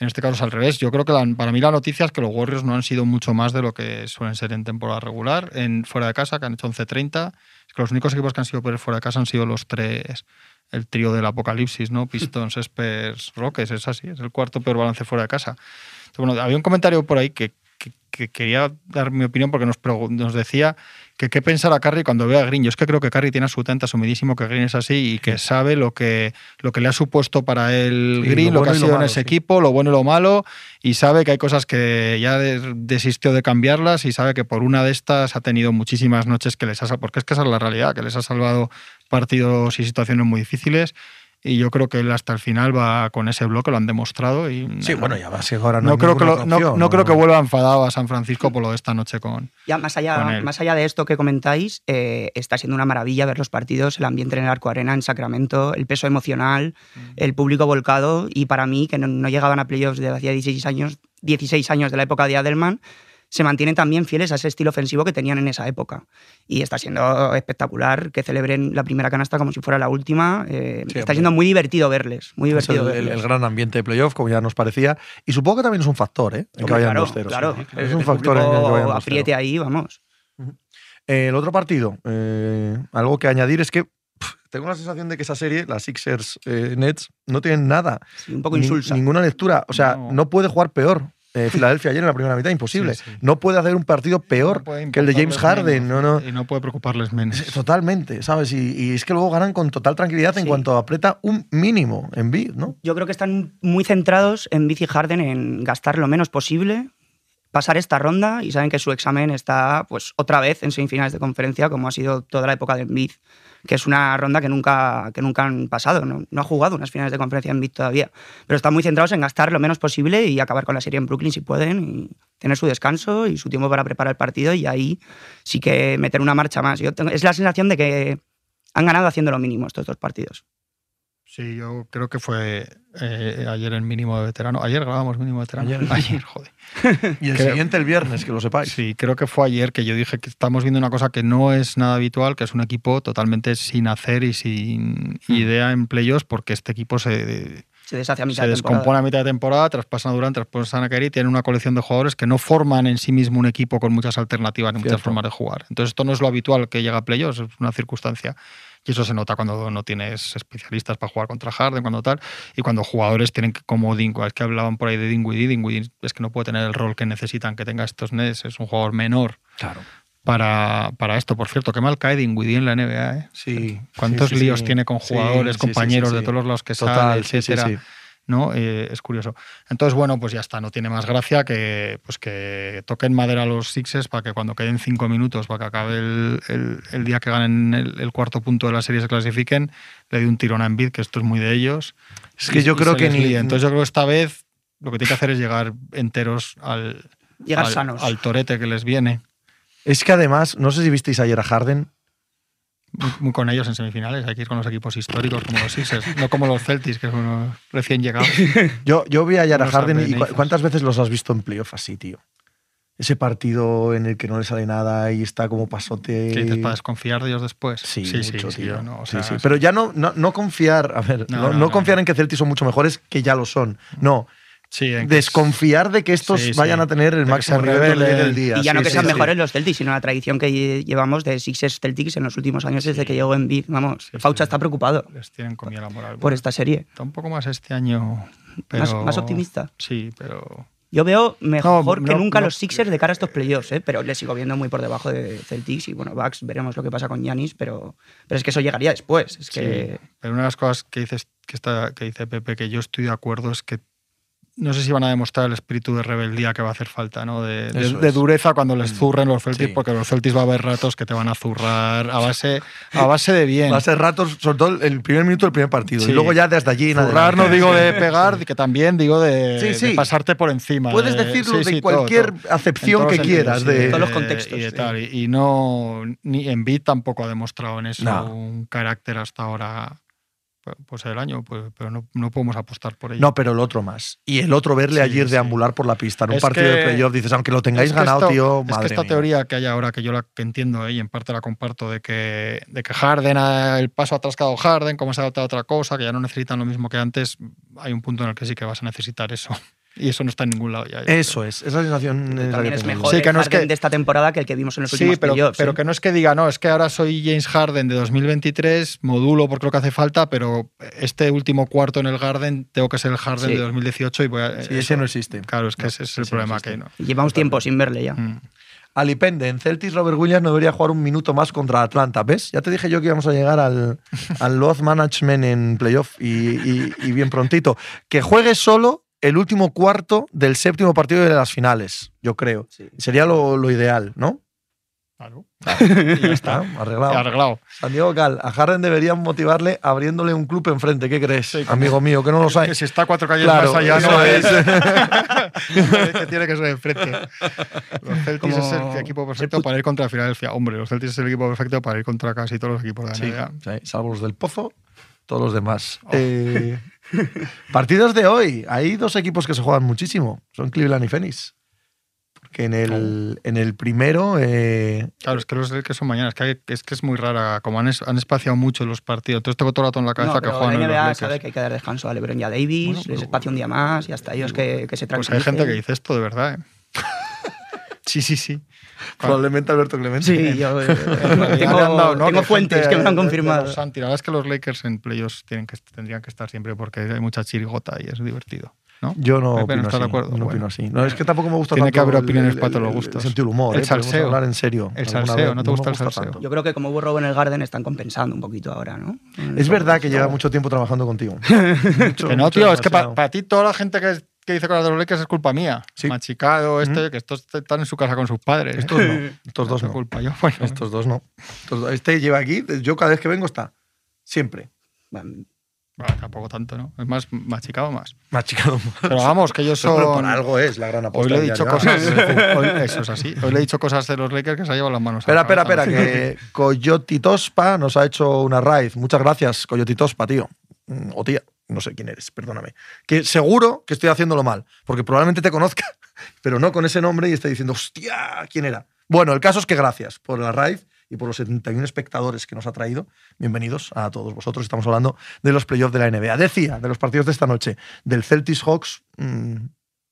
En este caso es al revés. Yo creo que la- para mí la noticia es que los Warriors no han sido mucho más de lo que suelen ser en temporada regular. En fuera de casa, que han hecho 11-30. Es que los únicos equipos que han sido por fuera de casa han sido los tres, el trío del apocalipsis, ¿no? Pistons, <laughs> Spurs, Rockets, es así. Es el cuarto peor balance fuera de casa. Entonces, bueno, había un comentario por ahí que, que- que quería dar mi opinión porque nos decía que qué pensará Curry cuando ve a Green. Yo es que creo que Curry tiene absolutamente asumidísimo que Green es así y que sabe lo que, lo que le ha supuesto para él Sí, Green, lo lo, que ha sido en ese sí. equipo, lo bueno y lo malo, y sabe que hay cosas que ya de- desistió de cambiarlas y sabe que por una de estas ha tenido muchísimas noches que les ha salvado, porque es que esa es la realidad, que les ha salvado partidos y situaciones muy difíciles. Y yo creo que él hasta el final va con ese bloque, lo han demostrado. Y Sí, no, bueno, ya va a ser ahora no, no, creo que lo- no, opción, no creo que vuelva enfadado a San Francisco por lo de esta noche con. Ya más con allá, él. más allá de esto que comentáis, eh, está siendo una maravilla ver los partidos, el ambiente en el Arco Arena, en Sacramento, el peso emocional, el público volcado y para mí, que no, no llegaban a playoffs desde hacía 16 años, 16 años de la época de Adelman, se mantienen también fieles a ese estilo ofensivo que tenían en esa época. Y está siendo espectacular que celebren la primera canasta como si fuera la última. eh, Sí, está siendo muy divertido verles, muy divertido el, verles. el gran ambiente de playoff, como ya nos parecía. Y supongo que también es un factor, ¿eh? En que vayan claro, 2-0. claro. sí. Es un el factor en el que público vayan 2-0. apriete ahí, vamos. El otro partido, eh, algo que añadir es que tengo la sensación de que esa serie, las Sixers eh, Nets, no tienen nada. Sí, un poco Ni- insulsa. Ninguna lectura. O sea, No. no, puede jugar peor. Eh, Filadelfia ayer en la primera mitad, imposible. Sí, sí. No puede hacer un partido peor No que el de James Harden. menos, No, no. Y no puede preocuparles menos. Totalmente, ¿sabes? Y, y es que luego ganan con total tranquilidad en Sí. cuanto aprieta un mínimo en beat, ¿no? Yo creo que están muy centrados en Bici Harden en gastar lo menos posible, pasar esta ronda y saben que su examen está pues otra vez en semifinales de conferencia como ha sido toda la época de Embiid, que es una ronda que nunca, que nunca han pasado, ¿no? no ha jugado unas finales de conferencia en Embiid todavía, pero están muy centrados en gastar lo menos posible y acabar con la serie en Brooklyn si pueden y tener su descanso y su tiempo para preparar el partido y ahí sí que meter una marcha más. Es la sensación de que han ganado haciendo lo mínimo estos dos partidos. Sí, yo creo que fue eh, ayer el mínimo de veterano. Ayer grabamos mínimo de veterano. Ayer. <laughs> Ayer, joder. <laughs> Y el Creo- siguiente el viernes, que lo sepáis. Sí, creo que fue ayer que yo dije que estamos viendo una cosa que no es nada habitual, que es un equipo totalmente sin hacer y sin Hmm. idea en playoffs, porque este equipo se, Se deshace a mitad se de temporada. descompone a mitad de temporada, traspasan a Durant, traspasan a Kerry, tienen una colección de jugadores que no forman en sí mismo un equipo con muchas alternativas ni muchas formas de jugar. Entonces esto no es lo habitual que llega a playoffs, es una circunstancia. Y eso se nota cuando no tienes especialistas para jugar contra Harden, cuando tal, y cuando jugadores tienen que, como Dingo, es que hablaban por ahí de Dinwiddie, Dinwiddie es que no puede tener el rol que necesitan que tenga estos Nets, es un jugador menor Claro. para, para esto. Por cierto, qué mal cae Dinwiddie en la NBA, ¿eh? Sí. ¿Cuántos sí, sí, líos sí. tiene con jugadores, compañeros de todos los lados que Total, sale, etcétera? ¿No? Eh, es curioso. Entonces, bueno, pues ya está, no tiene más gracia que, pues que toquen madera a los Sixers para que cuando queden cinco minutos, para que acabe el, el- el día que ganen el, el cuarto punto de la serie se clasifiquen, le dé un tirón a Embiid, que esto es muy de ellos. Es que y- yo y creo que ni. Entonces yo creo que esta vez lo que tiene que hacer es llegar enteros al, Llegar al, sanos. al torete que les viene. Es que además, no sé si visteis ayer a Harden. Con ellos en semifinales, hay que ir con los equipos históricos como los Sixers, no como los Celtics, que son unos recién llegados. <laughs> Yo, yo vi a Unos Harden y cu-. ¿cuántas veces los has visto en playoff así, tío? Ese partido en el que no le sale nada y está como pasote. ¿Qué dices, para desconfiar de ellos después? Sí, sí, mucho, sí, tío. yo no, o Sí, sea, sí. es- Pero ya no, no, no confiar, a ver, No, confiar en que Celtics son mucho mejores, que ya lo son. No, sí, en desconfiar de que estos Sí, sí. vayan a tener el máximo nivel del- día. Y ya no que sí, sean sí. mejores los Celtics, sino la tradición que lle- llevamos de Sixers Celtics en los últimos años desde que llegó Embiid. Vamos, Sí, Faucha sí. está preocupado les tienen comida la moral. por esta serie. Está un poco más este año, pero... Más, más optimista. Sí, pero... Yo veo mejor No, que no, nunca no. los Sixers de cara a estos playoffs, ¿eh? pero le sigo viendo muy por debajo de Celtics y bueno, Bucks veremos lo que pasa con Giannis, pero, pero es que eso llegaría después. Es que Sí, pero una de las cosas que dices que está que dice Pepe que yo estoy de acuerdo es que no sé si van a demostrar el espíritu de rebeldía que va a hacer falta, ¿no? De, dureza cuando les Mm. zurren los Celtics, Sí. porque los Celtics va a haber ratos que te van a zurrar a base, a base de bien. Va a ser ratos, sobre todo el primer minuto del primer partido. Sí. Y luego ya desde allí. en Zurrar no digo de pegar, que también digo de, Sí, sí. de pasarte por encima. Puedes de- decirlo sí, de todo, cualquier todo. acepción que quieras. de, Todos los contextos, Y, de sí. tal, y- no. Ni Embiid tampoco ha demostrado en eso No. un carácter hasta ahora. Pu- Pues el año, pues, pero no, no podemos apostar por ello. No, pero el otro más. Y el otro verle Sí, ayer sí. deambular por la pista en un Es partido de playoff, dices, aunque lo tengáis Es que ganado, esto- tío, Es que madre esta mía. teoría que hay ahora, que yo la que entiendo ¿eh? y en parte la comparto, de que, de que Harden, ha- el paso atrás que ha dado Harden, como se ha adaptado a otra cosa, que ya no necesitan lo mismo que antes, hay un punto en el que sí que vas a necesitar eso. Y eso no está en ningún lado ya. Eso es, esa sensación es la También que es mejor Sí, el que no es Harden que- de esta temporada que el que vimos en los Sí, últimos pero, playoffs, pero ¿eh? que no es que diga, no, es que ahora soy James Harden de 2023, modulo porque lo que hace falta, pero este último cuarto en el Garden tengo que ser el Harden Sí. de 2018 y voy a. Sí, ese no existe. Claro, es que No, ese es el no problema que no. Llevamos tiempo sin verle ya. Mm. Alipende, en Celtics Robert Williams no debería jugar un minuto más contra Atlanta. ¿Ves? Ya te dije yo que íbamos a llegar al, al load management en playoff y, y- y bien prontito. Que juegue solo el último cuarto del séptimo partido de las finales, yo creo. Sería lo, lo ideal, ¿no? Claro. Y <laughs> ya está, <laughs> arreglado. Arreglado. San Diego Cal, a Harden deberían motivarle abriéndole un club enfrente. ¿Qué crees, Sí, amigo mío? Que no lo sabes. Que si está cuatro calles Claro, más allá, <laughs> no es. que tiene que ser enfrente. Los Celtics Como- es el equipo perfecto para ir contra Filadelfia. Hombre, los Celtics es el equipo perfecto para ir contra casi todos los equipos de la Sí, NBA. sí, salvo los del Pozo, todos los demás. Eh, <laughs> partidos de hoy. Hay dos equipos que se juegan muchísimo. Son Cleveland y Phoenix. Porque en el, en el primero. eh, Claro, es que los que son mañana, es que, hay- es que es muy rara, como han, es- han espaciado mucho los partidos. Entonces tengo todo el rato en la cabeza No, que juegan la en los NBA sabe que hay que dar descanso a LeBron y a Davis, Bueno, pero- les espacio un día más y hasta ellos que, que se Pues tranquilicen. hay gente que dice esto de verdad. ¿eh? Sí, sí, sí. probablemente Alberto Clemente. Sí, <laughs> yo eh, realidad tengo, le han dado, ¿no? tengo Que fuentes gente que me han confirmado. los Santi. La verdad es que los Lakers en playoffs tienen que, tendrían que estar siempre porque hay mucha chirigota y es divertido. ¿no? Yo no Pepe, opino ¿no así. de acuerdo? no opino así. No, es que tampoco me gusta Tiene que haber opiniones para todos los el- gustos. El sentido del humor. El eh, salseo. hablar en serio. El salseo. ¿no te gusta me el salseo? tanto. Yo creo que como hubo robo en el Garden están compensando un poquito ahora, ¿no? Es verdad que lleva mucho tiempo trabajando contigo. <laughs> Mucho, Que no, mucho, tío, es que para ti toda la gente que, que dice cosas de los Lakers es culpa mía. Sí. Machicado, este, que estos están en su casa con sus padres. Estos no. <laughs> Estos dos No culpa yo. Bueno, Estos dos no. Este lleva aquí. Yo cada vez que vengo está. Siempre. Bueno, bueno, tampoco tanto, ¿no? Es más machicado más. Machicado. <laughs> Pero vamos, que ellos Pero son... por algo es la gran apuesta. Hoy le he dicho cosas. <laughs> hoy- eso es así. Hoy le he dicho cosas de los Lakers que se ha llevado las manos. Espera, espera, espera, que Coyotitospa nos ha hecho una raid. Muchas gracias, Coyotitospa, tío. Mm, O tía, no sé quién eres, perdóname. Que seguro que estoy haciéndolo mal, porque probablemente te conozca, <laughs> pero no con ese nombre y esté diciendo, hostia, ¿quién era? Bueno, el caso es que gracias por la raid y por los 71 espectadores que nos ha traído. Bienvenidos a todos vosotros. Estamos hablando de los playoffs de la NBA. Decía, de los partidos de esta noche, del Celtics Hawks, mm,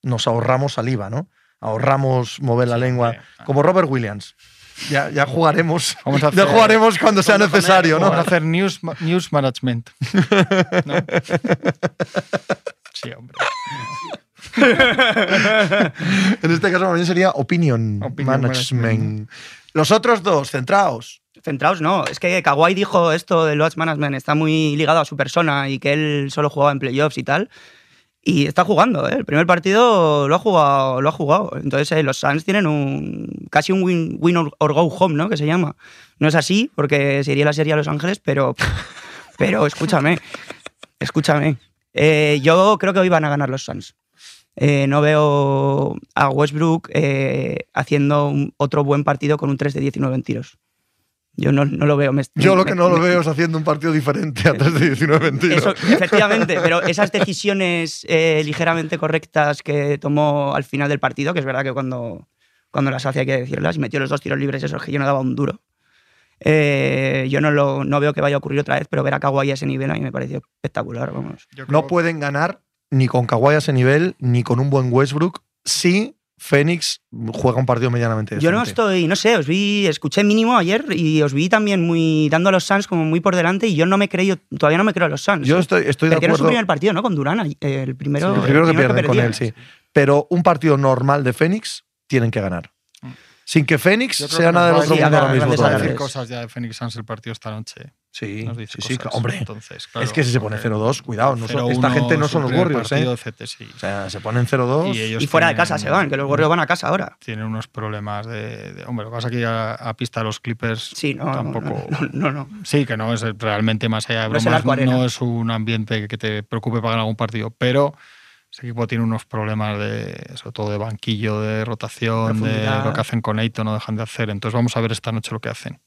nos ahorramos saliva, ¿no? Ahorramos mover la lengua, como Robert Williams. Ya, ya jugaremos. Vamos a ya jugaremos cuando sea necesario, Vamos a ¿no? hacer news, news management. <laughs> ¿No? Sí, hombre. <laughs> En este caso, más bien sería opinion, Opinion management. management. Los otros dos, centraos. Centrados, no. Es que Kawhi dijo esto del Load Management, está muy ligado a su persona y que él solo jugaba en playoffs y tal. Y está jugando, ¿eh? El primer partido lo ha jugado. Lo ha jugado. Entonces, eh, los Suns tienen un casi un win, win or, or go home, ¿no? Que se llama. No es así, porque sería la serie a Los Ángeles, pero, <laughs> pero escúchame. Escúchame. Eh, yo creo que hoy van a ganar los Suns. Eh, no veo a Westbrook haciendo un- otro buen partido con un 3 de 19 en tiros. Yo no, no lo veo. me- Yo lo me- que no lo me- veo es haciendo un partido diferente a 3 de 19 en tiro. Eso, efectivamente, pero esas decisiones eh, ligeramente correctas que tomó al final del partido, que es verdad que cuando, cuando las hace hay que decirlas, y metió los dos tiros libres, esos que yo no daba un duro. Eh, yo no, lo, no veo que vaya a ocurrir otra vez, pero ver a Kawhi a ese nivel a mí me pareció espectacular. Vamos. No pueden ganar ni con Kawhi a ese nivel, ni con un buen Westbrook, si Phoenix juega un partido medianamente Yo no decente. estoy, no sé, os vi, escuché mínimo ayer y os vi también muy dando a los Suns como muy por delante y yo no me creo, todavía no me creo a los Suns. Yo estoy, estoy de Perdieron su acuerdo. primer partido, ¿no? Con Durán, eh, el primero, el primero que pierden con él, sí. Pero un partido normal de Phoenix tienen que ganar. Sin que creo sea nada del otro mundo ahora mismo. Vamos a decir cosas ya de Phoenix Suns el partido esta noche. Sí, Nos dice sí, sí, cosas. hombre. Entonces, claro, es que si se pone porque 0-2, cuidado. no son- 0-1 esta gente no son los Warriors, partido, ¿eh? etc, sí. O sea, se ponen 0-2. Y ellos Y fuera de tienen- casa se van, que los Warriors van a casa ahora. Tienen unos problemas de. de- hombre, lo que pasa es que a, a pista de los Clippers. Sí, no, Tampoco. no, no, no. Sí, que no es realmente más allá de No es bromas, arco arena. no es un ambiente que te preocupe para ganar algún partido, pero ese equipo tiene unos problemas de, sobre todo de banquillo, de rotación, de lo que hacen con Eito, no dejan de hacer. Entonces vamos a ver esta noche lo que hacen.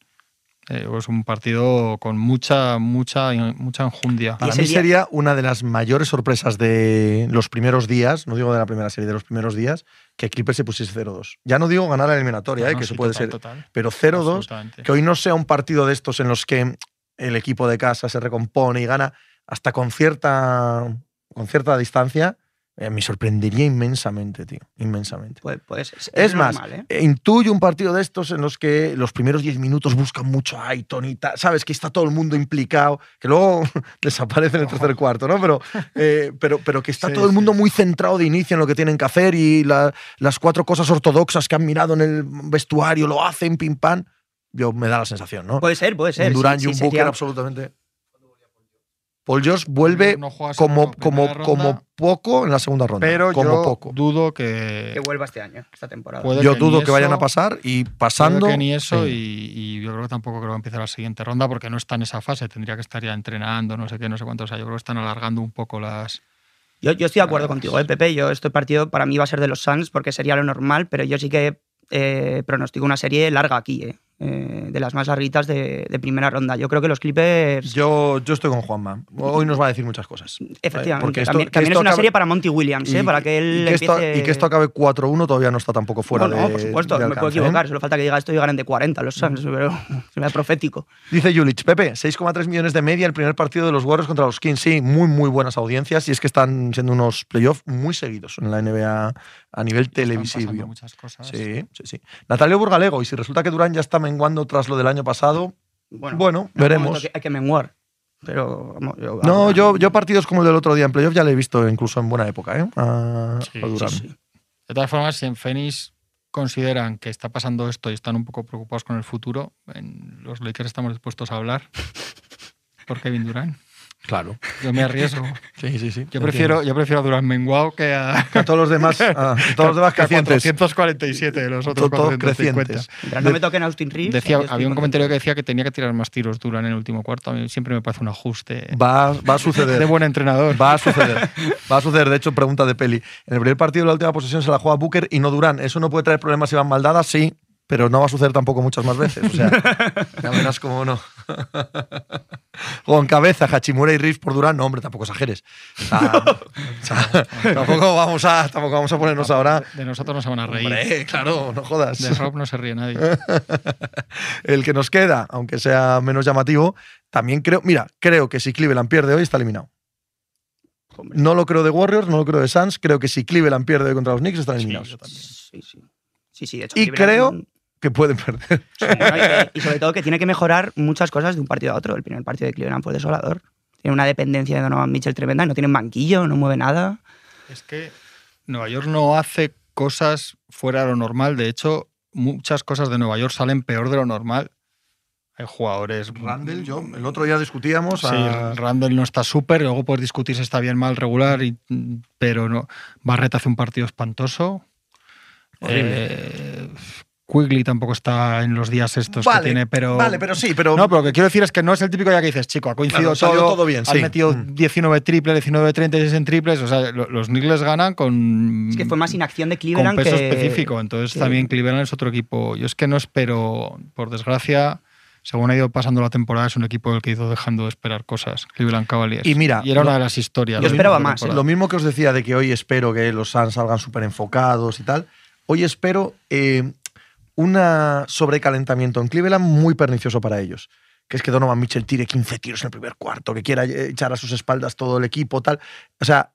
Eh, es un partido con mucha, mucha, mucha enjundia. Para mí día- sería una de las mayores sorpresas de los primeros días, no digo de la primera serie, de los primeros días, que Clippers se pusiese 0-2. Ya no digo ganar la eliminatoria, No, eh, no, que sí, eso puede total, ser, total. pero 0-2, Absolutamente. que hoy no sea un partido de estos en los que el equipo de casa se recompone y gana hasta con cierta, con cierta distancia, eh, me sorprendería inmensamente, tío. Inmensamente. Puede, puede ser. Es, Es más, normal, ¿eh? eh, intuyo un partido de estos en los que los primeros 10 minutos buscan mucho a Aiton y tal. Sabes que está todo el mundo implicado, que luego <laughs> desaparece en el tercer cuarto, ¿no? Pero, <laughs> eh, pero, pero que está Sí, todo el sí. mundo muy centrado de inicio en lo que tienen que hacer y la- las cuatro cosas ortodoxas que han mirado en el vestuario lo hacen, pim pam. Yo me da la sensación, ¿no? Puede ser, puede ser. un Durant sí, y un sí, Booker sería- absolutamente. Paul George vuelve No como, como, como poco en la segunda ronda. pero como yo poco. dudo que, que vuelva este año, esta temporada. Puede Yo que dudo que vayan a pasar y puede pasando. que ni eso sí. y, y yo creo que tampoco creo que empiece la siguiente ronda porque no está en esa fase, tendría que estar ya entrenando, no sé qué, no sé cuánto, o sea, yo creo que están alargando un poco las... Yo, yo estoy de acuerdo contigo, ¿eh, Pepe. Yo este partido para mí va a ser de los Suns porque sería lo normal, pero yo sí que eh, pronostico una serie larga aquí, ¿eh? Eh, de las más larguitas de, de primera ronda. Yo creo que los Clippers, Yo, yo estoy con Juanma. Hoy nos va a decir muchas cosas. efectivamente, porque esto- también, que también esto es una acabe- serie para Monty Williams, ¿eh? Y- para que él y que esto, empiece... y que esto acabe 4-1 todavía no está tampoco fuera no, de. no, por supuesto, de me puedo alcance, ¿eh? equivocar. Solo falta que diga esto y ganen de 40 los Suns, pero <laughs> se me da profético. Dice Julich, Pepe, 6,3 millones de media el primer partido de los Warriors contra los Kings. Sí, muy, muy buenas audiencias y es que están siendo unos playoffs muy seguidos en la NBA a nivel televisivo. muchas cosas. Sí, sí, sí. Natalio Burgalego, y si resulta que Durán ya está menguando tras lo del año pasado, Bueno, bueno, veremos. que Hay que menguar. Pero vamos, yo, No, yo, yo partidos como el del otro día en playoff ya le he visto incluso en buena época, ¿eh? A, Sí, a Durán. Sí, sí. De todas formas, si en Phoenix consideran que está pasando esto y están un poco preocupados con el futuro, en los Lakers estamos dispuestos a hablar <laughs> por Kevin Durant. Claro. Yo me arriesgo. Sí, sí, sí. Yo prefiero, yo prefiero a Durant menguado que a, a todos los demás, <laughs> a todos los demás que a crecientes. 447 de los otros Todos 450. crecientes. Mientras no me toquen Austin Reeves. Decía, había un contento. comentario que decía que tenía que tirar más tiros Durant en el último cuarto. A mí siempre me parece un ajuste Va, va a de suceder. buen entrenador. Va a suceder. Va a suceder. De hecho, pregunta de peli. En el primer partido de la última posesión se la juega Booker y no Durán. ¿Eso no puede traer problemas si van mal dadas? Sí, pero no va a suceder tampoco muchas más veces. O sea, <laughs> ya verás cómo no. En cabeza, Hachimura y Reeves por Durán. No, hombre, tampoco exageres. O sea, <laughs> o sea, tampoco, vamos a, tampoco vamos a ponernos ahora. De nosotros no se van a reír. Hombre, claro, no jodas. De Rob no se ríe nadie. <laughs> El que nos queda, aunque sea menos llamativo, también creo. Mira, creo que si Cleveland pierde hoy está eliminado. Hombre. No lo creo de Warriors, no lo creo de Suns. Creo que si Cleveland pierde hoy contra los Knicks están eliminados. Sí, sí. Sí, sí, de hecho, Y Cleveland- creo- Que pueden perder. Sí, no, y, <laughs> y sobre todo que tiene que mejorar muchas cosas de un partido a otro. El primer partido de Cleveland fue desolador. Tiene una dependencia de Donovan Mitchell tremenda, no tiene banquillo, no mueve nada. Es que Nueva York no hace cosas fuera de lo normal. De hecho, muchas cosas de Nueva York salen peor de lo normal. Hay jugadores. Randall, yo, el otro día discutíamos. Sí, a- Randall no está súper, luego puedes discutir si está bien, mal, regular, y- pero no. Barrett hace un partido espantoso. Eh, Quigley tampoco está en los días estos Vale, que tiene, pero. Vale, pero sí, pero. No, pero lo que quiero decir es que no es el típico día que dices, chico, ha coincidido Claro, todo, todo bien, han sí. metido Mm. 19 triples, 19 36 en triples, o sea, lo- los Knicks ganan con Es que fue más inacción de con Cleveland peso que... específico. Entonces que- también Cleveland es otro equipo. Yo es que no espero, por desgracia, según ha ido pasando la temporada, es un equipo el que ha ido dejando de esperar cosas. Cleveland Cavaliers. Y mira, y era una de las historias. yo esperaba más, temporada. Lo mismo que os decía de que hoy espero que los Suns salgan súper enfocados y tal. Hoy espero eh, un sobrecalentamiento en Cleveland muy pernicioso para ellos. Que es que Donovan Mitchell tire 15 tiros en el primer cuarto, que quiera echar a sus espaldas todo el equipo, tal. O sea,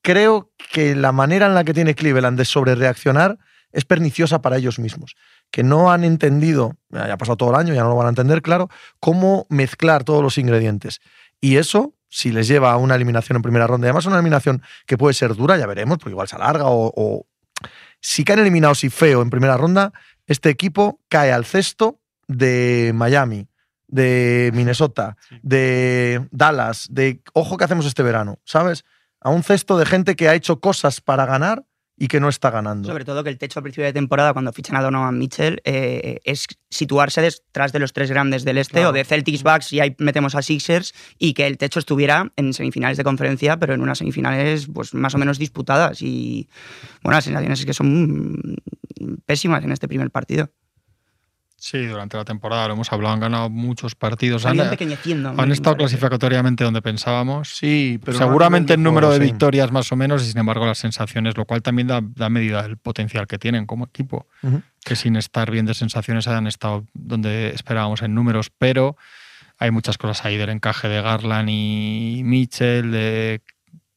creo que la manera en la que tiene Cleveland de sobrereaccionar es perniciosa para ellos mismos. Que no han entendido, ya ha pasado todo el año, ya no lo van a entender, claro, cómo mezclar todos los ingredientes. Y eso, si les lleva a una eliminación en primera ronda, además una eliminación que puede ser dura, ya veremos, porque igual se alarga, o, o si caen eliminados y feo en primera ronda, este equipo cae al cesto de Miami, de Minnesota, de Dallas, de ojo que hacemos este verano, ¿sabes? A un cesto de gente que ha hecho cosas para ganar y que no está ganando. Sobre todo que el techo al principio de temporada, cuando fichan a Donovan Mitchell, eh, es situarse detrás de los tres grandes del este, Claro. o de Celtics Bucks, y ahí metemos a Sixers, y que el techo estuviera en semifinales de conferencia, pero en unas semifinales pues más o menos disputadas. Y bueno, las sensaciones es que son pésimas en este primer partido. Sí, durante la temporada lo hemos hablado, han ganado muchos partidos. Han Han, han estado clasificatoriamente donde pensábamos. Sí, pero Seguramente en número de victorias más o menos y sin embargo las sensaciones, lo cual también da, da medida del potencial que tienen como equipo. Que sin estar bien de sensaciones hayan estado donde esperábamos en números, pero hay muchas cosas ahí del encaje de Garland y Mitchell, de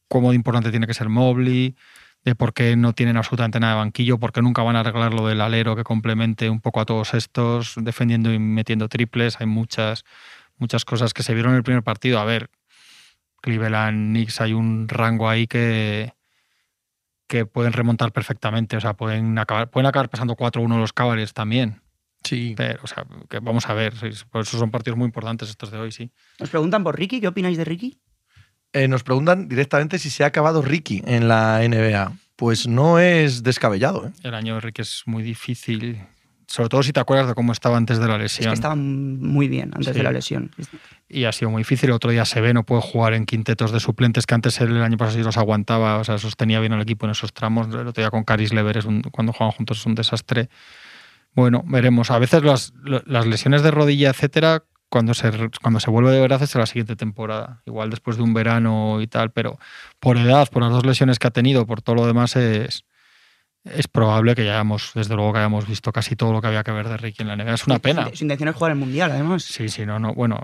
cómo de importante tiene que ser Mobley, de por qué no tienen absolutamente nada de banquillo, por qué nunca van a arreglar lo del alero que complemente un poco a todos estos, defendiendo y metiendo triples. Hay muchas, muchas cosas que se vieron en el primer partido. A ver, Cleveland, Knicks, hay un rango ahí que, que pueden remontar perfectamente. O sea, pueden acabar, pueden acabar pasando 4-1 los Cavaliers también. Sí. Pero, o sea, que vamos a ver. Por eso son partidos muy importantes estos de hoy, sí. Nos preguntan por Ricky, ¿qué opináis de Ricky? Eh, nos preguntan directamente si se ha acabado Ricky en la NBA. Pues no es descabellado. ¿eh? El año de Ricky es muy difícil. Sobre todo si te acuerdas de cómo estaba antes de la Es lesión. que estaba muy bien antes Sí. de la lesión. y ha sido muy difícil. Otro día se ve, no puede jugar en quintetos de suplentes que antes el año pasado sí los aguantaba, o sea, sostenía bien al equipo en esos tramos. El otro día con Caris Lever es un- cuando juegan juntos es un desastre. Bueno, veremos. A veces las lesiones de rodilla, etcétera, cuando se, cuando se vuelve de verdad es en la siguiente temporada. Igual después de un verano y tal, pero por edad, por las dos lesiones que ha tenido, por todo lo demás, es, es probable que ya hayamos, desde luego que hayamos visto casi todo lo que había que ver de Ricky en la NBA. Es una pena. Su intención es jugar el Mundial, además. Sí, sí, no, no. Bueno,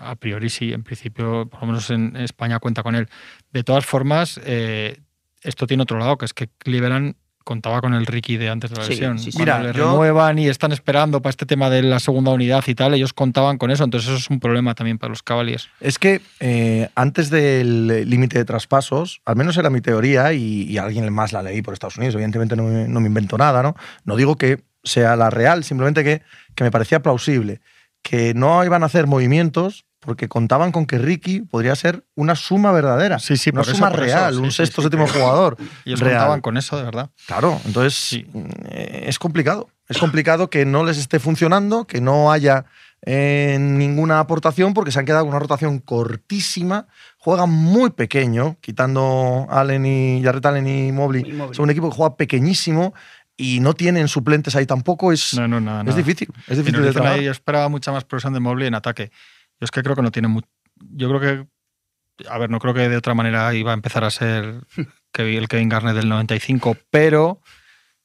a priori sí, en principio, por lo menos en España cuenta con él. De todas formas, eh, esto tiene otro lado, que es que Cleveland contaba con el Ricky de antes de la Sí, lesión. sí, sí. Cuando Mira, le yo- renuevan y están esperando para este tema de la segunda unidad y tal, ellos contaban con eso, entonces eso es un problema también para los Cavaliers. Es que eh, antes del límite de traspasos, al menos era mi teoría y, y alguien más la leí por Estados Unidos, evidentemente no me, no me invento nada, ¿no? No digo que sea la real, simplemente que, que me parecía plausible, que no iban a hacer movimientos porque contaban con que Ricky podría ser una suma verdadera, Sí, sí, una por eso, suma eso, real, sí, un sexto, sí. séptimo jugador. <laughs> Ellos real. contaban con eso, de verdad. Claro, entonces Sí. eh, es complicado. Es complicado que no les esté funcionando, que no haya eh, ninguna aportación, porque se han quedado con una rotación cortísima. Juegan muy pequeño, quitando Allen y Jarrett Allen y Mobley. Y. Son un equipo que juega pequeñísimo y no tienen suplentes ahí tampoco. Es, No, no, nada. es nada. difícil. Es Y difícil de trabajar. yo esperaba mucha más progresión de Mobley en ataque. Yo es que creo que no tiene mucho. Yo creo que. A ver, no creo que de otra manera iba a empezar a ser <laughs> el Kevin Garnett del 95, pero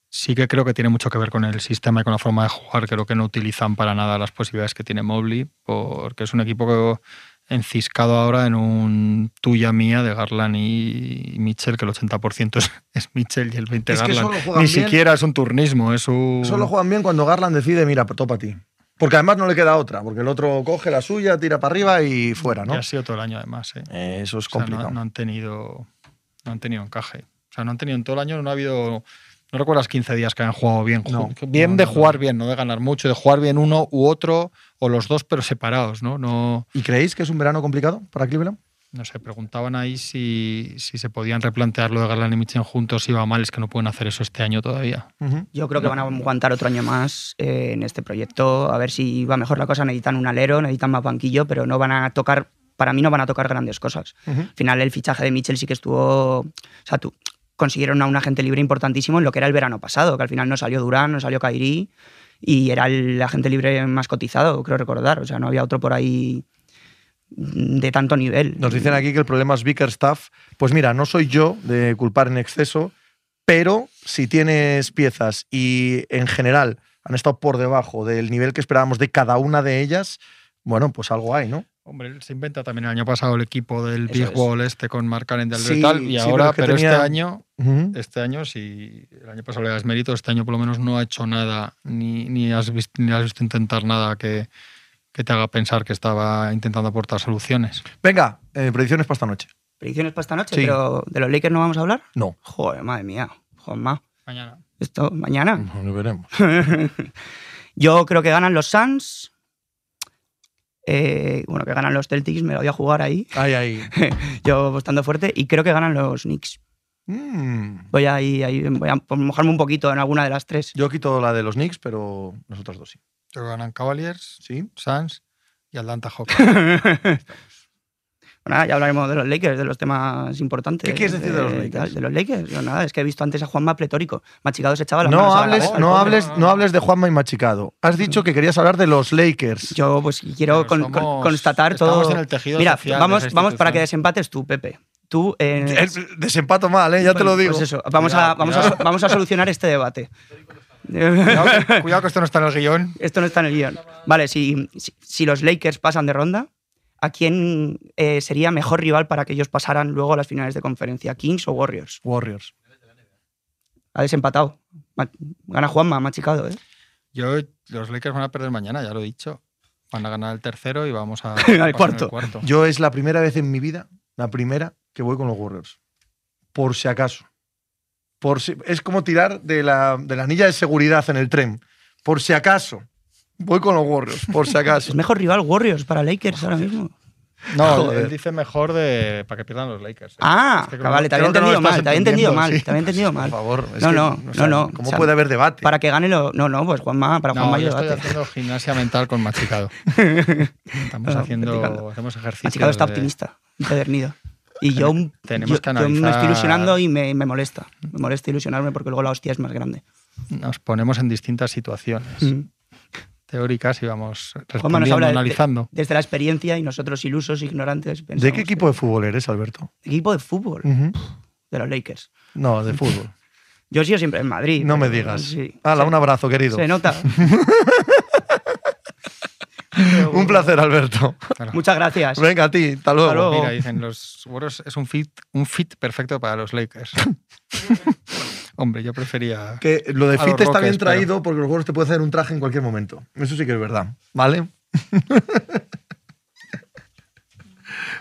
sí que creo que tiene mucho que ver con el sistema y con la forma de jugar. Creo que no utilizan para nada las posibilidades que tiene Mobley, porque es un equipo enciscado ahora en un tuya mía de Garland y Mitchell, que el 80% es, es Mitchell y el 20% Es que Garland. Ni bien- siquiera es un turnismo, es un. Solo juegan bien cuando Garland decide, mira, topa a ti. Porque además no le queda otra, porque el otro coge la suya, tira para arriba y fuera, ¿no? Y ha sido todo el año además. ¿eh? Eh, Eso es O sea, no- complicado. no, han tenido, no han tenido encaje. O sea, no han tenido en todo el año, no ha habido. No recuerdas 15 días que han jugado bien. No, bien no, de jugar bien, no de ganar mucho, de jugar bien uno u otro, o los dos, pero separados, ¿no? No, ¿Y creéis que es un verano complicado para Cleveland? No sé, preguntaban ahí si, si se podían replantear lo de Garland y Mitchell juntos, si iba mal, es que no pueden hacer eso este año todavía. Yo creo que van a aguantar otro año más eh, en este proyecto, a ver si va mejor la cosa. Necesitan un alero, necesitan más banquillo, pero no van a tocar, para mí no van a tocar grandes cosas. Al final el fichaje de Mitchell sí que estuvo, o sea, tú, consiguieron a un agente libre importantísimo en lo que era el verano pasado, que al final no salió Durán, no salió Kairi y era el agente libre más cotizado, creo recordar. O sea, no había otro por ahí de tanto nivel. Nos dicen aquí que el problema es Bickerstaff. Pues mira, no soy yo de culpar en exceso, pero si tienes piezas y en general han estado por debajo del nivel que esperábamos de cada una de ellas, bueno, pues algo hay, ¿no? Hombre, se inventa también el año pasado el equipo del Eso Big es. Wall este con Mark Allen del Sí, tal, y sí, ahora, pero es que pero tenía- este año este año, si el año pasado le das mérito, este año por lo menos no ha hecho nada, ni, ni, has, visto, ni has visto intentar nada que, que te haga pensar que estaba intentando aportar soluciones. Venga, eh, predicciones para esta noche. Predicciones para esta noche, Sí. pero ¿de los Lakers no vamos a hablar? No. Joder, madre mía. Joder, Mañana. Esto, mañana. No lo veremos. <laughs> Yo creo que ganan los Suns. Eh, bueno, que ganan los Celtics, me lo voy a jugar ahí. Ahí, ahí. <laughs> Yo apostando fuerte. Y creo que ganan los Knicks. Mm. Voy a, ir- ahí, voy a mojarme un poquito en alguna de las tres. Yo quito la de los Knicks, pero nosotros dos sí. Pero ganan Cavaliers, Sí. Suns y Atlanta <laughs> Hawks. Bueno, nada, ya hablaremos de los Lakers, de los temas importantes. ¿Qué quieres decir de los Eh, Lakers? De, los Lakers. Yo nada, es que he visto antes a Juanma pletórico. Machicado se echaba las No manos a la hables, no hables, no hables de Juanma y Machicado. Has dicho que querías hablar de los Lakers. Yo pues quiero con- con- somos- constatar estamos todo. en el tejido Mira, vamos, vamos para que desempates tú, Pepe. Tú. eh, desempato mal, ¿eh? ya te lo digo. Pues eso, vamos, a, vamos, a, vamos a solucionar este debate. Cuidado, que- <laughs> cuidado que esto no está en el guion. Esto no está en el guion. Vale, si, si, si los Lakers pasan de ronda, a quién eh, sería mejor rival para que ellos pasaran luego a las finales de conferencia, Kings o Warriors. Warriors. Ha desempatado. Gana Juanma, machicado, ¿eh? Yo, los Lakers van a perder mañana, ya lo he dicho. Van a ganar el tercero y vamos a. <laughs> Al cuarto. el cuarto. Yo es la primera vez en mi vida, la primera, que voy con los Warriors. Por si acaso. Por si, es como tirar de la, de la anilla de seguridad en el tren. Por si acaso. Voy con los Warriors, por si acaso. <laughs> Es mejor rival Warriors para Lakers ahora mismo. No, él dice mejor de para que pierdan los Lakers. ¿eh? Ah, Es que vale, te había no entendido mal, te había entendido mal, sí. te había entendido <laughs> Por mal. favor. es No, que, no, o sea, no, no. ¿Cómo O sea, puede haber debate? Para que gane lo. No, no, pues Juanma, para No, Juanma yo yo estoy debate. haciendo gimnasia mental con Machicado. <laughs> Estamos No, haciendo, practicando. hacemos ejercicios. Machicado está de- optimista, empedernido. Y yo, Tenemos yo, que yo me estoy ilusionando y me, me molesta. Me molesta ilusionarme porque luego la hostia es más grande. Nos ponemos en distintas situaciones Mm. teóricas y vamos respondiendo, habla de- analizando. Desde la experiencia y nosotros ilusos, ignorantes. ¿De qué equipo de fútbol eres, Alberto? Equipo de fútbol, de los Lakers. No, de fútbol. Yo he sido siempre en Madrid. No me digas. Sí. Hala, Se- un abrazo, querido. Se nota. <laughs> <laughs> Un placer, Alberto. Muchas gracias. Venga, a ti. Hasta luego. Hasta luego. Mira, dicen los Warriors es un fit, un fit perfecto para los Lakers. <laughs> Hombre, yo prefería. Que lo de fit está bien pero- traído porque los juegos te puede hacer un traje en cualquier momento. Eso sí que es verdad. ¿Vale? <laughs>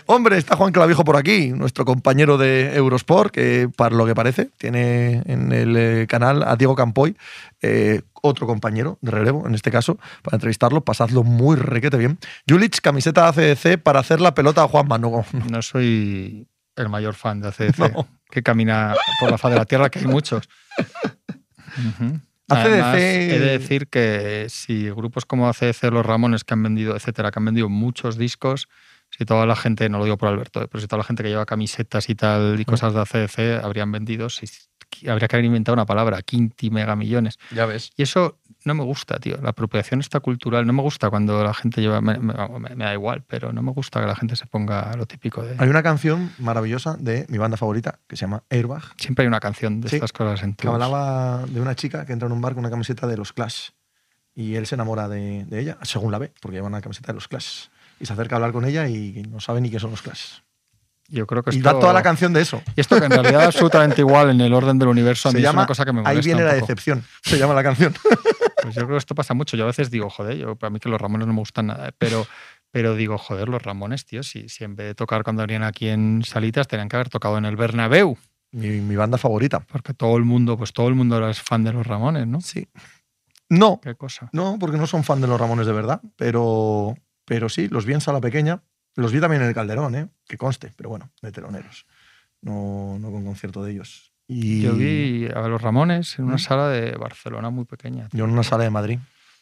Hombre, está Juan Clavijo por aquí, nuestro compañero de Eurosport, que para lo que parece tiene en el eh, canal a Diego Campoy, eh, otro compañero de relevo, en este caso, para entrevistarlo. Pasadlo muy requete bien. Julich, camiseta ACDC para hacer la pelota a Juan Manu. No soy el mayor fan de ACDC, No. que camina por la faz de la tierra, que hay muchos. Además, ACDC he de decir que si grupos como ACDC, Los Ramones, que han vendido, etcétera, que han vendido muchos discos, si toda la gente, no lo digo por Alberto, eh, pero si toda la gente que lleva camisetas y tal y cosas de ACDC habrían vendido, si, habría que haber inventado una palabra, quinti mega millones. Ya ves. Y eso no me gusta, tío. La apropiación está cultural. No me gusta cuando la gente lleva. Me, me- me- da igual, pero no me gusta que la gente se ponga lo típico de. Hay una canción maravillosa de mi banda favorita que se llama Airbag, Siempre hay una canción de Sí, estas cosas en que hablaba de una chica que entra en un bar con una camiseta de los Clash. Y él se enamora de, de ella, según la ve, porque lleva una camiseta de los Clash. Y se acerca a hablar con ella y no sabe ni qué son los Clash. Yo creo que Y esto, da toda la canción de eso. Y esto que en realidad es absolutamente <laughs> igual en el orden del universo, a Se mí es llama una cosa que me molesta Ahí viene la decepción. Se llama la canción. <laughs> Pues yo creo que esto pasa mucho. Yo a veces digo, joder, yo, para mí que los Ramones no me gustan nada, ¿eh? pero, pero digo, joder, los Ramones, tío, si, si en vez de tocar cuando venían aquí en Salitas, tenían que haber tocado en el Bernabéu, Mi, mi banda favorita. porque todo el mundo, pues todo el mundo era fan de los Ramones, ¿no? Sí. No, Qué cosa. no, porque no son fan de los Ramones de verdad. Pero, pero sí, los vi en sala pequeña. Los vi también en el Calderón, ¿eh? que conste, pero bueno, de teloneros. No, no con concierto de ellos. Y Yo vi a los Ramones en una ¿Mm? sala de Barcelona muy pequeña. Yo en una sala de Madrid.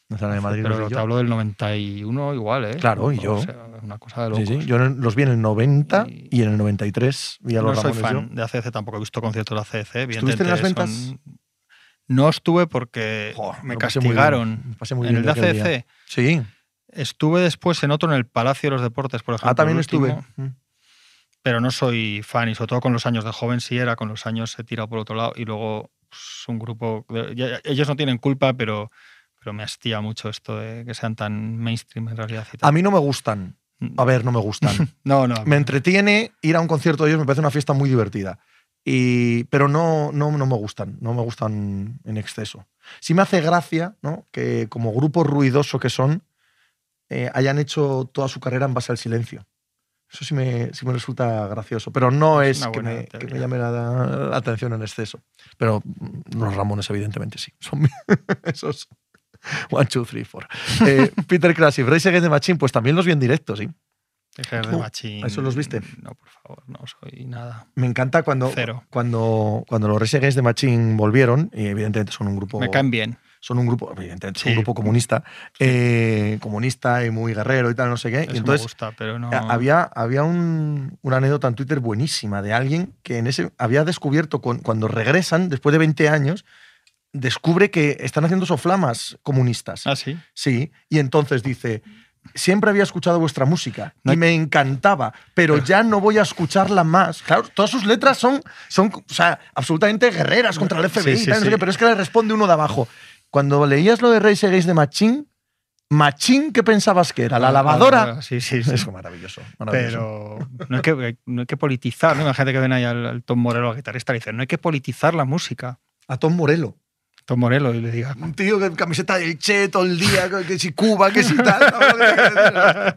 Una sala de Madrid. Pero te yo. hablo del 91 igual, ¿eh? Claro, y O yo. sea, una cosa de Sí, locos. sí. Yo en- los vi en el 90 Y- y, en el 93 vi a los no soy Ramones fan yo. de ACC, tampoco he visto conciertos de ACC. ¿Estuviste en las ventas? son- No estuve porque Jo, me lo pasé muy bien, castigaron. me pasé muy en bien el de. ACC Sí. Estuve después en otro en el Palacio de los Deportes, por ejemplo. Ah, también estuve. Mm. Pero no soy fan y sobre todo con los años de joven sí era, con los años he tirado por otro lado y luego pues, un grupo... ellos no tienen culpa, pero, pero me hastía mucho esto de que sean tan mainstream en realidad. y tal. A mí no me gustan. A ver, no me gustan. <laughs> No, no. me entretiene ir a un concierto de ellos, me parece una fiesta muy divertida. Y, pero no, no, no me gustan, no me gustan en exceso. Sí me hace gracia ¿no? que como grupo ruidoso que son, eh, hayan hecho toda su carrera en base al silencio. Eso sí me, sí me resulta gracioso, pero no Es es, que, me, que me llame la, la atención en exceso. Pero los Ramones, evidentemente, sí. Son <laughs> esos. One, two, three, four. <laughs> Eh, Peter Krasif, Rey Against the Machine, pues también los vi en directo, sí. Dejar de Uh, machín. ¿eso los viste? No, por favor, no soy nada. Me encanta cuando, Cero. cuando, cuando los Rage Against the Machine volvieron, y evidentemente son un grupo. Me caen bien. Son un grupo, evidentemente, Sí. un grupo comunista, eh, comunista y muy guerrero y tal, no sé qué. Eso y entonces me gusta, pero no. a- había, había un- una anécdota en Twitter buenísima de alguien que en ese había descubierto con- cuando regresan, después de 20 años, descubre que están haciendo soflamas comunistas. Ah, sí. Sí, y entonces dice, siempre había escuchado vuestra música y me encantaba, pero ya no voy a escucharla más. Claro, todas sus letras son, son o sea, absolutamente guerreras contra el FBI, Sí, sí, no sé sí. qué, pero es que le responde uno de abajo. Cuando leías lo de Rey Against de Machine, Machín, ¿qué pensabas que era? ¿La Ah, lavadora? ah, Sí, sí, sí. Es maravilloso. maravilloso. Pero no hay que, no hay que politizar, ¿no? Imagínate que ven ahí al, al Tom Morello, al guitarrista, y dicen, no hay que politizar la música. A Tom Morello. Tom Morello, y le diga, Un tío que camiseta del Che todo el día, que si Cuba, que si tal. <laughs>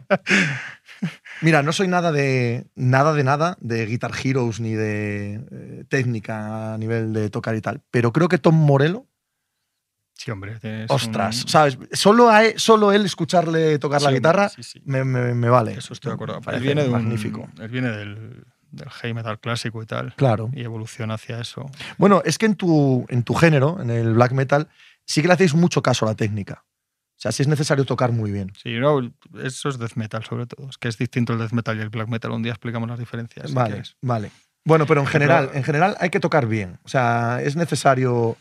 Mira, no soy nada de nada de nada de Guitar Heroes ni de eh, técnica a nivel de tocar y tal, pero creo que Tom Morello, sí, hombre. ostras, un- ¿sabes? Solo, a él, solo él escucharle tocar Sí, la guitarra sí, sí. me, me- me vale. Eso estoy de acuerdo. Él parece viene, de un- magnífico. él viene del, del heavy metal clásico y tal. Claro. Y evoluciona hacia eso. Bueno, es que en tu, en tu género, en el black metal, sí que le hacéis mucho caso a la técnica. O sea, sí es necesario tocar muy bien. Sí, no, eso es death metal sobre todo. Es que es distinto el death metal y el black metal. Un día explicamos las diferencias. Vale, vale. Bueno, pero en general, en general hay que tocar bien. O sea, es necesario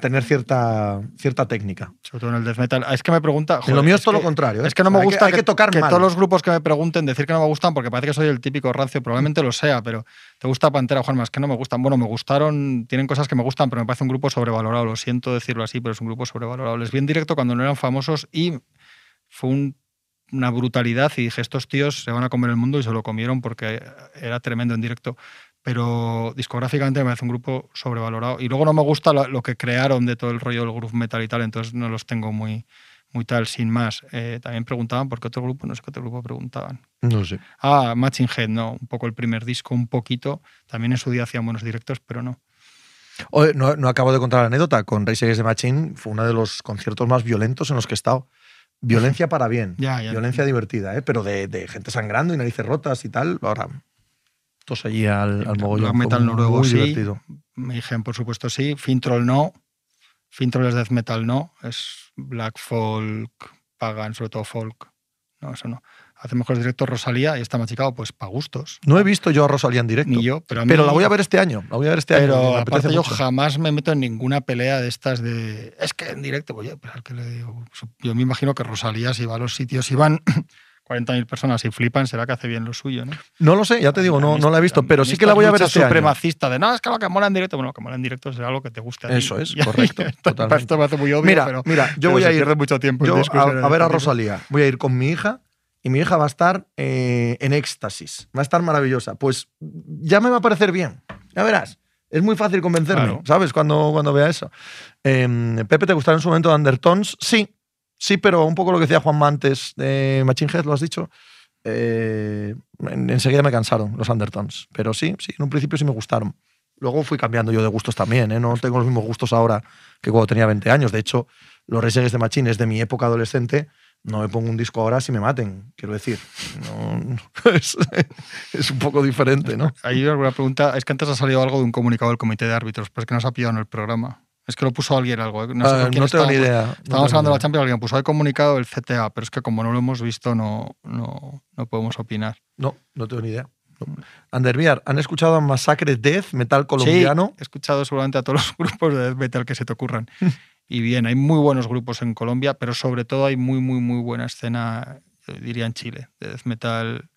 tener cierta, cierta técnica. Sobre todo en el death metal. Es que me pregunta. en joder, lo mío es, todo que- lo contrario. ¿eh? Es que no me hay gusta hay que, tocar que mal. todos los grupos que me pregunten decir que no me gustan porque parece que soy el típico rancio, probablemente lo sea, pero ¿te gusta Pantera, Juanma? Es que no me gustan. Bueno, me gustaron, tienen cosas que me gustan, pero me parece un grupo sobrevalorado. Lo siento decirlo así, pero es un grupo sobrevalorado. Les vi en directo cuando no eran famosos y fue un- una brutalidad y dije, estos tíos se van a comer el mundo y se lo comieron porque era tremendo en directo. Pero discográficamente me parece un grupo sobrevalorado. Y luego no me gusta lo, lo que crearon de todo el rollo del groove metal y tal, entonces no los tengo muy, muy tal, sin más. Eh, también preguntaban por qué otro grupo, no sé qué otro grupo preguntaban. No sé. Ah, Matching Head, no, un poco el primer disco, un poquito. También en su día hacían buenos directos, pero no. Oye, no, no acabo de contar la anécdota. Con Race Against the Machine fue uno de los conciertos más violentos en los que he estado. Violencia para bien. <laughs> Ya, ya. Violencia divertida, ¿eh? pero de, de gente sangrando y narices rotas y tal. Ahora, todos allí al, al mogollón. Black metal noruego muy sí. divertido. Mayhem, por supuesto, sí. Fintroll no. Fintroll es death metal, no. Es black folk, pagan, sobre todo folk. No, eso no. Hace mejores directos Rosalía y está machicado, pues para gustos. No he visto yo a Rosalía en directo. Ni yo, pero a mí. Pero la voy a ver este año. La voy a ver este año. Pero aparte yo mucho. jamás me meto en ninguna pelea de estas de... Es que en directo, al que le digo, yo me imagino que Rosalía si va a los sitios y van <clears throat> 40.000 personas y flipan, será que hace bien lo suyo, ¿no? No lo sé, ya te digo, no, no la he visto, pero sí que la voy a ver este año. supremacista de no, es que lo que mola en directo, bueno, lo que mola en directo será algo que te guste a ti. Eso es, correcto, <laughs> totalmente. esto me hace muy obvio, Mira, pero, mira, yo pero voy a ir, mucho tiempo yo a, a ver a este. Rosalía. Voy a ir con mi hija y mi hija va a estar eh, en éxtasis. Va a estar maravillosa. Pues ya me va a parecer bien. Ya verás. Es muy fácil convencerme, Claro. ¿sabes? Cuando, cuando vea eso. Eh, Pepe, ¿te gustará en su momento de Undertones? Sí, sí, pero un poco lo que decía Juanma antes de Machine Head, lo has dicho. Eh, en- enseguida me cansaron los Undertones. Pero sí, sí, en un principio sí me gustaron. Luego fui cambiando yo de gustos también, ¿eh? No tengo los mismos gustos ahora que cuando tenía 20 años. De hecho, los Reyes de Machine es de mi época adolescente. No me pongo un disco ahora si me maten, quiero decir. No, <laughs> es, es un poco diferente, ¿no? Hay alguna pregunta. Es que antes ha salido algo de un comunicado del comité de árbitros, pero es que no se ha pillado en el programa. Es que lo puso alguien algo. ¿eh? No, sé Ah, no tengo ni idea. Estábamos hablando de la. Champions, alguien puso, hay comunicado del CTA, pero es que como no lo hemos visto, no, no, no podemos opinar. No, no tengo ni idea. No. Anderviar, ¿han escuchado a Masacre Death, metal colombiano? Sí, he escuchado seguramente a todos los <laughs> grupos de death metal que se te ocurran. <laughs> y bien, hay muy buenos grupos en Colombia, pero sobre todo hay muy, muy, muy buena escena, yo diría en Chile, de death metal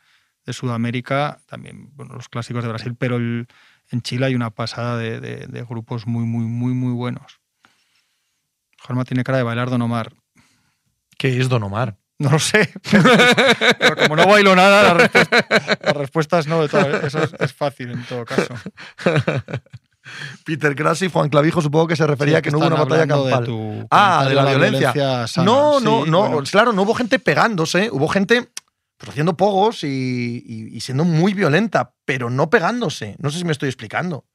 de Sudamérica, también bueno, los clásicos de Brasil, pero el- en Chile hay una pasada de, de- de grupos muy, muy, muy, muy buenos. Jorma tiene cara de bailar Don Omar. ¿Qué es Don Omar? No lo sé. <laughs> Pero como no bailo nada, la respuesta, la respuesta es no. De todo, eso es, es fácil en todo caso. Peter Crass y Juan Clavijo supongo que se refería Sí, a que no hubo una batalla hablando de campal. tu Ah, de la, violencia. no, no, no. bueno, Claro, no hubo gente pegándose, hubo gente pues, haciendo pogos y, y- y siendo muy violenta, pero no pegándose. No sé si me estoy explicando.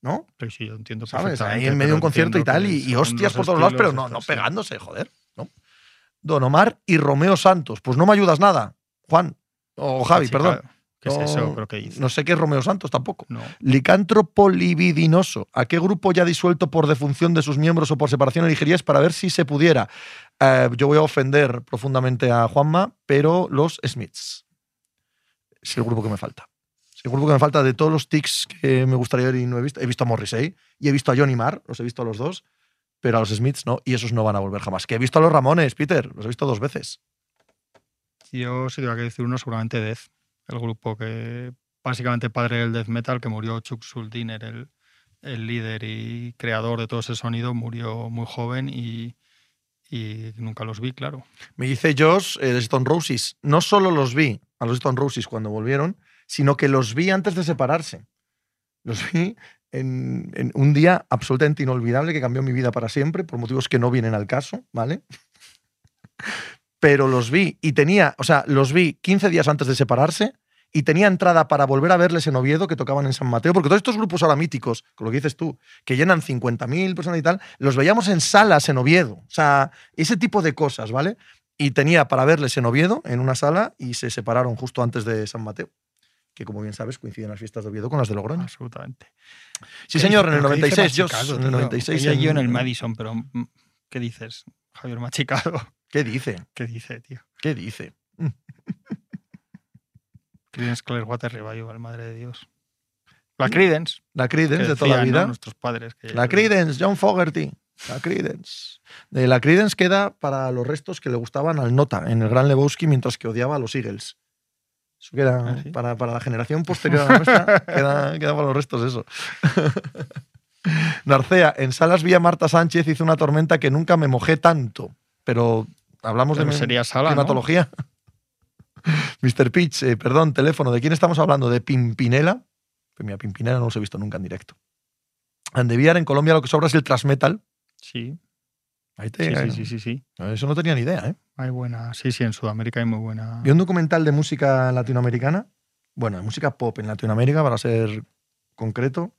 ¿No? sí, sí, yo entiendo ¿Sabes? Ahí en medio de un concierto y tal, y, hostias por todos lados, pero no, no pegándose, joder. ¿no? Don Omar y Romeo Santos. Pues no me ayudas nada, Juan. O Javi, Sí, perdón. claro. ¿Qué es No- eso? ¿Pero qué dice? No sé qué es Romeo Santos tampoco. No. Licántropo libidinoso. ¿A qué grupo ya disuelto por defunción de sus miembros o por separación elegiríais para ver si se pudiera? Eh, yo voy a ofender profundamente a Juanma, pero los Smiths. Es el grupo que me falta. Es el grupo que me falta de todos los tics que me gustaría ver y no he visto. He visto a Morrissey y he visto a Johnny Marr, los he visto a los dos, pero a los Smiths no, y esos no van a volver jamás. Que he visto a los Ramones, Peter, los he visto dos veces. Yo sí tengo que decir uno, seguramente Death, el grupo que básicamente padre del death metal, que murió Chuck Schuldiner, el, el líder y creador de todo ese sonido, murió muy joven y, y nunca los vi, claro. Me dice Josh eh, de Stone Roses. No solo los vi a los Stone Roses cuando volvieron, sino que los vi antes de separarse. Los vi en, en un día absolutamente inolvidable que cambió mi vida para siempre, por motivos que no vienen al caso, ¿vale? Pero los vi y tenía, o sea, los vi 15 días antes de separarse y tenía entrada para volver a verles en Oviedo que tocaban en San Mateo, porque todos estos grupos ahora míticos, con lo que dices tú, que llenan 50.000 personas y tal, los veíamos en salas en Oviedo. O sea, ese tipo de cosas, ¿vale? Y tenía para verles en Oviedo, en una sala, y se separaron justo antes de San Mateo, que como bien sabes coinciden las fiestas de Oviedo con las de Logroño. Absolutamente. Sí, señor, en el Pero ¿qué dice 96, yo, en el tío? 96. Ella y yo en el Madison, pero mm, ¿qué dices, Javier Machicado? ¿Qué dice? ¿Qué dice, tío? ¿Qué dice? <laughs> Creedence Clearwater Revival, madre de Dios. La Creedence. La Creedence de toda la vida. Nuestros padres. que- La Creedence, John Fogerty. La Creedence. De la Creedence queda para los restos que le gustaban al Nota en el Gran Lebowski mientras que odiaba a los Eagles. Eso queda ¿Ah, sí? para, para la generación posterior a la nuestra, <laughs> queda, queda para los restos eso. <laughs> Narcea, en Salas vi a Marta Sánchez, hizo una tormenta que nunca me mojé tanto. Pero hablamos Pero de sería Sala, ¿no? climatología. <laughs> Mr. Pitch, eh, perdón, teléfono. ¿De quién estamos hablando? ¿De Pimpinela? Pues mira, Pimpinela no los he visto nunca en directo. Andeviar, en Colombia lo que sobra es el transmetal. Sí, Ahí te- sí, sí, sí, sí, sí. Eso no tenía ni idea, ¿eh? Hay buena. Sí, sí, en Sudamérica hay muy buena. Vi un documental de música latinoamericana, bueno, de música pop en Latinoamérica, para ser concreto,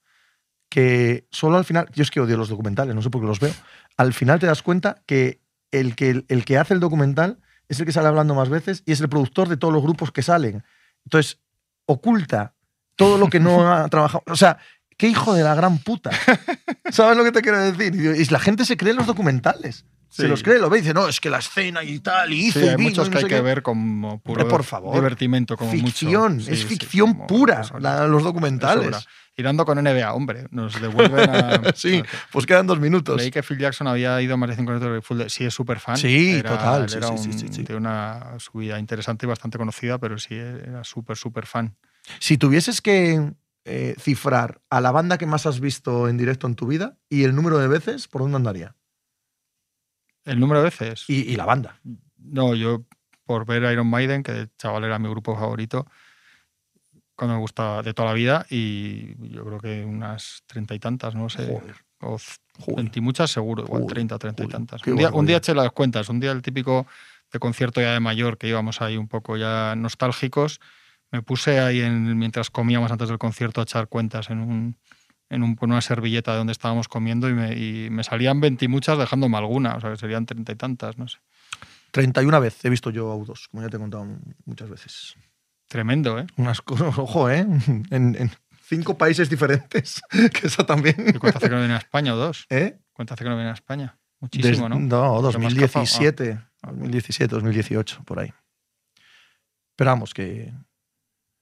que solo al final, yo es que odio los documentales, no sé por qué los veo, al final te das cuenta que el que, el que hace el documental es el que sale hablando más veces y es el productor de todos los grupos que salen. Entonces, oculta todo lo que no ha <laughs> trabajado. O sea, qué hijo de la gran puta. <laughs> ¿Sabes lo que te quiero decir? Y la gente se cree en los documentales. Se los cree, lo ve y dice, no, es que la escena y tal, y hizo Sí, y hay muchos y que no hay que qué". ver como puro Hombre, por favor. divertimento, como ficción, mucho. Sí, es ficción pura, la- los documentales. Sobra. Irando con NBA, hombre, nos devuelven a. <laughs> Sí, pues quedan dos minutos. Leí que Phil Jackson había ido a más de 5 minutos de full Sí, es súper fan. Sí, Era- total, sí, Era sí, un, sí, sí, sí. de una subida interesante y bastante conocida, pero sí, era súper, súper fan. Si tuvieses que eh, cifrar a la banda que más has visto en directo en tu vida y el número de veces, ¿por dónde andaría? El número de veces. Y, y la banda. No, yo por ver Iron Maiden, que de chaval era mi grupo favorito, cuando me gustaba de toda la vida, y yo creo que unas treinta y tantas, no sé. Joder, O veintimuchas seguro, igual treinta, treinta y tantas. Un día, un día eché las cuentas, un día el típico de concierto ya de mayor, que íbamos ahí un poco ya nostálgicos, me puse ahí en, mientras comíamos antes del concierto a echar cuentas en un en un- una servilleta de donde estábamos comiendo y me, y me salían veintimuchas dejándome alguna, o sea que serían treinta y tantas, no sé. 31 veces he visto yo a U2, como ya te he contado muchas veces. Tremendo, ¿eh? Unas cosas, <laughs> ojo, ¿eh? En, en cinco países diferentes, <laughs> que eso también. ¿Y cuánto hace que no viene a España o dos? ¿Eh? ¿Cuánto hace que no viene a España? Muchísimo, Des- ¿no? No, Se me ha escapado. 2017, Ah. 2017, 2018, por ahí. Pero vamos, que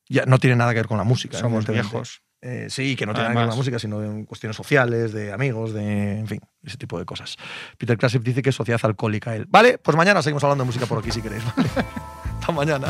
ya no tiene nada que ver con la música. Somos evidentemente. viejos. Eh, sí, que no tiene nada que ver con la música, sino en cuestiones sociales, de amigos, de. En fin, ese tipo de cosas. Peter Classic dice que es sociedad alcohólica él. Vale, pues mañana seguimos hablando de música por aquí si queréis. ¿vale? <laughs> Hasta mañana.